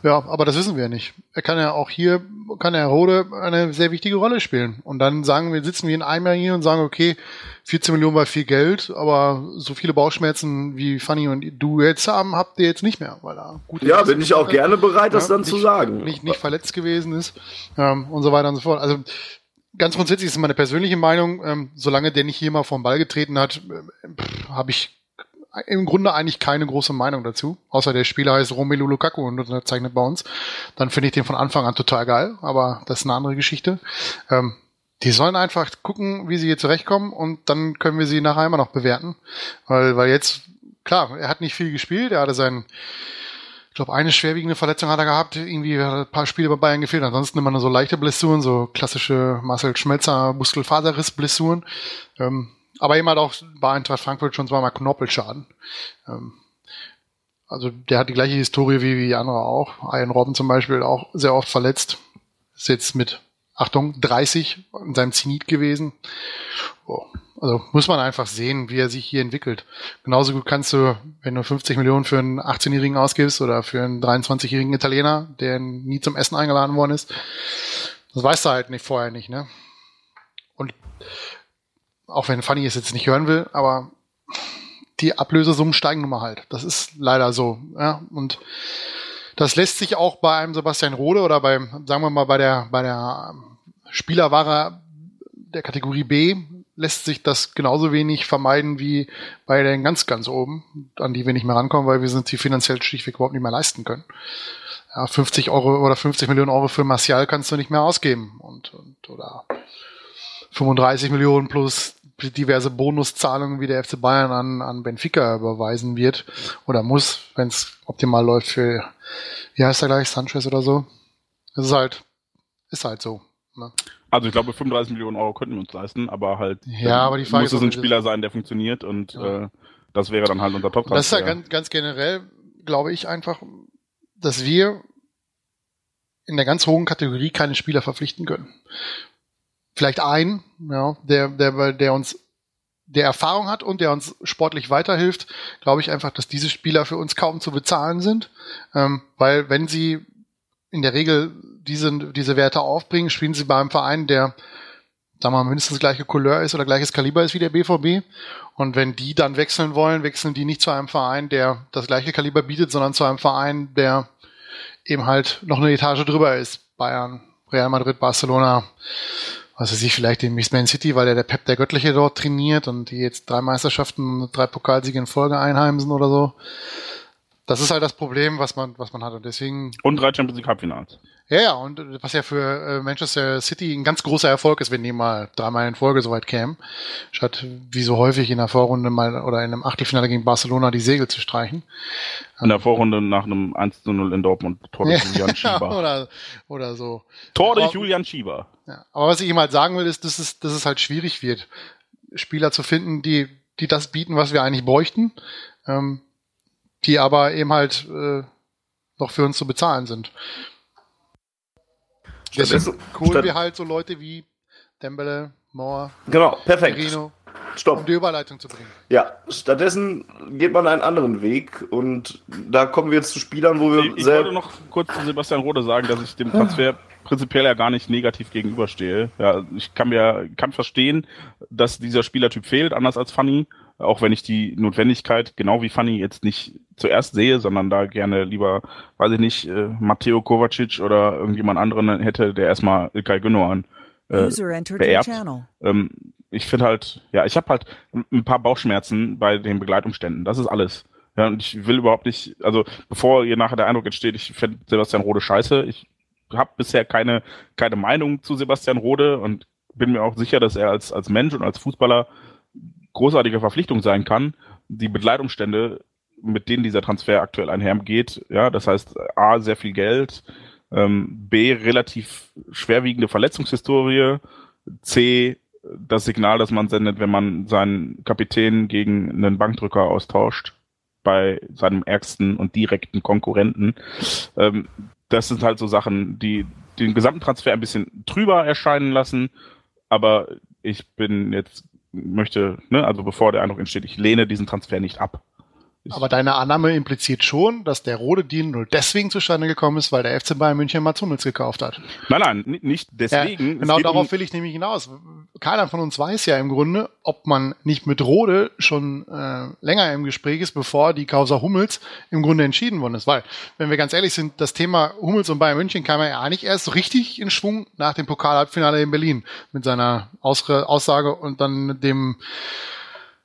Ja, aber das wissen wir ja nicht. Er kann ja auch hier, kann Herr Rode eine sehr wichtige Rolle spielen. Und dann sagen wir, sitzen wir in einem Jahr hier und sagen, okay, 14 Millionen war viel Geld, aber so viele Bauchschmerzen wie Fanny und du jetzt haben, habt ihr jetzt nicht mehr, weil er gut Ja, bin ich auch gerne bereit, das ja, dann nicht, zu sagen. Nicht, nicht verletzt gewesen ist ähm, und so weiter und so fort. Also ganz grundsätzlich ist meine persönliche Meinung, ähm, solange der nicht hier mal vom Ball getreten hat, äh, habe ich im Grunde eigentlich keine große Meinung dazu. Außer der Spieler heißt Romelu Lukaku und unterzeichnet bei uns. Dann finde ich den von Anfang an total geil, aber das ist eine andere Geschichte. Ähm, die sollen einfach gucken, wie sie hier zurechtkommen und dann können wir sie nachher immer noch bewerten. Weil, weil jetzt, klar, er hat nicht viel gespielt, er hatte seinen, ich glaube, eine schwerwiegende Verletzung hat er gehabt, irgendwie hat ein paar Spiele bei Bayern gefehlt, ansonsten immer nur so leichte Blessuren, so klassische Marcel Schmelzer Muskelfaserriss-Blessuren. Ähm, aber eben halt auch bei Eintracht Frankfurt schon zweimal Knorpelschaden. Ähm, also der hat die gleiche Historie wie, wie andere auch. Ian Robben zum Beispiel auch sehr oft verletzt. Ist jetzt mit, Achtung, 30 in seinem Zenit gewesen. Oh. Also muss man einfach sehen, wie er sich hier entwickelt. Genauso gut kannst du, wenn du 50 Millionen für einen 18-Jährigen ausgibst oder für einen 23-jährigen Italiener, der nie zum Essen eingeladen worden ist, das weißt du halt nicht vorher nicht, ne? Und auch wenn Fanny es jetzt nicht hören will, aber die Ablösesummen steigen nun mal halt. Das ist leider so. Ja? Und das lässt sich auch bei einem Sebastian Rode oder beim, sagen wir mal, bei der, bei der Spielerware der Kategorie B lässt sich das genauso wenig vermeiden wie bei den ganz, ganz oben, an die wir nicht mehr rankommen, weil wir sind sie finanziell schlichtweg überhaupt nicht mehr leisten können. Ja, 50 Euro oder 50 Millionen Euro für Martial kannst du nicht mehr ausgeben und, und oder 35 Millionen plus diverse Bonuszahlungen, wie der FC Bayern an, an Benfica überweisen wird oder muss, wenn es optimal läuft für, wie heißt er gleich, Sanchez oder so. Das ist halt, ist halt so. Ne? Also ich glaube, 35 Millionen Euro könnten wir uns leisten, aber halt ja, aber die Frage muss es ein Spieler sein, der funktioniert und ja. äh, das wäre dann halt unser top Das ist ja ganz, ganz generell, glaube ich einfach, dass wir in der ganz hohen Kategorie keine Spieler verpflichten können vielleicht ein, ja, der, der, der uns der Erfahrung hat und der uns sportlich weiterhilft, glaube ich einfach, dass diese Spieler für uns kaum zu bezahlen sind, ähm, weil wenn sie in der Regel diese, diese Werte aufbringen, spielen sie beim Verein, der sagen wir mal, mindestens gleiche Couleur ist oder gleiches Kaliber ist wie der BVB. Und wenn die dann wechseln wollen, wechseln die nicht zu einem Verein, der das gleiche Kaliber bietet, sondern zu einem Verein, der eben halt noch eine Etage drüber ist. Bayern, Real Madrid, Barcelona, was weiß ich, vielleicht in Miss Man City, weil der, der Pep der Göttliche dort trainiert und die jetzt drei Meisterschaften und drei Pokalsiege in Folge einheimsen oder so. Das ist halt das Problem, was man, was man hat. Und deswegen. Und drei Champions League Halbfinals. Ja, ja, und was ja für äh, Manchester City ein ganz großer Erfolg ist, wenn die mal dreimal in Folge so weit kämen, statt wie so häufig in der Vorrunde mal oder in einem Achtelfinale gegen Barcelona die Segel zu streichen. In der Vorrunde nach einem 1 zu 0 in Dortmund, Tor durch Julian Schieber. oder, oder so. Tor durch Julian Schieber. Ja, aber was ich ihm halt sagen will, ist, dass es, dass es halt schwierig wird, Spieler zu finden, die, die das bieten, was wir eigentlich bräuchten, ähm, die aber eben halt äh, noch für uns zu bezahlen sind. Deswegen holen wir halt so Leute wie Dembele, Moore, genau, perfekt. Rino, Stopp. um die Überleitung zu bringen. Ja, stattdessen geht man einen anderen Weg und da kommen wir jetzt zu Spielern, wo wir ich, ich wollte noch kurz zu Sebastian Rode sagen, dass ich dem Transfer prinzipiell ja gar nicht negativ gegenüberstehe. Ja, ich kann mir kann verstehen, dass dieser Spielertyp fehlt, anders als Funny, auch wenn ich die Notwendigkeit genau wie Funny jetzt nicht zuerst sehe, sondern da gerne lieber, weiß ich nicht, äh, Matteo Kovacic oder irgendjemand anderen hätte, der erstmal Ilkay Gündogan äh, beerbt. Ähm, ich finde halt, ja, ich habe halt ein paar Bauchschmerzen bei den Begleitumständen. Das ist alles. Ja, und ich will überhaupt nicht, also bevor ihr nachher der Eindruck entsteht, ich finde Sebastian Rode scheiße. Ich habe bisher keine, keine Meinung zu Sebastian Rode und bin mir auch sicher, dass er als, als Mensch und als Fußballer großartige Verpflichtung sein kann. Die Begleitumstände, mit denen dieser Transfer aktuell einhergeht, ja, das heißt A, sehr viel Geld, ähm, B, relativ schwerwiegende Verletzungshistorie, C, das Signal, das man sendet, wenn man seinen Kapitän gegen einen Bankdrücker austauscht bei seinem ärgsten und direkten Konkurrenten. Ähm, das sind halt so Sachen, die den gesamten Transfer ein bisschen trüber erscheinen lassen. Aber ich bin jetzt, möchte, ne, also bevor der Eindruck entsteht, ich lehne diesen Transfer nicht ab. Aber deine Annahme impliziert schon, dass der rote Deal nur deswegen zustande gekommen ist, weil der FC Bayern München Mats Hummels gekauft hat. Nein, nein, nicht deswegen. Ja, genau darauf um will ich nämlich hinaus. Keiner von uns weiß ja im Grunde, ob man nicht mit Rode schon äh, länger im Gespräch ist, bevor die Causa Hummels im Grunde entschieden worden ist. Weil, wenn wir ganz ehrlich sind, das Thema Hummels und Bayern München kam ja eigentlich erst so richtig in Schwung nach dem Pokalhalbfinale in Berlin mit seiner Aussage und dann dem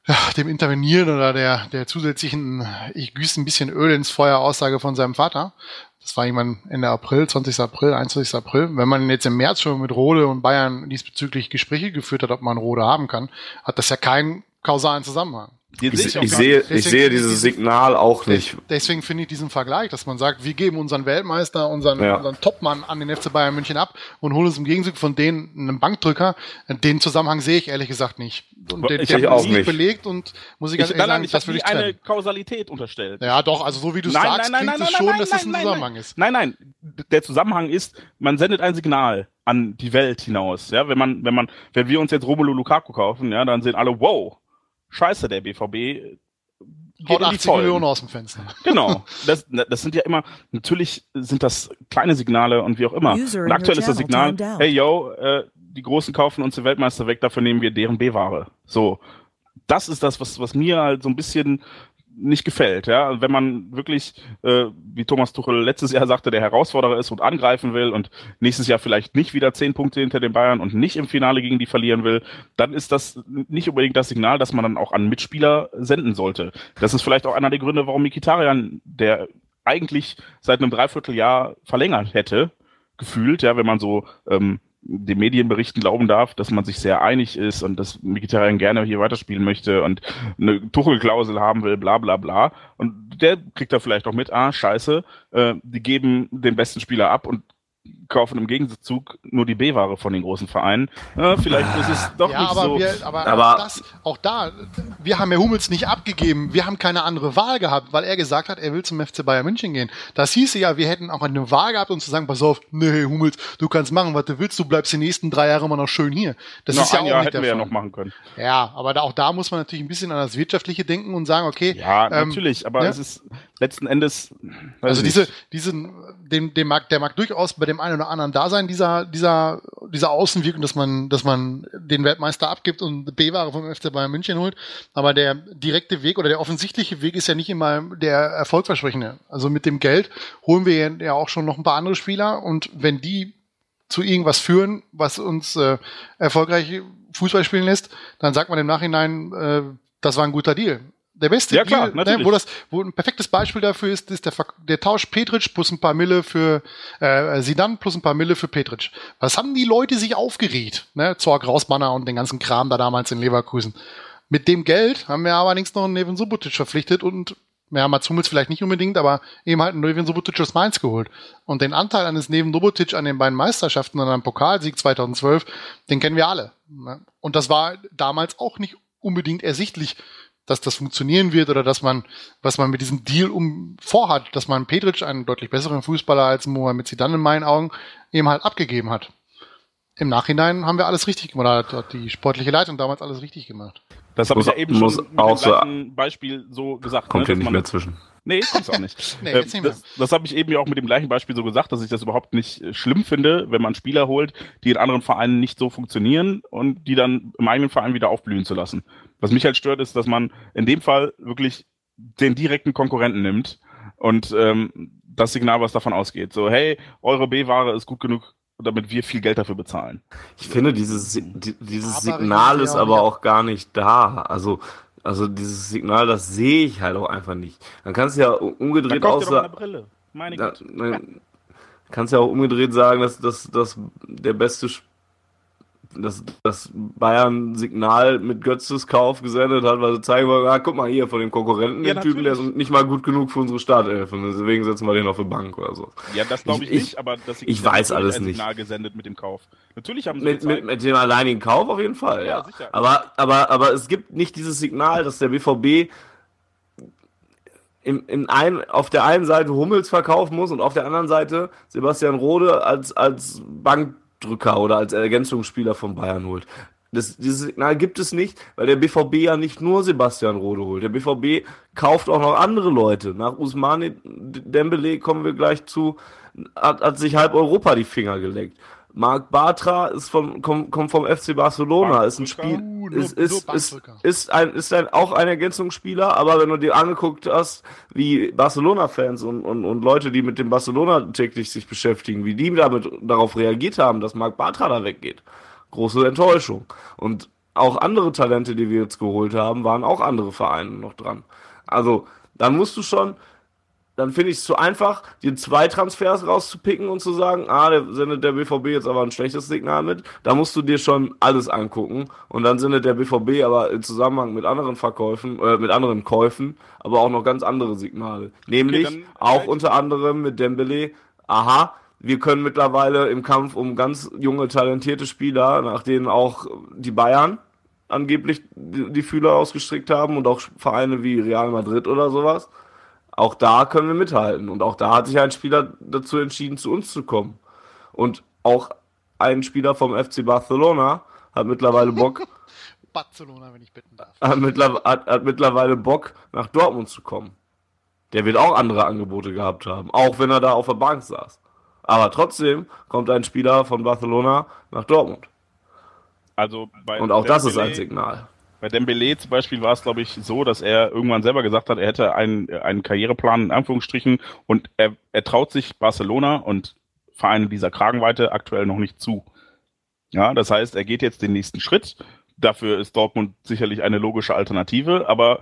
ja, dem Intervenieren oder der, der zusätzlichen, ich gieße ein bisschen Öl ins Feuer Aussage von seinem Vater. Das war irgendwann Ende April, 20. April, 21. April. Wenn man jetzt im März schon mit Rode und Bayern diesbezüglich Gespräche geführt hat, ob man Rode haben kann, hat das ja keinen kausalen Zusammenhang. Ich, ich, ich sehe, ich sehe dieses Signal auch nicht. Deswegen finde ich diesen Vergleich, dass man sagt, wir geben unseren Weltmeister, unseren, ja. unseren Topmann an den FC Bayern München ab und holen uns im Gegenzug von denen einen Bankdrücker. Den Zusammenhang sehe ich ehrlich gesagt nicht. Und den, ich der auch nicht belegt und muss ich ganz ich, ehrlich sagen, das würde ich trennen. eine Kausalität unterstellt. Ja, doch, also so wie du nein, sagst, nein, nein, klingt es schon, dass es ein Zusammenhang ist. Nein, nein, der Zusammenhang ist, man sendet ein Signal an die Welt hinaus. Ja, wenn man, wenn man, wenn wir uns jetzt Romelu Lukaku kaufen, ja, dann sehen alle, wow, scheiße, der BVB Haut 80 Millionen aus dem Fenster. Genau. Das, das sind ja immer, natürlich sind das kleine Signale und wie auch immer. Und aktuell ist das Signal, hey yo, äh, die Großen kaufen uns den Weltmeister weg, dafür nehmen wir deren B-Ware. So. Das ist das, was, was mir halt so ein bisschen nicht gefällt. Ja, wenn man wirklich, äh, wie Thomas Tuchel letztes Jahr sagte, der Herausforderer ist und angreifen will und nächstes Jahr vielleicht nicht wieder zehn Punkte hinter den Bayern und nicht im Finale gegen die verlieren will, dann ist das nicht unbedingt das Signal, das man dann auch an Mitspieler senden sollte. Das ist vielleicht auch einer der Gründe, warum Mikitarian, der eigentlich seit einem Dreivierteljahr verlängert hätte, gefühlt, ja, wenn man so ähm, den Medienberichten glauben darf, dass man sich sehr einig ist und dass Mkhitaryan gerne hier weiterspielen möchte und eine Tuchelklausel haben will, bla bla bla. Und der kriegt da vielleicht auch mit, ah, scheiße, äh, die geben den besten Spieler ab und kaufen im Gegenzug nur die B-Ware von den großen Vereinen. Ja, vielleicht ist es doch ja, nicht aber so. Wir, aber, aber auch, das, auch da, wir haben ja Hummels nicht abgegeben. Wir haben keine andere Wahl gehabt, weil er gesagt hat, er will zum FC Bayern München gehen. Das hieße ja, wir hätten auch eine Wahl gehabt, um zu sagen, pass auf, nee, Hummels, du kannst machen, was du willst, du bleibst die nächsten drei Jahre immer noch schön hier. Das noch ist ja auch Jahr nicht hätten wir Fall. ja noch machen können. Ja, aber da, auch da muss man natürlich ein bisschen an das Wirtschaftliche denken und sagen, okay. Ja, ähm, natürlich, aber ja? es ist letzten Endes. Also diese, diesen, dem, dem mag, der mag durchaus bei dem einen oder anderen da sein, dieser, dieser, dieser Außenwirkung, dass man, dass man den Weltmeister abgibt und B-Ware vom FC Bayern München holt. Aber der direkte Weg oder der offensichtliche Weg ist ja nicht immer der erfolgversprechende. Also mit dem Geld holen wir ja auch schon noch ein paar andere Spieler und wenn die zu irgendwas führen, was uns äh, erfolgreich Fußball spielen lässt, dann sagt man im Nachhinein, äh, das war ein guter Deal der beste ja, klar, Deal, ne, wo das, wo ein perfektes Beispiel dafür ist, ist der, der Tausch Petric plus ein paar Mille für äh, Sidan plus ein paar Mille für Petric. Was haben die Leute sich aufgeregt? Ne? Zorg, Rausbanner und den ganzen Kram da damals in Leverkusen. Mit dem Geld haben wir allerdings noch einen Neven Subotic verpflichtet und ja, Mats Hummels vielleicht nicht unbedingt, aber eben halt einen Neven Subotic aus Mainz geholt. Und den Anteil eines Neven Subotic an den beiden Meisterschaften und am Pokalsieg 2012, den kennen wir alle. Ne? Und das war damals auch nicht unbedingt ersichtlich, dass das funktionieren wird oder dass man, was man mit diesem Deal um vorhat, dass man Petric, einen deutlich besseren Fußballer als Mohamed Zidane in meinen Augen, eben halt abgegeben hat. Im Nachhinein haben wir alles richtig gemacht, hat die sportliche Leitung damals alles richtig gemacht. Das habe ich ja eben schon mit auch dem so Beispiel so gesagt. Kommt ne, ja nicht mehr zwischen. Nee, kommt's auch nicht. nee, mehr. Das, das habe ich eben ja auch mit dem gleichen Beispiel so gesagt, dass ich das überhaupt nicht äh, schlimm finde, wenn man Spieler holt, die in anderen Vereinen nicht so funktionieren und die dann im eigenen Verein wieder aufblühen zu lassen. Was mich halt stört, ist, dass man in dem Fall wirklich den direkten Konkurrenten nimmt und ähm, das Signal, was davon ausgeht. So, hey, eure B-Ware ist gut genug, damit wir viel Geld dafür bezahlen. Ich finde, dieses, dieses Signal ist aber auch gar nicht da. Also, also dieses Signal, das sehe ich halt auch einfach nicht. Dann kannst du ja umgedreht auch sagen. Meine Güte. Kannst ja auch umgedreht sagen, dass, dass, dass der beste dass das Bayern Signal mit Götzes Kauf gesendet hat, weil sie zeigen wollen, ah, guck mal hier von dem Konkurrenten, ja, den Typen, der ist nicht mal gut genug für unsere Startelf deswegen setzen wir den auf die Bank oder so. Ja, das glaube ich, ich, nicht, aber das ich weiß alles nicht. Signal gesendet mit dem Kauf. Natürlich haben sie mit, mit, mit, dem alleinigen Kauf auf jeden Fall, ja. ja. Sicher. Aber, aber, aber es gibt nicht dieses Signal, dass der BVB in, in ein, auf der einen Seite Hummels verkaufen muss und auf der anderen Seite Sebastian Rode als, als Bank Drücker oder als Ergänzungsspieler von Bayern holt. Das, dieses Signal gibt es nicht, weil der BVB ja nicht nur Sebastian Rode holt. Der BVB kauft auch noch andere Leute. Nach Usmane Dembele kommen wir gleich zu, hat, hat sich halb Europa die Finger geleckt. Marc Bartra ist von, kommt, kommt vom FC Barcelona, ist ein Spiel, uh, ist, ist, ist, ist, ein, ist ein, auch ein Ergänzungsspieler, aber wenn du dir angeguckt hast, wie Barcelona-Fans und, und, und Leute, die mit dem Barcelona täglich sich beschäftigen, wie die damit darauf reagiert haben, dass Marc Bartra da weggeht. Große Enttäuschung. Und auch andere Talente, die wir jetzt geholt haben, waren auch andere Vereine noch dran. Also, dann musst du schon, dann finde ich es zu einfach, dir zwei Transfers rauszupicken und zu sagen, ah, der sendet der BVB jetzt aber ein schlechtes Signal mit. Da musst du dir schon alles angucken und dann sendet der BVB aber im Zusammenhang mit anderen Verkäufen, äh, mit anderen Käufen, aber auch noch ganz andere Signale. Nämlich Okay, auch unter anderem mit Dembele, aha, wir können mittlerweile im Kampf um ganz junge, talentierte Spieler, nach denen auch die Bayern angeblich die die Fühler ausgestrickt haben und auch Vereine wie Real Madrid oder sowas. Auch da können wir mithalten. Und auch da hat sich ein Spieler dazu entschieden, zu uns zu kommen. Und auch ein Spieler vom FC Barcelona hat mittlerweile Bock, Barcelona, wenn ich bitten darf. hat, mittler hat, hat mittlerweile Bock, nach Dortmund zu kommen. Der wird auch andere Angebote gehabt haben, auch wenn er da auf der Bank saß. Aber trotzdem kommt ein Spieler von Barcelona nach Dortmund. Also bei Und auch das ist ein Signal. Bei Dembele zum Beispiel war es, glaube ich, so, dass er irgendwann selber gesagt hat, er hätte einen, einen Karriereplan in Anführungsstrichen und er, er traut sich Barcelona und Vereine dieser Kragenweite aktuell noch nicht zu. Ja, das heißt, er geht jetzt den nächsten Schritt. Dafür ist Dortmund sicherlich eine logische Alternative, aber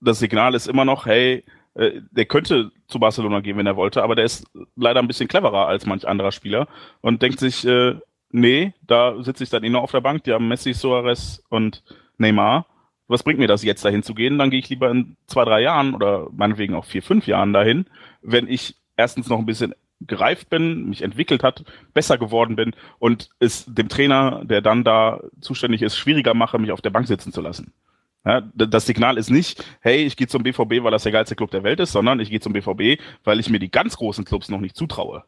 das Signal ist immer noch, hey, äh, der könnte zu Barcelona gehen, wenn er wollte, aber der ist leider ein bisschen cleverer als manch anderer Spieler und denkt sich, äh, nee, da sitze ich dann eh noch auf der Bank, die haben Messi, Suarez und Neymar. Was bringt mir das jetzt dahin zu gehen? Dann gehe ich lieber in zwei, drei Jahren oder meinetwegen auch vier, fünf Jahren dahin, wenn ich erstens noch ein bisschen gereift bin, mich entwickelt hat, besser geworden bin und es dem Trainer, der dann da zuständig ist, schwieriger mache, mich auf der Bank sitzen zu lassen. Ja, das Signal ist nicht, hey, ich gehe zum BVB, weil das der geilste Club der Welt ist, sondern ich gehe zum BVB, weil ich mir die ganz großen Clubs noch nicht zutraue.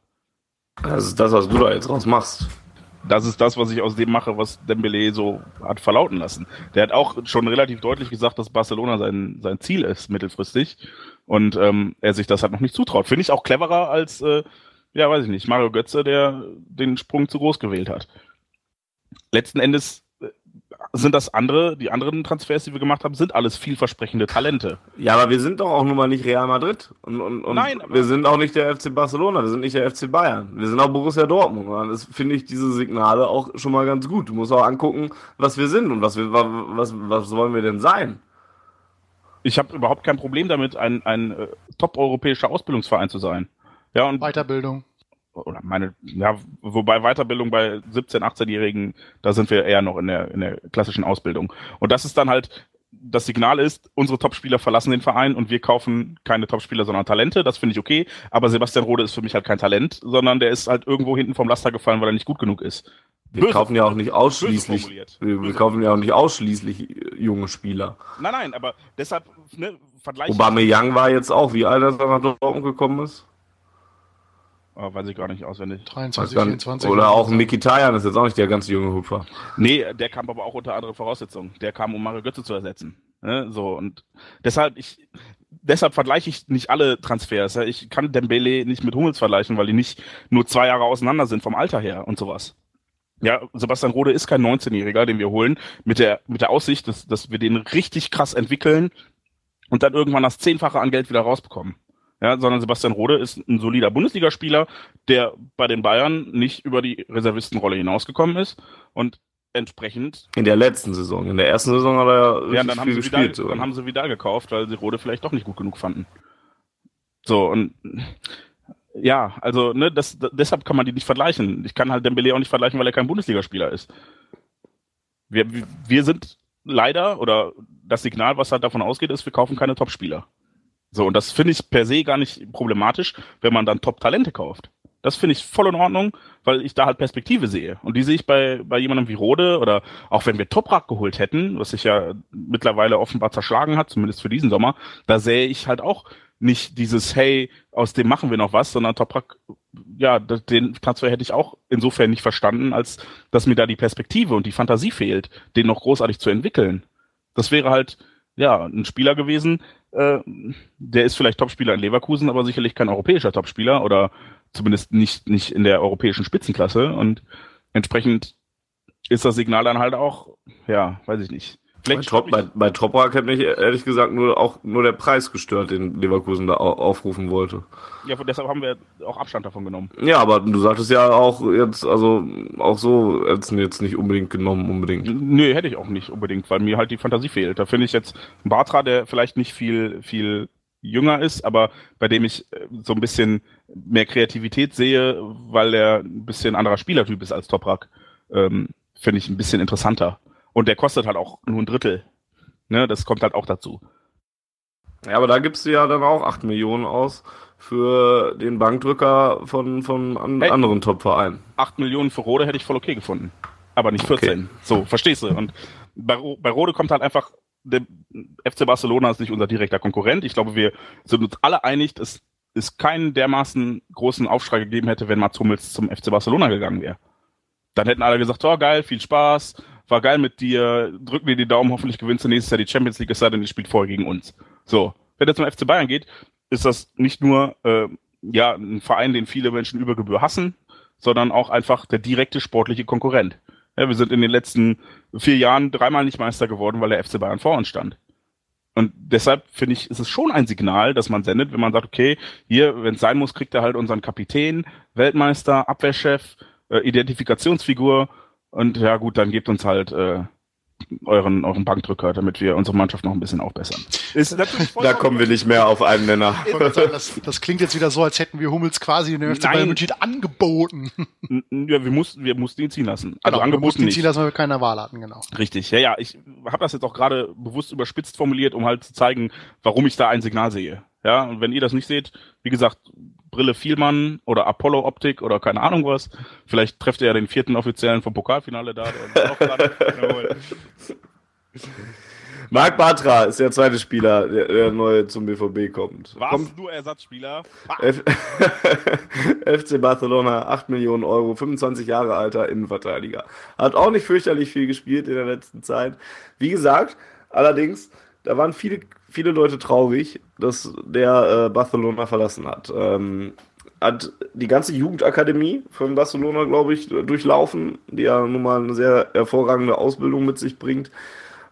Das ist das, was du da jetzt raus machst. Das ist das, was ich aus dem mache, was Dembele so hat verlauten lassen. Der hat auch schon relativ deutlich gesagt, dass Barcelona sein, sein Ziel ist, mittelfristig. Und ähm, er sich das halt noch nicht zutraut. Finde ich auch cleverer als, äh, ja, weiß ich nicht, Mario Götze, der den Sprung zu groß gewählt hat. Letzten Endes sind das andere, die anderen Transfers, die wir gemacht haben, sind alles vielversprechende Talente. Ja, aber wir sind doch auch nun mal nicht Real Madrid. Und, und, und Nein, wir sind auch nicht der FC Barcelona, wir sind nicht der FC Bayern. Wir sind auch Borussia Dortmund. Und das finde ich diese Signale auch schon mal ganz gut. Du musst auch angucken, was wir sind und was wir, wa- was, was wollen wir denn sein? Ich habe überhaupt kein Problem damit, ein, ein äh, top-europäischer Ausbildungsverein zu sein. Ja, und Weiterbildung. Oder meine, ja, wobei Weiterbildung bei 17-, 18-Jährigen, da sind wir eher noch in der, in der klassischen Ausbildung. Und das ist dann halt, das Signal ist, unsere Topspieler verlassen den Verein und wir kaufen keine Topspieler, sondern Talente. Das finde ich okay. Aber Sebastian Rode ist für mich halt kein Talent, sondern der ist halt irgendwo hinten vom Laster gefallen, weil er nicht gut genug ist. Wir Böse- kaufen ja auch nicht ausschließlich, wir, wir kaufen ja auch nicht ausschließlich äh, junge Spieler. Nein, nein, aber deshalb, ne, Vergleich. Aubameyang war jetzt auch, wie alt er nach Dortmund gekommen ist? Oh, weiß ich gar nicht auswendig. Weiß 23, gar nicht. 24. Oder auch Mikitarian ist jetzt auch nicht der ganz junge Hupfer. Nee, der kam aber auch unter anderen Voraussetzungen. Der kam, um Mario Götze zu ersetzen. Ne? So, und deshalb, ich, deshalb vergleiche ich nicht alle Transfers. Ich kann Dembele nicht mit Hummels vergleichen, weil die nicht nur zwei Jahre auseinander sind vom Alter her und sowas. Ja, Sebastian Rode ist kein 19-Jähriger, den wir holen, mit der, mit der Aussicht, dass, dass wir den richtig krass entwickeln und dann irgendwann das Zehnfache an Geld wieder rausbekommen. Ja, sondern Sebastian Rode ist ein solider Bundesligaspieler, der bei den Bayern nicht über die Reservistenrolle hinausgekommen ist und entsprechend In der letzten Saison. In der ersten Saison hat er ja dann haben, viel sie Vidal, gespielt. dann haben sie Vidal gekauft, weil sie Rode vielleicht doch nicht gut genug fanden. So, und ja, also, ne, das, das, deshalb kann man die nicht vergleichen. Ich kann halt Dembele auch nicht vergleichen, weil er kein Bundesligaspieler ist. Wir, wir sind leider, oder das Signal, was halt davon ausgeht, ist, wir kaufen keine Topspieler. So, und das finde ich per se gar nicht problematisch, wenn man dann Top-Talente kauft. Das finde ich voll in Ordnung, weil ich da halt Perspektive sehe. Und die sehe ich bei, bei jemandem wie Rode oder auch wenn wir Toprak geholt hätten, was sich ja mittlerweile offenbar zerschlagen hat, zumindest für diesen Sommer, da sehe ich halt auch nicht dieses, hey, aus dem machen wir noch was, sondern Toprak, ja, den Transfer hätte ich auch insofern nicht verstanden, als dass mir da die Perspektive und die Fantasie fehlt, den noch großartig zu entwickeln. Das wäre halt, ja, ein Spieler gewesen, äh, der ist vielleicht Topspieler in Leverkusen, aber sicherlich kein europäischer Topspieler oder zumindest nicht, nicht in der europäischen Spitzenklasse und entsprechend ist das Signal dann halt auch, ja, weiß ich nicht. Bei, Vielleicht Trop, bei, bei Toprak hat mich ehrlich gesagt nur auch nur der Preis gestört, den Leverkusen da au- aufrufen wollte. ja, deshalb haben wir auch Abstand davon genommen. Ja, aber du sagtest ja auch jetzt, also auch so hättest du jetzt nicht unbedingt genommen, unbedingt. Nö, hätte ich auch nicht unbedingt, weil mir halt die Fantasie fehlt. Da finde ich jetzt Bartra, der vielleicht nicht viel, viel jünger ist, aber bei dem ich äh, so ein bisschen mehr Kreativität sehe, weil er ein bisschen anderer Spielertyp ist als Toprak, ähm, finde ich ein bisschen interessanter. Und der kostet halt auch nur ein Drittel. Ne, das kommt halt auch dazu. Ja, aber da gibst du ja dann auch 8 Millionen aus für den Bankdrücker von, von an Hey. anderen Top-Vereinen. 8 Millionen für Rode hätte ich voll okay gefunden. Aber nicht 14. So, verstehst du? Und bei, bei Rode kommt halt einfach, der FC Barcelona ist nicht unser direkter Konkurrent. Ich glaube, wir sind uns alle einig, dass es keinen dermaßen großen Aufschrei gegeben hätte, wenn Mats Hummels zum FC Barcelona gegangen wäre. Dann hätten alle gesagt, oh geil, viel Spaß, war geil mit dir, drücken dir die Daumen, hoffentlich gewinnst du nächstes Jahr die Champions League, es sei denn, ihr spielt vorher gegen uns. So, wenn er zum FC Bayern geht, ist das nicht nur äh, ja ein Verein, den viele Menschen über Gebühr hassen, sondern auch einfach der direkte sportliche Konkurrent. Ja, wir sind in den letzten vier Jahren dreimal nicht Meister geworden, weil der FC Bayern vor uns stand. Und deshalb finde ich, ist es schon ein Signal, dass man sendet, wenn man sagt, okay, hier, wenn es sein muss, kriegt er halt unseren Kapitän, Weltmeister, Abwehrchef, äh, Identifikationsfigur und ja gut, dann gebt uns halt äh, euren, euren Bankdrücker, damit wir unsere Mannschaft noch ein bisschen aufbessern. Ist natürlich Da kommen wir nicht mehr auf einen Nenner. Das, das klingt jetzt wieder so, als hätten wir Hummels quasi in der FC. Bayern München angeboten. Ja, wir mussten, wir mussten ihn ziehen lassen. Also Genau, wir angeboten mussten ihn ziehen lassen, weil wir keine Wahl hatten, genau. Richtig, ja, ja. Ich habe das jetzt auch gerade bewusst überspitzt formuliert, um halt zu zeigen, warum ich da ein Signal sehe. Ja, und wenn ihr das nicht seht, wie gesagt, Brille Vielmann oder Apollo Optik oder keine Ahnung was. Vielleicht trefft ihr ja den vierten Offiziellen vom Pokalfinale da. Marc Bartra ist der zweite Spieler, der, der neu zum BVB kommt. Was? kommt Nur Ersatzspieler? FC Barcelona, 8 Millionen Euro, 25 Jahre alter Innenverteidiger. Hat auch nicht fürchterlich viel gespielt in der letzten Zeit. Wie gesagt, allerdings, da waren viele, viele Leute traurig, dass der äh, Barcelona verlassen hat. Ähm, hat die ganze Jugendakademie von Barcelona, glaube ich, durchlaufen, die ja nun mal eine sehr hervorragende Ausbildung mit sich bringt.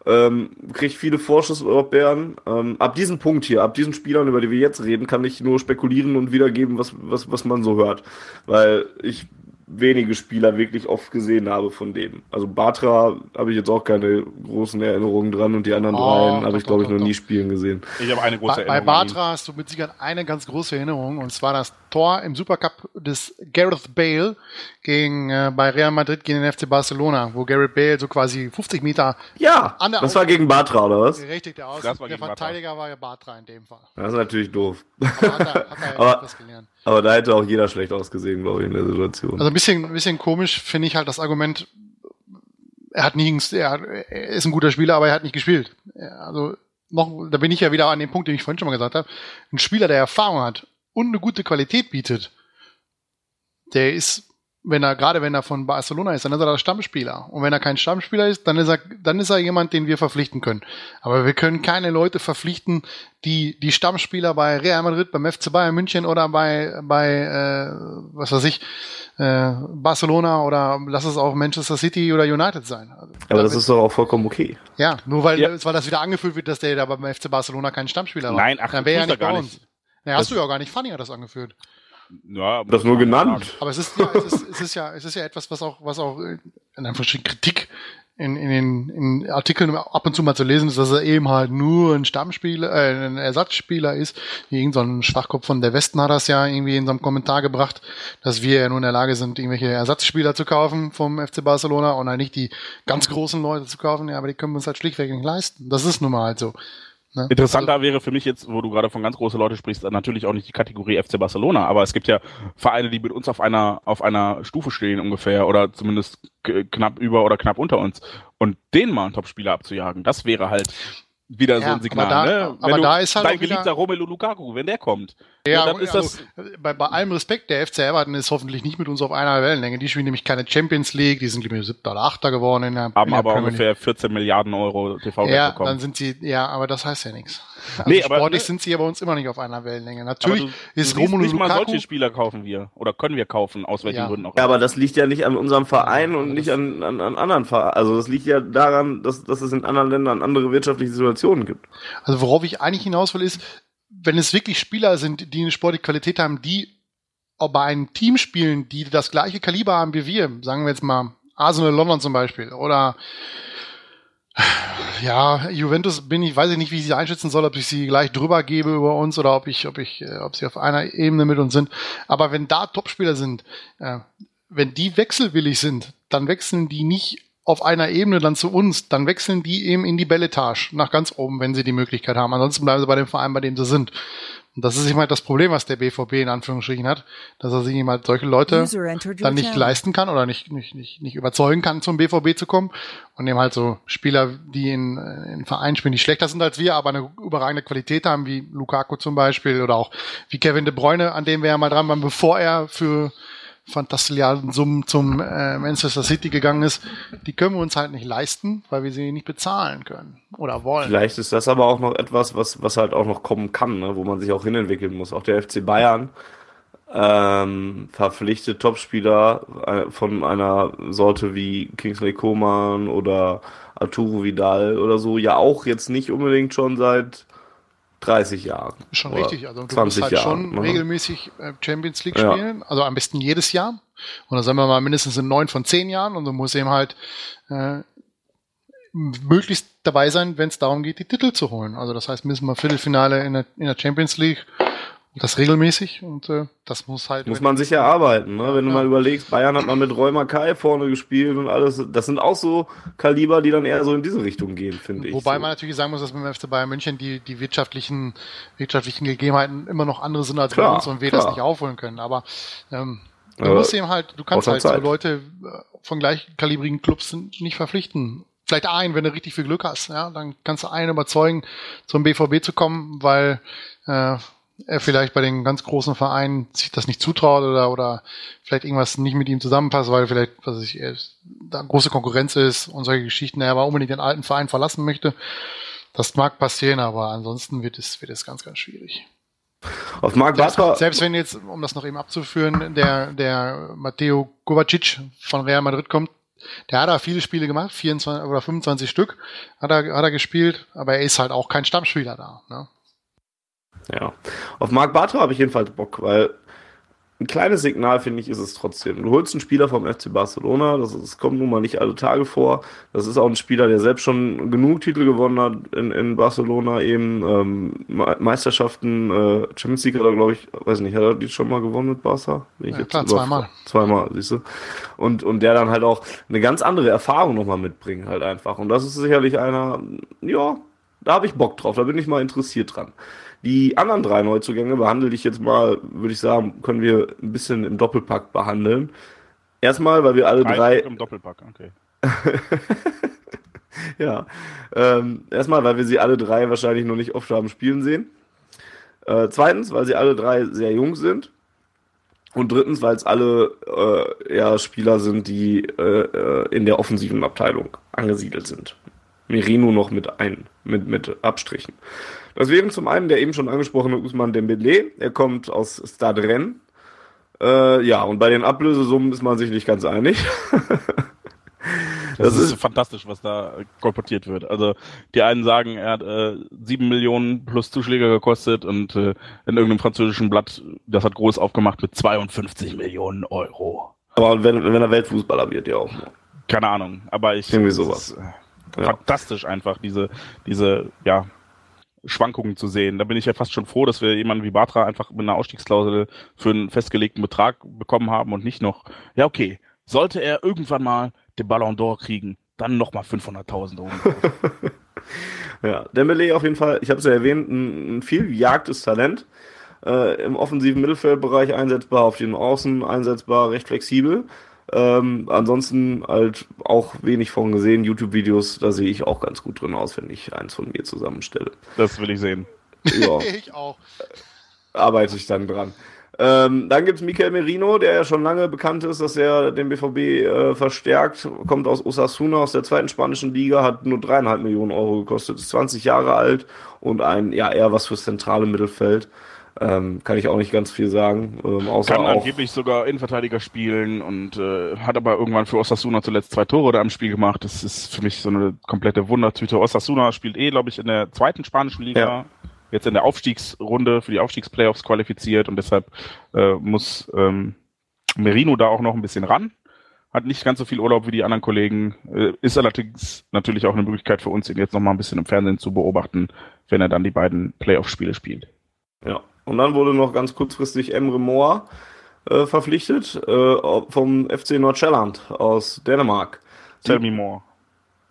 Ähm, kriegt viele Vorschusslorbeeren. Ähm, ab diesem Punkt hier, ab diesen Spielern, über die wir jetzt reden, kann ich nur spekulieren und wiedergeben, was, was, was man so hört. Weil ich wenige Spieler wirklich oft gesehen habe von denen. Also Batra habe ich jetzt auch keine großen Erinnerungen dran und die anderen Oh, dreien habe ich, glaube ich, doch, noch doch, nie spielen gesehen. Ich habe eine große Bei, bei Erinnerung. an ihn. Bartra hast du mit Sicherheit eine ganz große Erinnerung, und zwar das Tor im Supercup des Gareth Bale gegen, äh, bei Real Madrid gegen den FC Barcelona, wo Gareth Bale so quasi 50 Meter Ja, An der das war gegen Batra, oder was? aus. War Der gegen Bartra. Verteidiger war ja Bartra in dem Fall. Das ist natürlich doof. Aber hat er, hat er Aber- etwas gelernt. Aber da hätte auch jeder schlecht ausgesehen, glaube ich, in der Situation. Also ein bisschen, ein bisschen komisch finde ich halt das Argument, er hat nie, er, ist ein guter Spieler, aber er hat nicht gespielt. Also noch, da bin ich ja wieder an dem Punkt, den ich vorhin schon mal gesagt habe. Ein Spieler, der Erfahrung hat und eine gute Qualität bietet, der ist, wenn er, gerade wenn er von Barcelona ist, dann ist er der Stammspieler. Und wenn er kein Stammspieler ist, dann ist er, dann ist er jemand, den wir verpflichten können. Aber wir können keine Leute verpflichten, die, die Stammspieler bei Real Madrid, beim FC Bayern München oder bei, bei, äh, was weiß ich, äh, Barcelona oder lass es auch Manchester City oder United sein. Also, Aber das ist doch auch vollkommen okay. ja, nur weil, Ja. weil das wieder angeführt wird, dass der da beim FC Barcelona kein Stammspieler war. Nein, ach, dann wäre er du nicht bei gar uns. nicht. Nee, hast du ja gar nicht. Fanny hat das angeführt. Ja, Das nur genannt. Aber es ist, ja, es ist, es ist ja, es ist ja etwas, was auch, was auch in einer verschiedenen Kritik in, in den in Artikeln ab und zu mal zu lesen ist, dass er eben halt nur ein Stammspieler, äh, ein Ersatzspieler ist. Irgend so ein Schwachkopf von der Westen hat das ja irgendwie in so einem Kommentar gebracht, dass wir ja nur in der Lage sind, irgendwelche Ersatzspieler zu kaufen vom FC Barcelona und halt nicht die ganz großen Leute zu kaufen. Ja, aber die können wir uns halt schlichtweg nicht leisten. Das ist nun mal halt so. Ne? Interessanter wäre für mich jetzt, wo du gerade von ganz große Leute sprichst, natürlich auch nicht die Kategorie FC Barcelona, aber es gibt ja Vereine, die mit uns auf einer auf einer Stufe stehen ungefähr oder zumindest knapp über oder knapp unter uns und denen mal einen Topspieler abzujagen, das wäre halt wieder so Ja, ein Signal. aber da- ne? aber da ist halt dein geliebter Romelu Lukaku, wenn der kommt, Ja, dann ist also, das bei, bei allem Respekt, der FC Everton ist hoffentlich nicht mit uns auf einer Wellenlänge. Die spielen nämlich keine Champions League, die sind glaube ich siebter oder achter geworden in der, in haben der aber Premier League. ungefähr 14 Milliarden Euro TV Ja, bekommen. dann sind sie, ja, aber das heißt ja nichts. Also Nee, aber, sportlich ne- sind sie aber uns immer nicht auf einer Wellenlänge. Natürlich du, ist du Romelu nicht mal Lukaku, solche Spieler kaufen wir oder können wir kaufen, aus welchen Ja. Gründen auch Ja, immer. aber das liegt ja nicht an unserem Verein Ja, und nicht an, an, an anderen Vereinen. Also das liegt ja daran, dass, dass es in anderen Ländern andere wirtschaftliche Situationen gibt. also worauf ich eigentlich hinaus will, ist, wenn es wirklich Spieler sind, die eine sportliche Qualität haben, die auch bei einem Team spielen, die das gleiche Kaliber haben wie wir, sagen wir jetzt mal Arsenal London zum Beispiel, oder Ja, Juventus bin ich, weiß ich nicht, wie ich sie einschätzen soll, ob ich sie gleich drüber gebe über uns oder ob ich, ob ich, äh, ob sie auf einer Ebene mit uns sind. Aber wenn da Topspieler sind, äh, wenn die wechselwillig sind, dann wechseln die nicht auf einer Ebene dann zu uns, dann wechseln die eben in die Belletage nach ganz oben, wenn sie die Möglichkeit haben. Ansonsten bleiben sie bei dem Verein, bei dem sie sind. Und das ist immer das Problem, was der BVB in Anführungsstrichen hat, dass er sich immer solche Leute dann nicht leisten kann oder nicht, nicht, nicht, nicht überzeugen kann, zum BVB zu kommen. Und eben halt so Spieler, die in, in Vereinen spielen, die schlechter sind als wir, aber eine überragende Qualität haben, wie Lukaku zum Beispiel oder auch wie Kevin de Bruyne, an dem wir ja mal dran waren, bevor er für fantastilliarden Summen zum äh, Manchester City gegangen ist, die können wir uns halt nicht leisten, weil wir sie nicht bezahlen können oder wollen. Vielleicht ist das aber auch noch etwas, was, was halt auch noch kommen kann, ne? wo man sich auch hinentwickeln muss. Auch der FC Bayern ähm, verpflichtet Topspieler äh, von einer Sorte wie Kingsley Coman oder Arturo Vidal oder so, ja auch jetzt nicht unbedingt schon seit 30 Jahren. Schon richtig. Also du musst halt Jahren, schon ne? regelmäßig äh, Champions League spielen. Ja. Also am besten jedes Jahr. Und dann sagen wir mal mindestens in neun von zehn Jahren. Und du musst eben halt äh, möglichst dabei sein, wenn es darum geht, die Titel zu holen. Also das heißt, müssen wir Viertelfinale in der, in der Champions League das regelmäßig und äh, das muss halt. Muss man sich erarbeiten, ne? Wenn ja. du mal überlegst, Bayern hat mal mit Räumer Kai vorne gespielt und alles. Das sind auch so Kaliber, die dann eher so in diese Richtung gehen, finde ich. Wobei so. man natürlich sagen muss, dass beim FC Bayern München die, die wirtschaftlichen, wirtschaftlichen Gegebenheiten immer noch andere sind als klar, bei uns und wir klar. das nicht aufholen können. Aber ähm, du musst eben halt, du kannst halt Zeit. so Leute äh, von gleichkalibrigen Clubs nicht verpflichten. Vielleicht einen, wenn du richtig viel Glück hast, ja, dann kannst du einen überzeugen, zum BVB zu kommen, weil äh, er vielleicht bei den ganz großen Vereinen sich das nicht zutraut oder, oder vielleicht irgendwas nicht mit ihm zusammenpasst, weil vielleicht, was ich, da große Konkurrenz ist und solche Geschichten, er aber unbedingt den alten Verein verlassen möchte. Das mag passieren, aber ansonsten wird es, wird es ganz, ganz schwierig. Auf Mark selbst, selbst wenn jetzt, um das noch eben abzuführen, der, der Matteo Kovacic von Real Madrid kommt, der hat da viele Spiele gemacht, 24 oder 25 Stück hat er, hat er gespielt, aber er ist halt auch kein Stammspieler da. Ne? Ja. Auf Marc Bartra habe ich jedenfalls Bock, weil ein kleines Signal, finde ich, ist es trotzdem. Du holst einen Spieler vom FC Barcelona, das, das, kommt nun mal nicht alle Tage vor. Das ist auch ein Spieler, der selbst schon genug Titel gewonnen hat in, in Barcelona, eben ähm, Meisterschaften, äh, Champions League hat er, glaube ich, weiß nicht, hat er die schon mal gewonnen mit Barca? Ja, klar, zweimal. Zweimal, siehst du. Und, und der dann halt auch eine ganz andere Erfahrung nochmal mitbringen, halt einfach. Und das ist sicherlich einer, ja, da habe ich Bock drauf, da bin ich mal interessiert dran. Die anderen drei Neuzugänge behandle ich jetzt mal, würde ich sagen, können wir ein bisschen im Doppelpack behandeln. Erstmal, weil wir alle drei. drei Im Doppelpack, okay. ja. Ähm, erstmal, weil wir sie alle drei wahrscheinlich noch nicht oft haben spielen sehen. Äh, zweitens, weil sie alle drei sehr jung sind. Und drittens, weil es alle äh, ja, Spieler sind, die äh, äh in der offensiven Abteilung angesiedelt sind. Merino noch mit ein, mit, mit Abstrichen. Das wären zum einen der eben schon angesprochene Usman Dembele. Er kommt aus Stade Rennes. Äh, ja, und bei den Ablösesummen ist man sich nicht ganz einig. Das, das ist, ist, fantastisch, was da kolportiert wird. Also die einen sagen, er hat äh, 7 Millionen plus Zuschläge gekostet und äh, in irgendeinem französischen Blatt, das hat groß aufgemacht mit 52 Millionen Euro. Aber wenn, wenn er Weltfußballer wird, ja auch. Keine Ahnung, aber ich. Irgendwie sowas. Ist, äh, ja. Fantastisch einfach, diese, diese, ja, Schwankungen zu sehen. Da bin ich ja fast schon froh, dass wir jemanden wie Batra einfach mit einer Ausstiegsklausel für einen festgelegten Betrag bekommen haben und nicht noch, ja okay, sollte er irgendwann mal den Ballon d'Or kriegen, dann nochmal 500.000 Euro. ja, Dembele auf jeden Fall, ich habe es ja erwähnt, ein, ein viel jagtes Talent. Äh, Im offensiven Mittelfeldbereich einsetzbar, auf den Außen einsetzbar, recht flexibel. Ähm, ansonsten halt auch wenig von gesehen. YouTube-Videos, da sehe ich auch ganz gut drin aus, wenn ich eins von mir zusammenstelle. Das will ich sehen. Ja. ich auch. Arbeite ich dann dran. Ähm, dann gibt es Michael Merino, der ja schon lange bekannt ist, dass er den BVB äh, verstärkt, kommt aus Osasuna, aus der zweiten spanischen Liga, hat nur dreieinhalb Millionen Euro gekostet, ist 20 Jahre alt und ein, ja, eher was fürs zentrale Mittelfeld. Ähm, kann ich auch nicht ganz viel sagen. Ähm, außer kann auch angeblich sogar Innenverteidiger spielen und äh, hat aber irgendwann für Osasuna zuletzt zwei Tore da im Spiel gemacht. Das ist für mich so eine komplette Wundertüte. Osasuna spielt eh, glaube ich, in der zweiten spanischen Liga. Ja. Jetzt in der Aufstiegsrunde für die Aufstiegsplayoffs qualifiziert und deshalb äh, muss ähm, Merino da auch noch ein bisschen ran. hat nicht ganz so viel Urlaub wie die anderen Kollegen, äh, ist allerdings natürlich auch eine Möglichkeit für uns, ihn jetzt nochmal ein bisschen im Fernsehen zu beobachten, wenn er dann die beiden Playoff-Spiele spielt. Ja, und dann wurde noch ganz kurzfristig Emre Moore äh, verpflichtet äh, vom FC Nordsjælland aus Dänemark. Tell me more.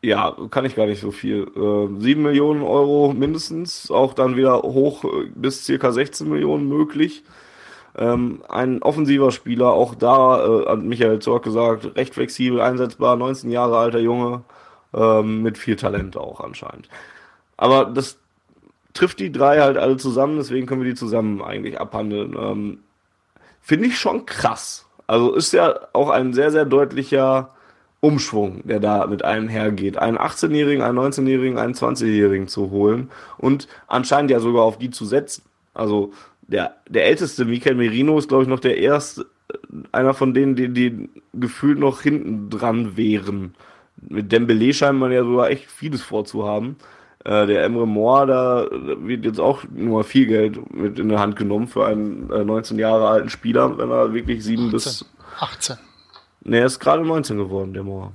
Ja, kann ich gar nicht so viel. Äh, 7 Millionen Euro mindestens, auch dann wieder hoch äh, bis circa 16 Millionen möglich. Ähm, ein offensiver Spieler, auch da äh, hat Michael Zorc gesagt, recht flexibel einsetzbar, 19 Jahre alter Junge, ähm, mit viel Talent auch anscheinend. Aber das trifft die drei halt alle zusammen, deswegen können wir die zusammen eigentlich abhandeln. Ähm, Finde ich schon krass. Also ist ja auch ein sehr, sehr deutlicher Umschwung, der da mit einem hergeht. Einen 18-Jährigen, einen 19-Jährigen, einen 20-Jährigen zu holen und anscheinend ja sogar auf die zu setzen. Also der, der älteste Michael Merino ist, glaube ich, noch der erste, einer von denen, die, die gefühlt noch hinten dran wären. Mit Dembele scheint man ja sogar echt vieles vorzuhaben. Äh, der Emre Moore, da wird jetzt auch nur viel Geld mit in der Hand genommen für einen äh, 19 Jahre alten Spieler, wenn er wirklich 7 bis. 18. Ne, er ist gerade 19 geworden, der Moore.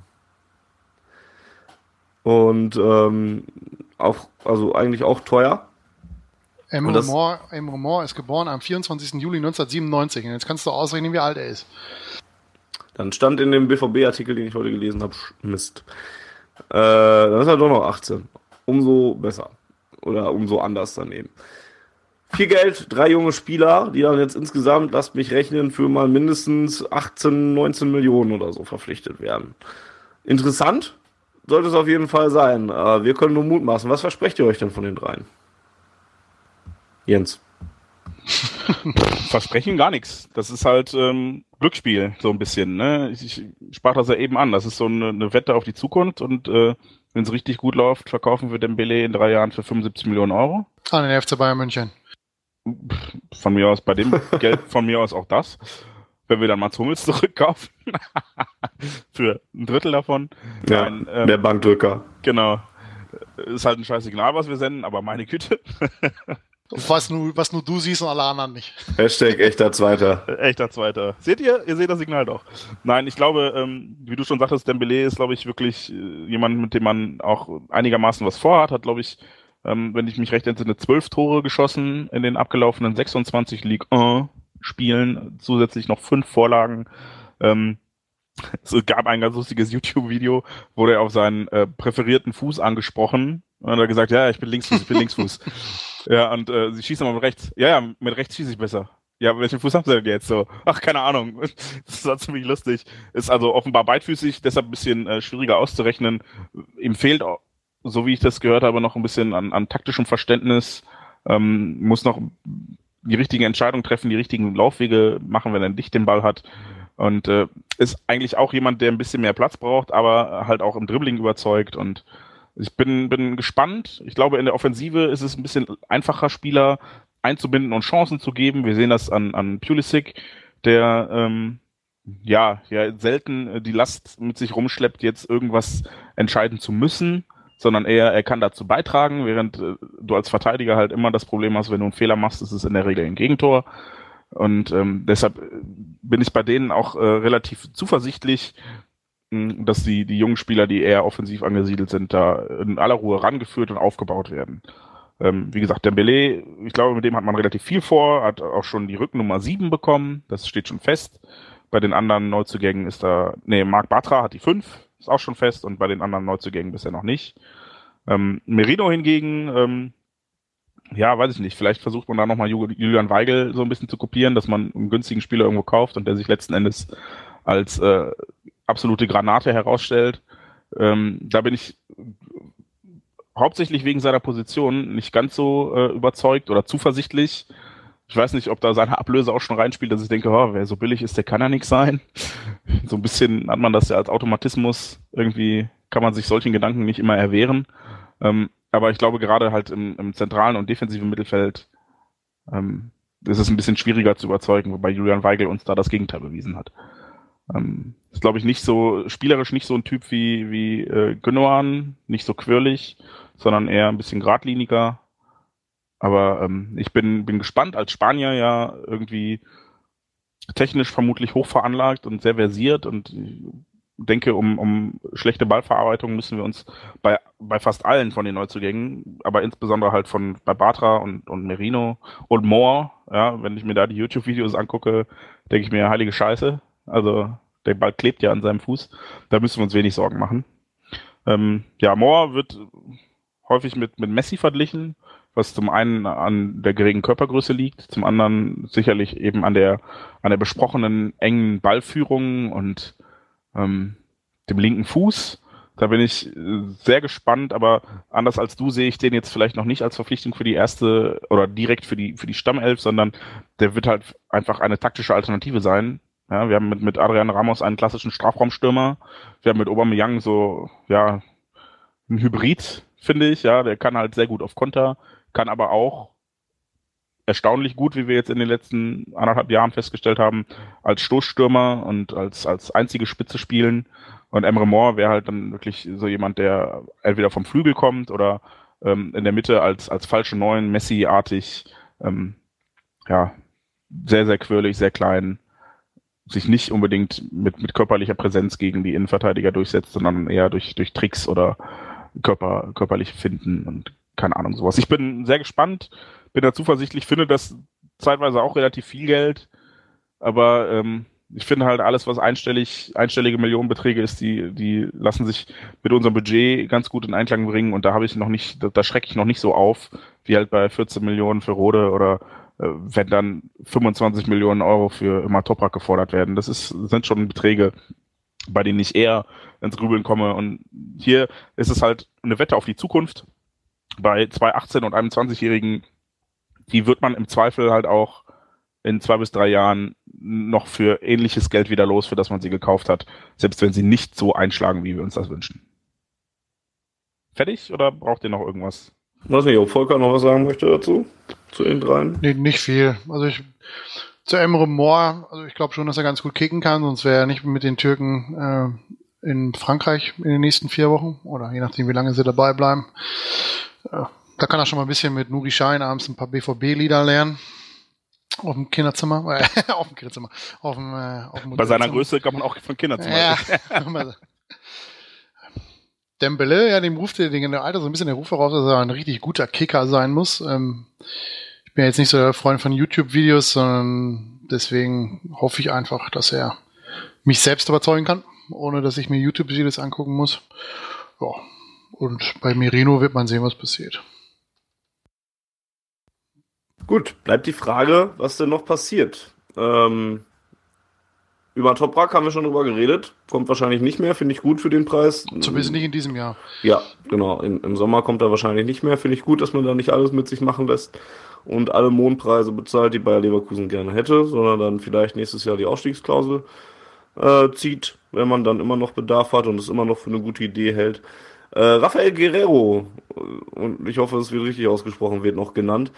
Und ähm, auch, also eigentlich auch teuer. Emre Moore, Emre Moore ist geboren am 24. Juli 1997. Und jetzt kannst du ausrechnen, wie alt er ist. Dann stand in dem BVB-Artikel, den ich heute gelesen habe, Mist. Äh, dann ist er doch noch 18. Umso besser. Oder umso anders daneben. Viel Geld, drei junge Spieler, die dann jetzt insgesamt, lasst mich rechnen, für mal mindestens 18, 19 Millionen oder so verpflichtet werden. Interessant sollte es auf jeden Fall sein. Äh, wir können nur mutmaßen. Was versprecht ihr euch denn von den dreien? Jens. Versprechen gar nichts. Das ist halt ähm, Glücksspiel, so ein bisschen. Ne? Ich, ich sprach das ja eben an. Das ist so eine, eine Wette auf die Zukunft und äh, wenn es richtig gut läuft, verkaufen wir Dembele in drei Jahren für 75 Millionen Euro. An den FC Bayern München. Von mir aus, bei dem Geld von mir aus auch das. Wenn wir dann Mats Hummels zurückkaufen. für ein Drittel davon. Ja, Nein, ähm, der Bankdrücker. Genau. Ist halt ein scheiß Signal, was wir senden, aber meine Güte. Was nur, was nur du siehst und alle anderen nicht. Hashtag echter Zweiter. Echter Zweiter. Seht ihr? Ihr seht das Signal doch. Nein, ich glaube, ähm, wie du schon sagtest, Dembele ist, glaube ich, wirklich äh, jemand, mit dem man auch einigermaßen was vorhat. Hat, glaube ich, ähm, wenn ich mich recht entsinne, zwölf Tore geschossen in den abgelaufenen 26 League 1 Spielen. Zusätzlich noch fünf Vorlagen. Ähm, es gab ein ganz lustiges YouTube-Video, wurde er auf seinen äh, präferierten Fuß angesprochen und hat er gesagt, ja, ich bin Linksfuß, ich bin Linksfuß. ja, und äh, sie schießen aber mit rechts. Ja, ja, mit rechts schieße ich besser. Ja, welchen Fuß haben sie denn jetzt so? Ach, keine Ahnung. Das war ziemlich lustig. Ist also offenbar beidfüßig, deshalb ein bisschen äh, schwieriger auszurechnen. Ihm fehlt, so wie ich das gehört habe, noch ein bisschen an, an taktischem Verständnis. Ähm, muss noch die richtigen Entscheidungen treffen, die richtigen Laufwege machen, wenn er dicht den Ball hat. Und äh, ist eigentlich auch jemand, der ein bisschen mehr Platz braucht, aber halt auch im Dribbling überzeugt und ich bin, bin gespannt. Ich glaube, in der Offensive ist es ein bisschen einfacher, Spieler einzubinden und Chancen zu geben. Wir sehen das an, an Pulisic, der ähm, ja, ja selten die Last mit sich rumschleppt, jetzt irgendwas entscheiden zu müssen, sondern eher er kann dazu beitragen, während äh, du als Verteidiger halt immer das Problem hast, wenn du einen Fehler machst, ist es in der Regel ein Gegentor. Und ähm, deshalb bin ich bei denen auch äh, relativ zuversichtlich, dass die, die jungen Spieler, die eher offensiv angesiedelt sind, da in aller Ruhe rangeführt und aufgebaut werden. Ähm, wie gesagt, Dembele, ich glaube, mit dem hat man relativ viel vor, hat auch schon die Rücknummer 7 bekommen, das steht schon fest. Bei den anderen Neuzugängen ist da, nee, Marc Batra hat die 5, ist auch schon fest und bei den anderen Neuzugängen bisher noch nicht. Ähm, Merino hingegen, ähm, ja, weiß ich nicht, vielleicht versucht man da nochmal Julian Weigel so ein bisschen zu kopieren, dass man einen günstigen Spieler irgendwo kauft und der sich letzten Endes als äh, absolute Granate herausstellt. Ähm, da bin ich hauptsächlich wegen seiner Position nicht ganz so äh, überzeugt oder zuversichtlich. Ich weiß nicht, ob da seine Ablöse auch schon reinspielt, dass ich denke, oh, wer so billig ist, der kann ja nichts sein. So ein bisschen hat man das ja als Automatismus. Irgendwie kann man sich solchen Gedanken nicht immer erwehren. Ähm, aber ich glaube, gerade halt im, im zentralen und defensiven Mittelfeld ähm, ist es ein bisschen schwieriger zu überzeugen, wobei Julian Weigel uns da das Gegenteil bewiesen hat. Ähm, ist, glaube ich, nicht so, spielerisch nicht so ein Typ wie, wie äh, Gündogan, nicht so quirlig, sondern eher ein bisschen geradliniger. Aber ähm, ich bin, bin gespannt, als Spanier ja irgendwie technisch vermutlich hoch veranlagt und sehr versiert und denke, um, um schlechte Ballverarbeitung müssen wir uns bei, bei fast allen von den Neuzugängen, aber insbesondere halt von bei Batra und, und Merino und Moore, ja, wenn ich mir da die YouTube-Videos angucke, denke ich mir, heilige Scheiße. Also der Ball klebt ja an seinem Fuß. Da müssen wir uns wenig Sorgen machen. Ähm, ja, Moore wird häufig mit, mit Messi verglichen, was zum einen an der geringen Körpergröße liegt, zum anderen sicherlich eben an der, an der besprochenen engen Ballführung und ähm, dem linken Fuß. Da bin ich äh, sehr gespannt, aber anders als du sehe ich den jetzt vielleicht noch nicht als Verpflichtung für die erste oder direkt für die, für die Stammelf, sondern der wird halt einfach eine taktische Alternative sein. Ja, wir haben mit, mit Adrian Ramos einen klassischen Strafraumstürmer. Wir haben mit Aubameyang so, ja, ein Hybrid, finde ich, ja. Der kann halt sehr gut auf Konter, kann aber auch erstaunlich gut, wie wir jetzt in den letzten anderthalb Jahren festgestellt haben, als Stoßstürmer und als, als einzige Spitze spielen. Und Emre Moore wäre halt dann wirklich so jemand, der entweder vom Flügel kommt oder ähm, in der Mitte als, als falsche Neun, Messi-artig, ähm, ja, sehr, sehr quirlig, sehr klein, sich nicht unbedingt mit, mit körperlicher Präsenz gegen die Innenverteidiger durchsetzt, sondern eher durch, durch Tricks oder Körper, körperlich finden und keine Ahnung, sowas. Ich bin sehr gespannt bin da zuversichtlich, finde das zeitweise auch relativ viel Geld, aber ähm, ich finde halt alles, was einstellig, einstellige Millionenbeträge ist, die, die lassen sich mit unserem Budget ganz gut in Einklang bringen und da habe ich noch nicht, da, da schrecke ich noch nicht so auf, wie halt bei 14 Millionen für Rode oder wenn dann 25 Millionen Euro für immer Toprak gefordert werden. Das ist, sind schon Beträge, bei denen ich eher ins Grübeln komme. Und hier ist es halt eine Wette auf die Zukunft. Bei zwei 18- und 21-Jährigen die wird man im Zweifel halt auch in zwei bis drei Jahren noch für ähnliches Geld wieder los, für das man sie gekauft hat, selbst wenn sie nicht so einschlagen, wie wir uns das wünschen. Fertig oder braucht ihr noch irgendwas? Weiß nicht, ob Volker noch was sagen möchte dazu? Zu den dreien? Nee, nicht viel. Also ich zu Emre Moore, also ich glaube schon, dass er ganz gut kicken kann, sonst wäre er nicht mit den Türken äh, in Frankreich in den nächsten vier Wochen oder je nachdem, wie lange sie dabei bleiben. Äh, da kann er schon mal ein bisschen mit Nuri Schein abends ein paar BVB-Lieder lernen. Auf dem Kinderzimmer, äh, auf dem Kinderzimmer, auf dem, äh, auf dem Bei seiner Größe kann man auch von Kinderzimmer ja. Dembele, ja, dem ruft er den Alter so ein bisschen der Ruf heraus, dass er ein richtig guter Kicker sein muss. Ähm, ich bin jetzt nicht so der Freund von YouTube-Videos, sondern deswegen hoffe ich einfach, dass er mich selbst überzeugen kann, ohne dass ich mir YouTube-Videos angucken muss. Ja. Und bei Merino wird man sehen, was passiert. Gut, bleibt die Frage, was denn noch passiert. Ähm, über Toprak haben wir schon drüber geredet. Kommt wahrscheinlich nicht mehr, finde ich gut für den Preis. Zumindest nicht in diesem Jahr. Ja, genau. Im, Im, Sommer kommt er wahrscheinlich nicht mehr. Finde ich gut, dass man da nicht alles mit sich machen lässt und alle Mondpreise bezahlt, die Bayer Leverkusen gerne hätte, sondern dann vielleicht nächstes Jahr die Ausstiegsklausel äh, zieht, wenn man dann immer noch Bedarf hat und es immer noch für eine gute Idee hält. Äh, Rafael Guerrero, und ich hoffe, es wird richtig ausgesprochen, wird noch genannt,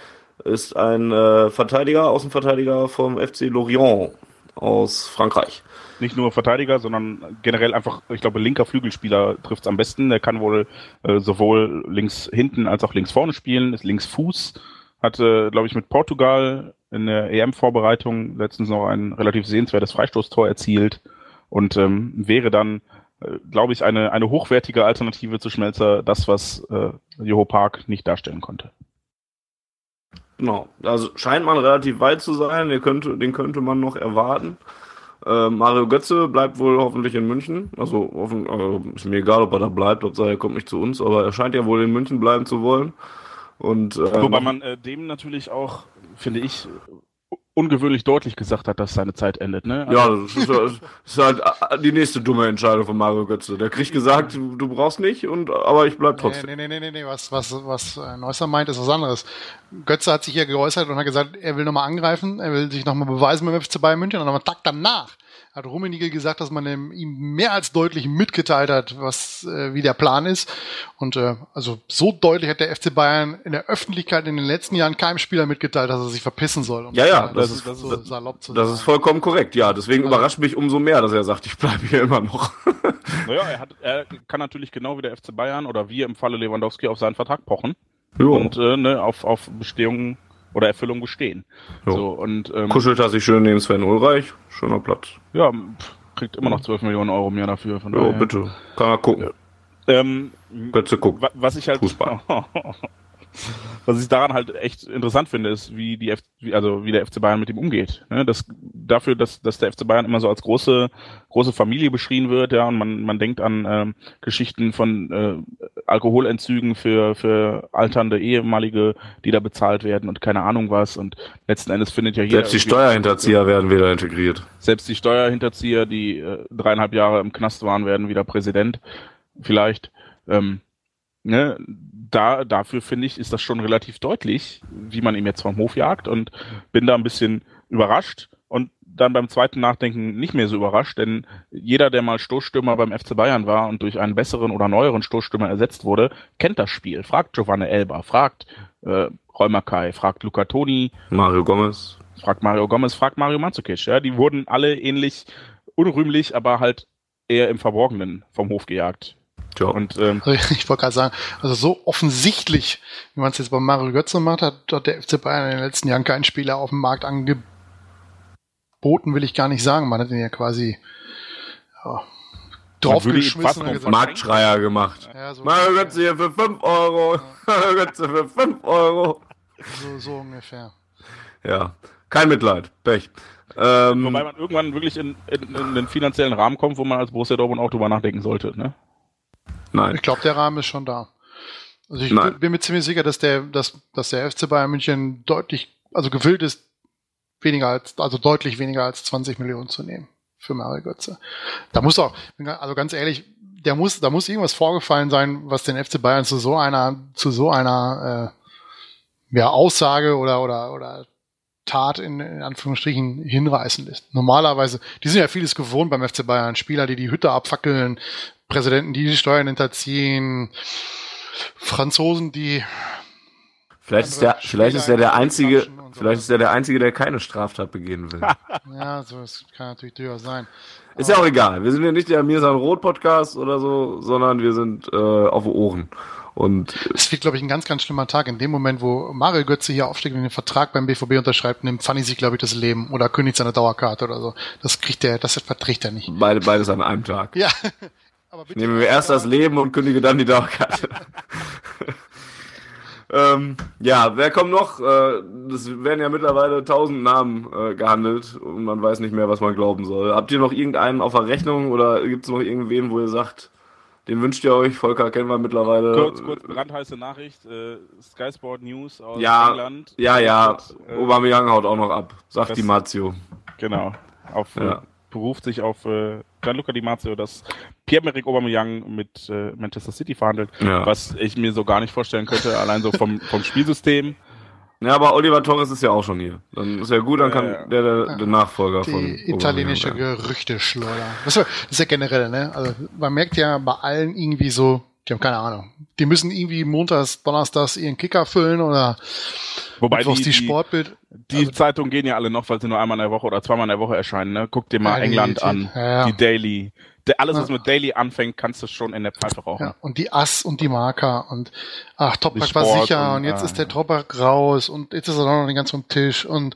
ist ein äh, Verteidiger, Außenverteidiger vom FC Lorient aus Frankreich. Nicht nur Verteidiger, sondern generell einfach, ich glaube, linker Flügelspieler trifft es am besten. Der kann wohl äh, sowohl links hinten als auch links vorne spielen, ist links Fuß, hatte, glaube ich, mit Portugal in der EM-Vorbereitung letztens noch ein relativ sehenswertes Freistoßtor erzielt und ähm, wäre dann, äh, glaube ich, eine, eine hochwertige Alternative zu Schmelzer, das, was äh, Joho Park nicht darstellen konnte. Genau, also scheint man relativ weit zu sein, den könnte, den könnte man noch erwarten. Äh, Mario Götze bleibt wohl hoffentlich in München. Also, offen, also ist mir egal, ob er da bleibt, ob er kommt nicht zu uns, aber er scheint ja wohl in München bleiben zu wollen. Und, äh, Wobei man äh, dem natürlich auch, finde ich, ungewöhnlich deutlich gesagt hat, dass seine Zeit endet. Ne? Also ja, das ist, das ist, halt die nächste dumme Entscheidung von Mario Götze. Der kriegt gesagt, du brauchst nicht, und aber ich bleib trotzdem. Nee, nee, nee, nee, nee. Was, was, was äh, Neusser meint, ist was anderes. Götze hat sich hier geäußert und hat gesagt, er will nochmal angreifen, er will sich nochmal beweisen beim FC Bayern München und dann am Tag danach hat Rummenigge gesagt, dass man ihm mehr als deutlich mitgeteilt hat, was äh, wie der Plan ist. Und äh, also so deutlich hat der FC Bayern in der Öffentlichkeit in den letzten Jahren keinem Spieler mitgeteilt, dass er sich verpissen soll. Um ja, ja, das, das, ist, das, so salopp zu das ist vollkommen korrekt. Ja, deswegen also, überrascht mich umso mehr, dass er sagt, ich bleibe hier immer noch. naja, er, hat, er kann natürlich genau wie der FC Bayern oder wir im Falle Lewandowski auf seinen Vertrag pochen. Jo. Und äh, ne, auf, auf Bestehung oder Erfüllung bestehen. Jo. So, und, ähm, Kuschelt er sich schön neben Sven Ulreich, schöner Platz. Ja, kriegt immer noch 12 Millionen Euro mehr dafür. Von Jo, daher. bitte. Kann man gucken. Ähm, Götze guckt. wa- was ich halt, Fußball. was ich daran halt echt interessant finde, ist, wie die F wie, also wie der FC Bayern mit ihm umgeht. Ne? Das, dafür, dass, dass der FC Bayern immer so als große, große Familie beschrien wird, ja, und man, man denkt an ähm, Geschichten von äh, Alkoholentzügen für, für alternde ehemalige, die da bezahlt werden und keine Ahnung was. Und letzten Endes findet ja hier Selbst die Steuerhinterzieher werden wieder integriert. selbst die Steuerhinterzieher, die äh, dreieinhalb Jahre im Knast waren, werden wieder Präsident. Vielleicht. Ähm, ne, da, dafür finde ich, ist das schon relativ deutlich, wie man ihm jetzt vom Hof jagt und bin da ein bisschen überrascht und dann beim zweiten Nachdenken nicht mehr so überrascht, denn jeder, der mal Stoßstürmer beim FC Bayern war und durch einen besseren oder neueren Stoßstürmer ersetzt wurde, kennt das Spiel. Fragt Giovanni Elba, fragt äh, Reumer Kai, fragt Luca Toni, Mario Gomez. fragt Mario Gomez, fragt Mario Mandzukic. Ja, die wurden alle ähnlich unrühmlich, aber halt eher im Verborgenen vom Hof gejagt. Tja. Und ähm, ich wollte gerade sagen, also so offensichtlich, wie man es jetzt bei Mario Götze macht, hat, hat der FC Bayern in den letzten Jahren keinen Spieler auf dem Markt angeboten, will ich gar nicht sagen. Man hat ihn ja quasi ja, draufgeschmissen. und gesagt, Marktschreier gemacht. ja, so, Mario Götze hier für 5 Euro. Mario Götze für 5 Euro. so, so ungefähr. Ja. Kein Mitleid. Pech. Ähm, wobei man irgendwann wirklich in, in, in den finanziellen Rahmen kommt, wo man als Borussia Dortmund auch drüber nachdenken sollte. Ne? Nein. Ich glaube, der Rahmen ist schon da. Also ich Nein. bin mir ziemlich sicher, dass der, dass, dass der FC Bayern München deutlich, also gewillt ist, weniger als, also deutlich weniger als 20 Millionen zu nehmen für Mario Götze. Da muss auch, also ganz ehrlich, der muss, da muss irgendwas vorgefallen sein, was den FC Bayern zu so einer, zu so einer äh, ja, Aussage oder oder oder Tat in, in Anführungsstrichen hinreißen lässt. Normalerweise, die sind ja vieles gewohnt beim FC Bayern, Spieler, die die Hütte abfackeln, Präsidenten, die die Steuern hinterziehen, Franzosen, die Vielleicht ist der, vielleicht ist der der einzige, vielleicht ist der der einzige, der keine Straftat begehen will. Ja, so das kann natürlich durchaus sein. Ist ja auch egal. Wir sind ja nicht der Mirsan Roth Podcast oder so, sondern wir sind äh, auf Ohren. Und Es wird, glaube ich, ein ganz, ganz schlimmer Tag. In dem Moment, wo Mario Götze hier aufsteigt und den Vertrag beim BVB unterschreibt, nimmt Fanny sich, glaube ich, das Leben oder kündigt seine Dauerkarte oder so. Das kriegt er, das verträgt er nicht. beide, beides an einem Tag. Ja. Aber bitte. Nehmen wir erst das Leben und kündige dann die Dauerkarte. ähm, ja, wer kommt noch? Äh, Es werden ja mittlerweile tausend Namen äh, gehandelt und man weiß nicht mehr, was man glauben soll. Habt ihr noch irgendeinen auf der Rechnung oder gibt es noch irgendwen, wo ihr sagt, den wünscht ihr euch? Volker kennen wir mittlerweile. Kurz, kurz brandheiße Nachricht, äh, Sky Sport News aus Ja, England. ja, ja. Äh, Aubameyang haut auch noch ab, sagt das- die Mazio. Genau. Auf, Ja. Äh, beruft sich auf äh, Gianluca Di Marzio, dass Pierre-Emerick Aubameyang mit äh, Manchester City verhandelt, Ja. was ich mir so gar nicht vorstellen könnte, allein so vom, vom Spielsystem. Ja, aber Oliver Torres ist ja auch schon hier. Dann ist ja gut, dann kann ja. der, der, der Nachfolger von Die italienische Aubameyang sein. Gerüchteschleuder. Das ist ja generell, ne? Also man merkt ja bei allen irgendwie so, die haben keine Ahnung. Die müssen irgendwie montags, donnerstags ihren Kicker füllen oder Wobei die, die, Sportbild. die also- Zeitungen gehen ja alle noch, weil sie nur einmal in der Woche oder zweimal in der Woche erscheinen. Ne? Guck dir mal Ja, England an, ja, ja. die Daily. Alles, was mit Daily anfängt, kannst du schon in der Pfeife rauchen. Ja, und die Ass und die Marker und ach, Topak Die war sicher und, und, jetzt ist der ja. Topak raus und jetzt ist er noch nicht ganz vom Tisch und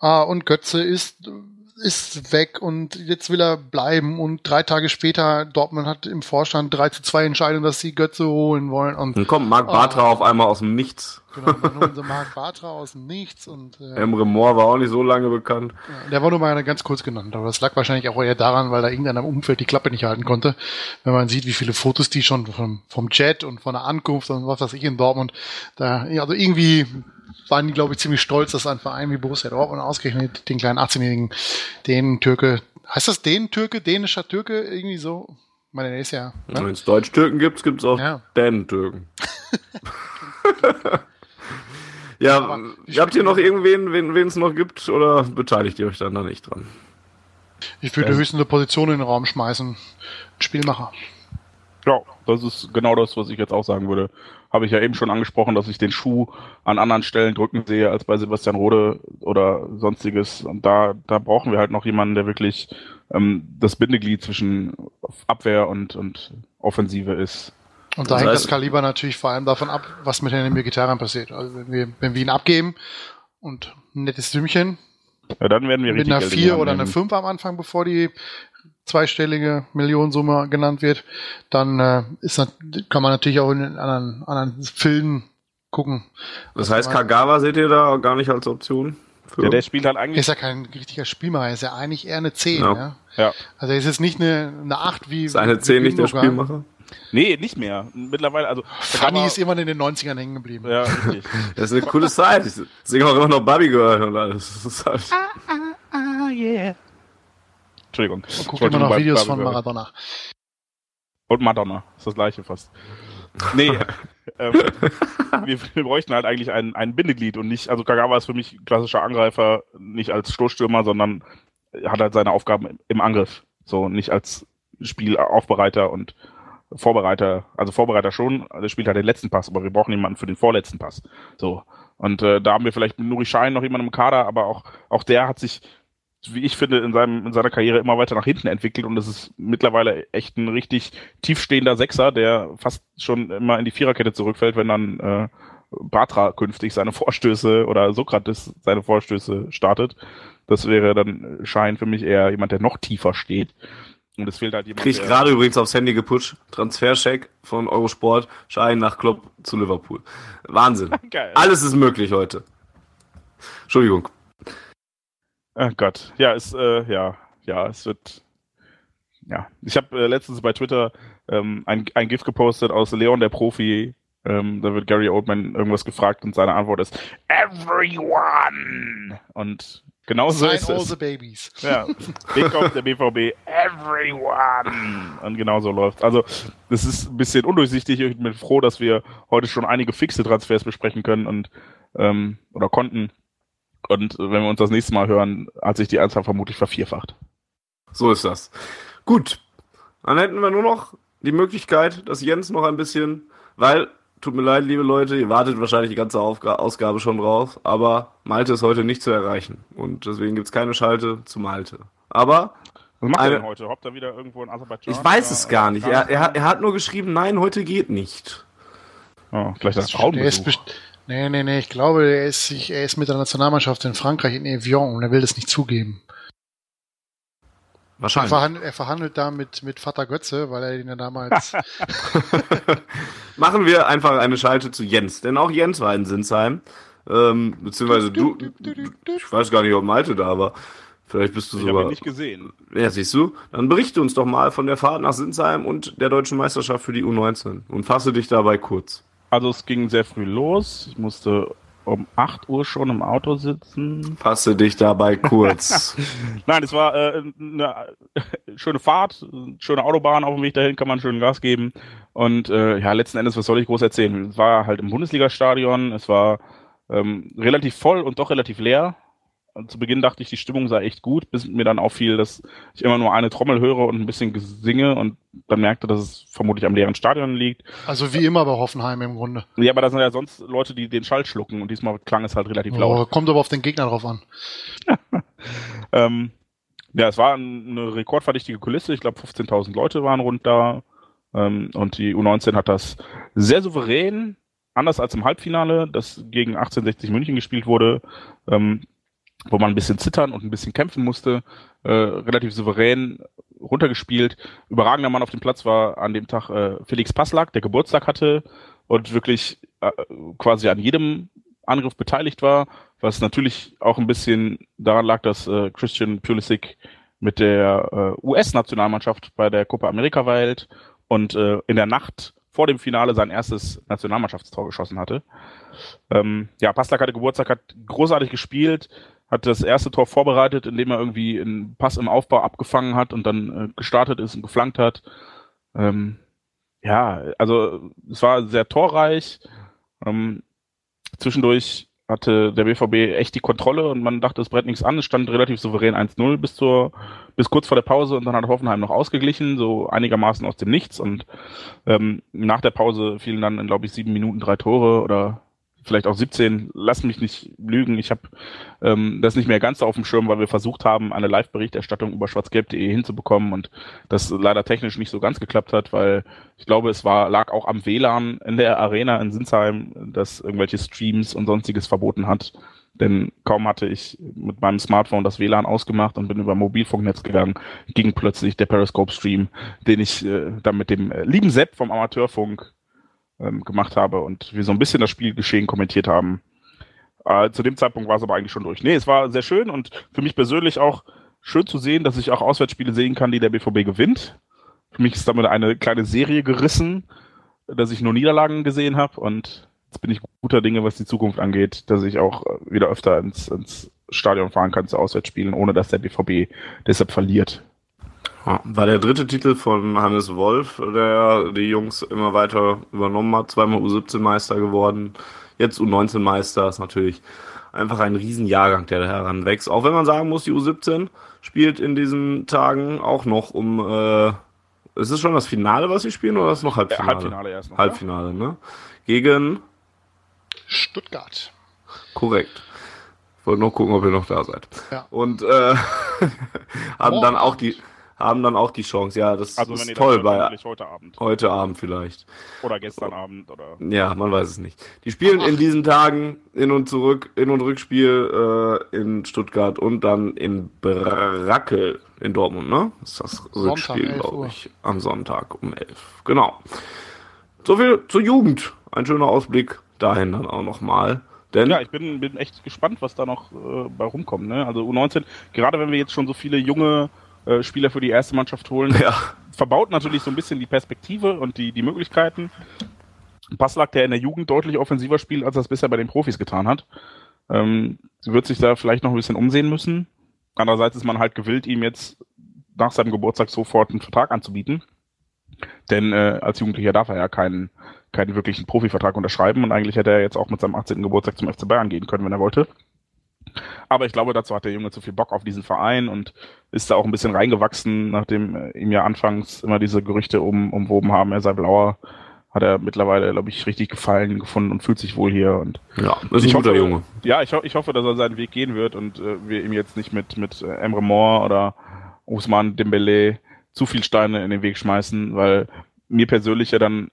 ah, und Götze ist ist weg und jetzt will er bleiben und drei Tage später Dortmund hat im Vorstand 3 zu 2 Entscheidung, dass sie Götze holen wollen und Dann kommt Marc Bartra Oh. auf einmal aus dem Nichts. Genau, dann holen sie Marc Bartra aus dem Nichts und äh, Emre Moore war auch nicht so lange bekannt. Ja, Der war nur mal ganz kurz genannt, aber das lag wahrscheinlich auch eher daran, weil da irgendeiner im Umfeld die Klappe nicht halten konnte. Wenn man sieht, wie viele Fotos die schon vom, vom Jet und von der Ankunft und was weiß ich in Dortmund, da, also irgendwie waren die, glaube ich, ziemlich stolz, dass ein Verein wie Borussia Dortmund ausgerechnet den kleinen 18-jährigen, den Türke, heißt das den Türke, dänischer Türke, irgendwie so? Ich meine, der ist ja, ne? Wenn es Deutsch-Türken gibt, gibt es auch Ja. Dänen-Türken. ja, Aber habt ihr noch irgendwen, wen es noch gibt, oder beteiligt ihr euch dann da nicht dran? ich würde höchstens eine Position in den Raum schmeißen. Spielmacher. Ja, das ist genau das, was ich jetzt auch sagen würde. Habe ich ja eben schon angesprochen, dass ich den Schuh an anderen Stellen drücken sehe als bei Sebastian Rode oder sonstiges. Und da, da brauchen wir halt noch jemanden, der wirklich ähm, das Bindeglied zwischen Abwehr und, und Offensive ist. Und da Das hängt heißt- das Kaliber natürlich vor allem davon ab, was mit den Vegetariern passiert. Also wenn wir, wenn wir ihn abgeben und ein nettes Sümmchen Ja, dann werden wir mit einer Geld in die 4 Hand oder einer nehmen. 5 am Anfang, bevor die zweistellige Millionensumme genannt wird, dann äh, ist, kann man natürlich auch in anderen, anderen Filmen gucken. Das heißt, Kagawa seht ihr da gar nicht als Option? Ja, der spielt halt eigentlich. Ist ja kein richtiger Spielmacher, ist ja eigentlich eher eine 10. Ja. Ja. Ja. Also er ist jetzt nicht eine, eine 8 wie. Ist eine wie 10 nicht der. Spielmacher? Nee, nicht mehr. Mittlerweile, also. Funny Kagawa- ist immer in den 90ern hängen geblieben. Ja, richtig. Das ist eine coole Zeit. Ich singe auch immer noch Barbie Girl und alles. Das ist halt Entschuldigung. Und Ich guckt wollte immer noch Videos bei- von Maradona. Und Madonna. Ist das gleiche fast. Nee, ähm, wir, wir bräuchten halt eigentlich ein, ein Bindeglied und nicht, also Kagawa ist für mich klassischer Angreifer, nicht als Stoßstürmer, sondern hat halt seine Aufgaben im- im Angriff. So, nicht als Spielaufbereiter und Vorbereiter, also Vorbereiter schon, der spielt halt den letzten Pass, aber wir brauchen jemanden für den vorletzten Pass. So. Und äh, da haben wir vielleicht mit Nuri Schein noch jemanden im Kader, aber auch, auch der hat sich, wie ich finde, in, seinem, in seiner Karriere immer weiter nach hinten entwickelt und es ist mittlerweile echt ein richtig tiefstehender Sechser, der fast schon immer in die Viererkette zurückfällt, wenn dann äh, Batra künftig seine Vorstöße oder Sokrates seine Vorstöße startet. Das wäre dann Schein für mich eher jemand, der noch tiefer steht. Und es fehlt halt jemand, Krieg gerade übrigens aufs Handy geputscht. Transfercheck von Eurosport. Schein nach Klopp zu Liverpool. Wahnsinn. Geil. Alles ist möglich heute. Entschuldigung. Ach Gott. Ja, es, äh, ja, ja, es wird. Ja, ich habe äh, letztens bei Twitter ähm, ein, ein GIF gepostet aus Leon der Profi. Ähm, da wird Gary Oldman irgendwas gefragt und seine Antwort ist Everyone. Und genau so ist all es. the babies. Ja, Big auf der BVB, everyone. Und genau so läuft. Also, das ist ein bisschen undurchsichtig. Ich bin froh, dass wir heute schon einige fixe Transfers besprechen können und ähm, oder konnten. Und wenn wir uns das nächste Mal hören, hat sich die Anzahl vermutlich vervierfacht. So ist das. Gut. Dann hätten wir nur noch die Möglichkeit, dass Jens noch ein bisschen, weil, tut mir leid, liebe Leute, ihr wartet wahrscheinlich die ganze Aufga Ausgabe schon drauf, aber Malte ist heute nicht zu erreichen. Und deswegen gibt's keine Schalte zu Malte. Aber Was macht Eine- er denn heute? Hoppt er wieder irgendwo in Aserbaidschan? ich weiß es gar nicht. Er, er, hat- er hat nur geschrieben, nein, heute geht nicht. Oh, vielleicht das Frauenbesuch. nee, nee, nee, ich glaube, er ist, sich- er ist mit der Nationalmannschaft in Frankreich in Evian und er will das nicht zugeben. Er Wahrscheinlich. verhandelt, er verhandelt da mit, mit Vater Götze, weil er ihn ja damals. Machen wir einfach eine Schalte zu Jens, denn auch Jens war in Sinsheim. Ähm, beziehungsweise du, ich weiß gar nicht, ob Malte da war. Vielleicht bist du Ich habe ihn sogar. nicht gesehen. Ja, siehst du? Dann berichte uns doch mal von der Fahrt nach Sinsheim und der deutschen Meisterschaft für die U19 und fasse dich dabei kurz. Also es ging sehr früh los. Ich musste um 8 Uhr schon im Auto sitzen. Fasse dich dabei kurz. Nein, es war äh, eine schöne Fahrt, schöne Autobahn auf dem Weg dahin, kann man schön Gas geben. Und äh, ja, letzten Endes, was soll ich groß erzählen? Es war halt im Bundesliga-Stadion, es war ähm, relativ voll und doch relativ leer. Zu Beginn dachte ich, die Stimmung sei echt gut, bis mir dann auffiel, dass ich immer nur eine Trommel höre und ein bisschen gesinge und dann merkte, dass es vermutlich am leeren Stadion liegt. also wie immer bei Hoffenheim im Grunde. Ja, aber da sind ja sonst Leute, die den Schall schlucken und diesmal klang es halt relativ laut. Oh, kommt aber auf den Gegner drauf an. Ähm, ja, es war ein- eine rekordverdächtige Kulisse. Ich glaube, 15.000 Leute waren rund da. Ähm, und die U19 hat das sehr souverän, anders als im Halbfinale, das gegen 1860 München gespielt wurde, ähm, wo man ein bisschen zittern und ein bisschen kämpfen musste, äh, relativ souverän runtergespielt. Überragender Mann auf dem Platz war an dem Tag äh, Felix Passlack, der Geburtstag hatte und wirklich äh, quasi an jedem Angriff beteiligt war, was natürlich auch ein bisschen daran lag, dass äh, Christian Pulisic mit der äh, US-Nationalmannschaft bei der Copa America weilt und äh, in der Nacht vor dem Finale sein erstes Nationalmannschaftstor geschossen hatte. Ähm, ja, Passlack hatte Geburtstag, hat großartig gespielt, hat das erste Tor vorbereitet, indem er irgendwie einen Pass im Aufbau abgefangen hat und dann äh, gestartet ist und geflankt hat. Ähm, ja, also es war sehr torreich. Ähm, zwischendurch hatte der BVB echt die Kontrolle und man dachte, es brennt nichts an. Es stand relativ souverän 1-0 bis zur, bis kurz vor der Pause und dann hat Hoffenheim noch ausgeglichen, so einigermaßen aus dem Nichts und ähm, nach der Pause fielen dann glaube ich, sieben Minuten drei Tore oder vielleicht auch 17. Lass mich nicht lügen. Ich habe ähm, das nicht mehr ganz so auf dem Schirm, weil wir versucht haben, eine Live-Berichterstattung über schwarzgelb.de hinzubekommen und das leider technisch nicht so ganz geklappt hat, weil ich glaube, es war, lag auch am WLAN in der Arena in Sinsheim, das irgendwelche Streams und sonstiges verboten hat. Denn kaum hatte ich mit meinem Smartphone das WLAN ausgemacht und bin über Mobilfunknetz gegangen, ging plötzlich der Periscope-Stream, den ich äh, dann mit dem äh, lieben Sepp vom Amateurfunk ähm, gemacht habe und wir so ein bisschen das Spielgeschehen kommentiert haben. Äh, zu dem Zeitpunkt war es aber eigentlich schon durch. Nee, es war sehr schön und für mich persönlich auch schön zu sehen, dass ich auch Auswärtsspiele sehen kann, die der BVB gewinnt. Für mich ist damit eine kleine Serie gerissen, dass ich nur Niederlagen gesehen habe und jetzt bin ich guter Dinge, was die Zukunft angeht, dass ich auch äh, wieder öfter ins, ins Stadion fahren kann zu Auswärtsspielen, ohne dass der BVB deshalb verliert. War der dritte Titel von Hannes Wolf, der die Jungs immer weiter übernommen hat, zweimal U17-Meister geworden, jetzt U19-Meister, ist natürlich einfach ein Riesenjahrgang, der da heranwächst. Auch wenn man sagen muss, die U17 spielt in diesen Tagen auch noch um, äh, ist es schon das Finale, was sie spielen, oder ist es noch Halbfinale? Ja, Halbfinale erst noch. Halbfinale, ja? ne? Gegen Stuttgart. Korrekt. Ich wollte nur gucken, ob ihr noch da seid. Ja. Und äh, haben dann auch die haben dann auch die Chance. Ja, das Also ist toll das bei heute Abend. heute Abend vielleicht. Oder gestern Abend oder. Ja, man weiß es nicht. Die spielen in diesen Tagen in und zurück, in und Rückspiel äh, in Stuttgart und dann in Brackel in Dortmund, ne? Das ist das Rückspiel, 11 glaube ich, am Sonntag um 11. Genau. So viel zur Jugend. Ein schöner Ausblick dahin dann auch nochmal. Denn Ja, ich bin, bin echt gespannt, was da noch äh, bei rumkommt. Ne? Also U19, gerade wenn wir jetzt schon so viele junge äh, Spieler für die erste Mannschaft holen, ja, verbaut natürlich so ein bisschen die Perspektive und die, die Möglichkeiten. Passlack, der in der Jugend deutlich offensiver spielt, als er es bisher bei den Profis getan hat, ähm, wird sich da vielleicht noch ein bisschen umsehen müssen. Andererseits ist man halt gewillt, ihm jetzt nach seinem Geburtstag sofort einen Vertrag anzubieten. Denn äh, als Jugendlicher darf er ja keinen, keinen wirklichen Profivertrag unterschreiben und eigentlich hätte er jetzt auch mit seinem 18. Geburtstag zum FC Bayern gehen können, wenn er wollte. Aber ich glaube, dazu hat der Junge zu viel Bock auf diesen Verein und ist da auch ein bisschen reingewachsen, nachdem ihm ja anfangs immer diese Gerüchte um, umwoben haben, er sei blauer. Hat er mittlerweile, glaube ich, richtig gefallen gefunden und fühlt sich wohl hier. Und ja, ist ein Ich guter hoffe- Junge. ja, ich, ho ich hoffe, dass er seinen Weg gehen wird und äh, wir ihm jetzt nicht mit, mit äh, Emre Moore oder Ousmane Dembele zu viel Steine in den Weg schmeißen, weil mir persönlich ja dann,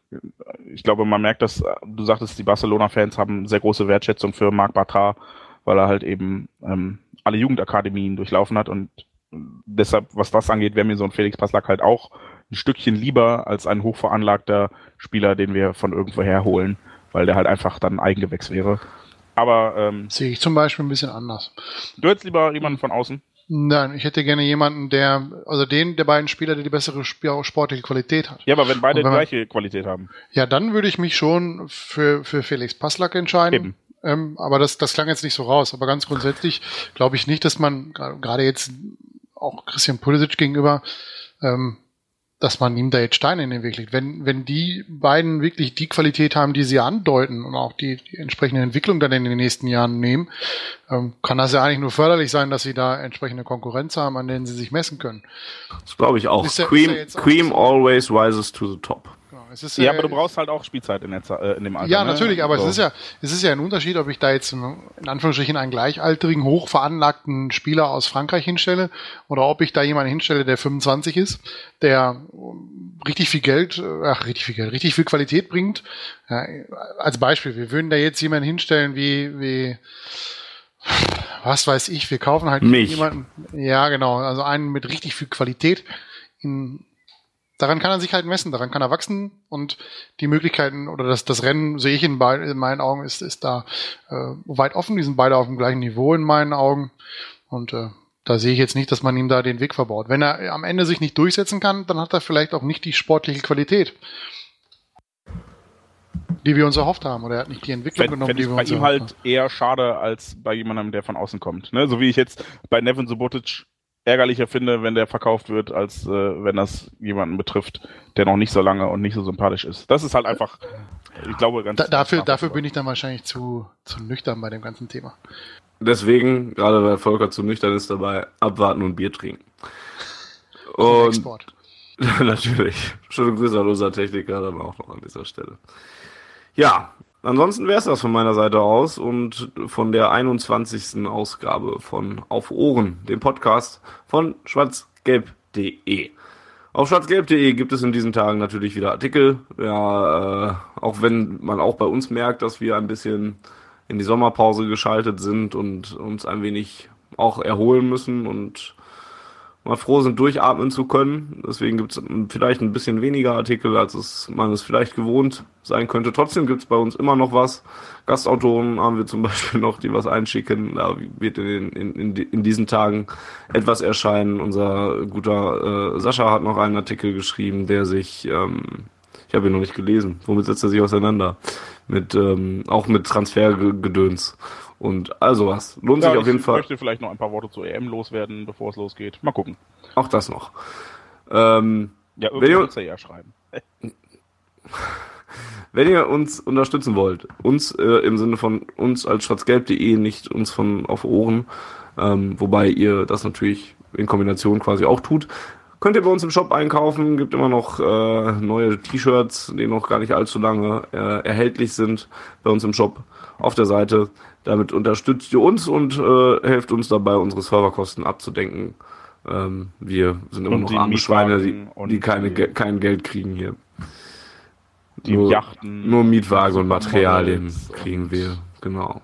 ich glaube, man merkt das, äh, du sagtest, die Barcelona-Fans haben sehr große Wertschätzung für Marc Bartra, weil er halt eben ähm, alle Jugendakademien durchlaufen hat und deshalb, was das angeht, wäre mir so ein Felix Passlack halt auch ein Stückchen lieber als ein hochveranlagter Spieler, den wir von irgendwoher holen, weil der halt einfach dann ein Eigengewächs wäre. Aber ähm, Sehe ich zum Beispiel ein bisschen anders. du hättest lieber jemanden von außen. Nein, ich hätte gerne jemanden, der, also den der beiden Spieler, der die bessere Sp- sportliche Qualität hat. Ja, aber wenn beide wenn die man- gleiche Qualität haben. Ja, dann würde ich mich schon für, für Felix Passlack entscheiden. Eben. Ähm, aber das, das klang jetzt nicht so raus. Aber ganz grundsätzlich glaube ich nicht, dass man gerade jetzt auch Christian Pulisic gegenüber, ähm, dass man ihm da jetzt Steine in den Weg legt. Wenn, wenn die beiden wirklich die Qualität haben, die sie andeuten und auch die, die entsprechende Entwicklung dann in den nächsten Jahren nehmen, ähm, kann das ja eigentlich nur förderlich sein, dass sie da entsprechende Konkurrenz haben, an denen sie sich messen können. Das glaube ich auch. Ist ist Cream, ja jetzt auch Cream so. always rises to the top. Es ist, Ja, äh, aber du brauchst halt auch Spielzeit in, der, äh, in dem Alter. Ja, ne? natürlich, aber So. es ist ja, es ist ja ein Unterschied, ob ich da jetzt in Anführungsstrichen einen gleichaltrigen, hochveranlagten Spieler aus Frankreich hinstelle oder ob ich da jemanden hinstelle, der 25 ist, der richtig viel Geld, äh, ach, richtig viel Geld, richtig viel Qualität bringt. Ja, als Beispiel, wir würden da jetzt jemanden hinstellen wie, wie, was weiß ich, wir kaufen halt Mich. jemanden, ja, genau, also einen mit richtig viel Qualität in, daran kann er sich halt messen, daran kann er wachsen und die Möglichkeiten oder das, das Rennen sehe ich in, in meinen Augen ist, ist da äh, weit offen. Die sind beide auf dem gleichen Niveau in meinen Augen und äh, da sehe ich jetzt nicht, dass man ihm da den Weg verbaut. Wenn er am Ende sich nicht durchsetzen kann, dann hat er vielleicht auch nicht die sportliche Qualität, die wir uns erhofft haben. Oder er hat nicht die Entwicklung Fände genommen, fänd die wir bei uns ihm erhofft halt eher schade als bei jemandem, der von außen kommt. Ne? So wie ich jetzt bei Nevin Subotic ärgerlicher finde, wenn der verkauft wird, als äh, wenn das jemanden betrifft, der noch nicht so lange und nicht so sympathisch ist. Das ist halt einfach, ich glaube, ganz. Da, dafür, dafür bin ich dann wahrscheinlich zu, zu nüchtern bei dem ganzen Thema. Deswegen, gerade weil Volker zu nüchtern ist dabei, abwarten und Bier trinken. Und Und Export. natürlich. Schöne Grüße an unser Techniker dann auch noch an dieser Stelle. Ja, ansonsten wäre es das von meiner Seite aus und von der 21. Ausgabe von Auf Ohren, dem Podcast von schwarzgelb.de. Auf schwarzgelb.de gibt es in diesen Tagen natürlich wieder Artikel. Ja, äh, auch wenn man auch bei uns merkt, dass wir ein bisschen in die Sommerpause geschaltet sind und uns ein wenig auch erholen müssen und mal froh sind, durchatmen zu können. Deswegen gibt es vielleicht ein bisschen weniger Artikel, als es man es vielleicht gewohnt sein könnte. Trotzdem gibt es bei uns immer noch was. Gastautoren haben wir zum Beispiel noch, die was einschicken. Da wird in, in, in, in diesen Tagen etwas erscheinen. Unser guter äh, Sascha hat noch einen Artikel geschrieben, der sich, ähm, ich habe ihn noch nicht gelesen, womit setzt er sich auseinander? Mit ähm, auch mit Transfergedöns und also was. Lohnt ja, sich auf jeden Fall. Ich möchte vielleicht noch ein paar Worte zur EM loswerden, bevor es losgeht. Mal gucken. Auch das noch. Ähm, ja, irgendwann er ja schreiben. wenn ihr uns unterstützen wollt, uns äh, im Sinne von uns als schwarzgelb.de, nicht uns von auf Ohren, ähm, wobei ihr das natürlich in Kombination quasi auch tut, könnt ihr bei uns im Shop einkaufen. Gibt immer noch äh, neue T-Shirts, die noch gar nicht allzu lange äh, erhältlich sind bei uns im Shop auf der Seite. Damit unterstützt ihr uns und äh, helft uns dabei, unsere Serverkosten abzudenken. Ähm, wir sind immer und noch arme Schweine, die, die keine, die, kein Geld kriegen hier. Die nur, Yachten. Nur Mietwagen und Materialien kriegen wir, genau.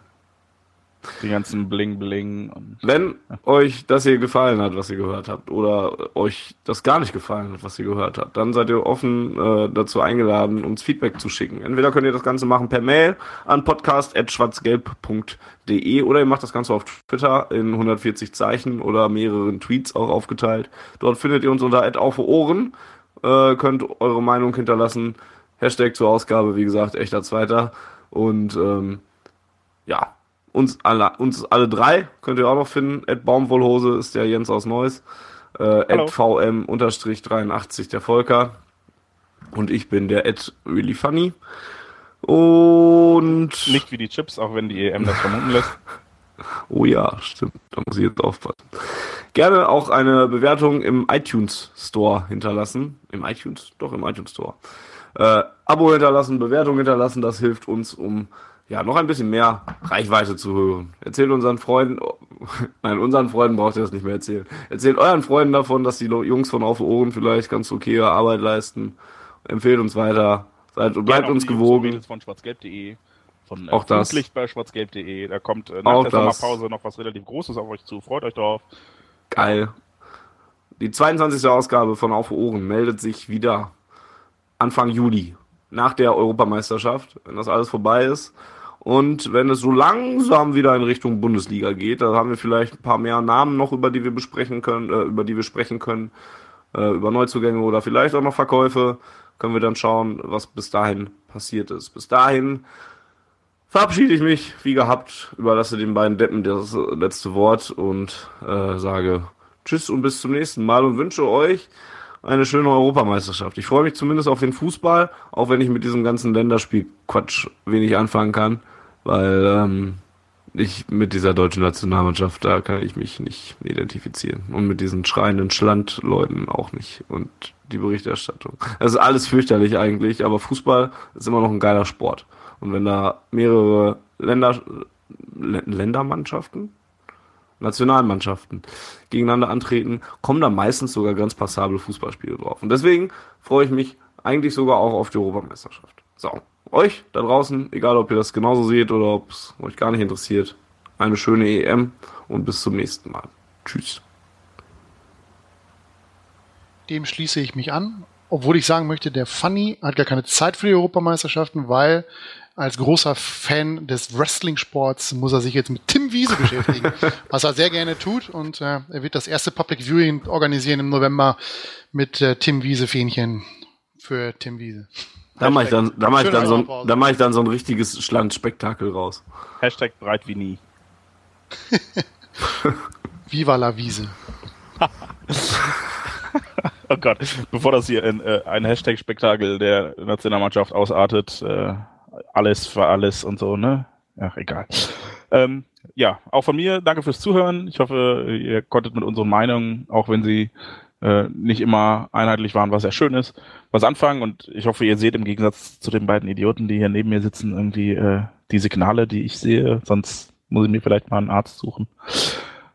Die ganzen Bling Bling. Wenn euch das hier gefallen hat, was ihr gehört habt, oder euch das gar nicht gefallen hat, was ihr gehört habt, dann seid ihr offen äh, dazu eingeladen, uns Feedback zu schicken. Entweder könnt ihr das Ganze machen per Mail an podcast.schwarzgelb.de oder ihr macht das Ganze auf Twitter in 140 Zeichen oder mehreren Tweets auch aufgeteilt. Dort findet ihr uns unter auf Ohren, äh, könnt eure Meinung hinterlassen. Hashtag zur Ausgabe, wie gesagt, echter Zweiter. Und ähm, ja, uns alle, uns alle drei könnt ihr auch noch finden. Ed Baumwollhose ist der Jens aus Neuss. Äh, Ed VM-83 der Volker. Und ich bin der Ed Really Funny. Und. Nicht wie die Chips, auch wenn die EM das vermuten lässt. oh ja, stimmt. Da muss ich jetzt aufpassen. Gerne auch eine Bewertung im iTunes Store hinterlassen. Im iTunes? Doch, im iTunes Store. Äh, Abo hinterlassen, Bewertung hinterlassen, das hilft uns, um ja, noch ein bisschen mehr Reichweite zu hören. Erzählt unseren Freunden, nein, unseren Freunden braucht ihr das nicht mehr erzählen. Erzählt euren Freunden davon, dass die Jungs von Auf Ohren vielleicht ganz okay Arbeit leisten. Empfehlt uns weiter. Seid bleibt uns gewogen. Von schwarzgelb.de. Von äh, auch das. Licht bei schwarzgelb.de. Da kommt äh, nach auch der das. Sommerpause noch was relativ Großes auf euch zu. Freut euch drauf. Geil. Die 22. Ausgabe von Auf Ohren meldet sich wieder Anfang Juli. Nach der Europameisterschaft, wenn das alles vorbei ist. Und wenn es so langsam wieder in Richtung Bundesliga geht, da haben wir vielleicht ein paar mehr Namen noch, über die wir besprechen können, äh, über die wir sprechen können, äh, über Neuzugänge oder vielleicht auch noch Verkäufe, können wir dann schauen, was bis dahin passiert ist. Bis dahin verabschiede ich mich, wie gehabt, überlasse den beiden Deppen das letzte Wort und äh, sage Tschüss und bis zum nächsten Mal und wünsche euch eine schöne Europameisterschaft. Ich freue mich zumindest auf den Fußball, auch wenn ich mit diesem ganzen Länderspiel-Quatsch wenig anfangen kann weil ähm, ich mit dieser deutschen Nationalmannschaft, da kann ich mich nicht identifizieren. Und mit diesen schreienden Schlandleuten auch nicht. Und die Berichterstattung. Das ist alles fürchterlich eigentlich, aber Fußball ist immer noch ein geiler Sport. Und wenn da mehrere Länder, Ländermannschaften, Nationalmannschaften gegeneinander antreten, kommen da meistens sogar ganz passable Fußballspiele drauf. Und deswegen freue ich mich eigentlich sogar auch auf die Europameisterschaft. So, euch da draußen, egal ob ihr das genauso seht oder ob es euch gar nicht interessiert, eine schöne EM und bis zum nächsten Mal. Tschüss. Dem schließe ich mich an, obwohl ich sagen möchte, der Funny hat gar keine Zeit für die Europameisterschaften, weil als großer Fan des Wrestling-Sports muss er sich jetzt mit Tim Wiese beschäftigen, was er sehr gerne tut. Und äh, er wird das erste Public Viewing organisieren im November mit äh, Tim Wiese-Fähnchen für Tim Wiese. Da mache ich dann, da mach ich dann, so ein, da mach ich dann so ein richtiges Schlandspektakel raus. Hashtag breit wie nie. Viva la Wiese. oh Gott, bevor das hier in äh, ein Hashtag-Spektakel der Nationalmannschaft ausartet, äh, alles für alles und so, ne? Ach, egal. Ähm, ja, auch von mir, danke fürs Zuhören. Ich hoffe, ihr konntet mit unseren Meinungen, auch wenn sie äh, nicht immer einheitlich waren, was sehr schön ist, was anfangen. Und ich hoffe, ihr seht im Gegensatz zu den beiden Idioten, die hier neben mir sitzen, irgendwie äh, die Signale, die ich sehe. Sonst muss ich mir vielleicht mal einen Arzt suchen.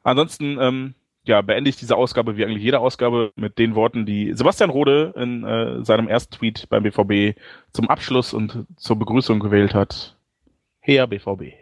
Ansonsten, ähm, ja, beende ich diese Ausgabe wie eigentlich jede Ausgabe mit den Worten, die Sebastian Rode in äh, seinem ersten Tweet beim BVB zum Abschluss und zur Begrüßung gewählt hat. Her BVB.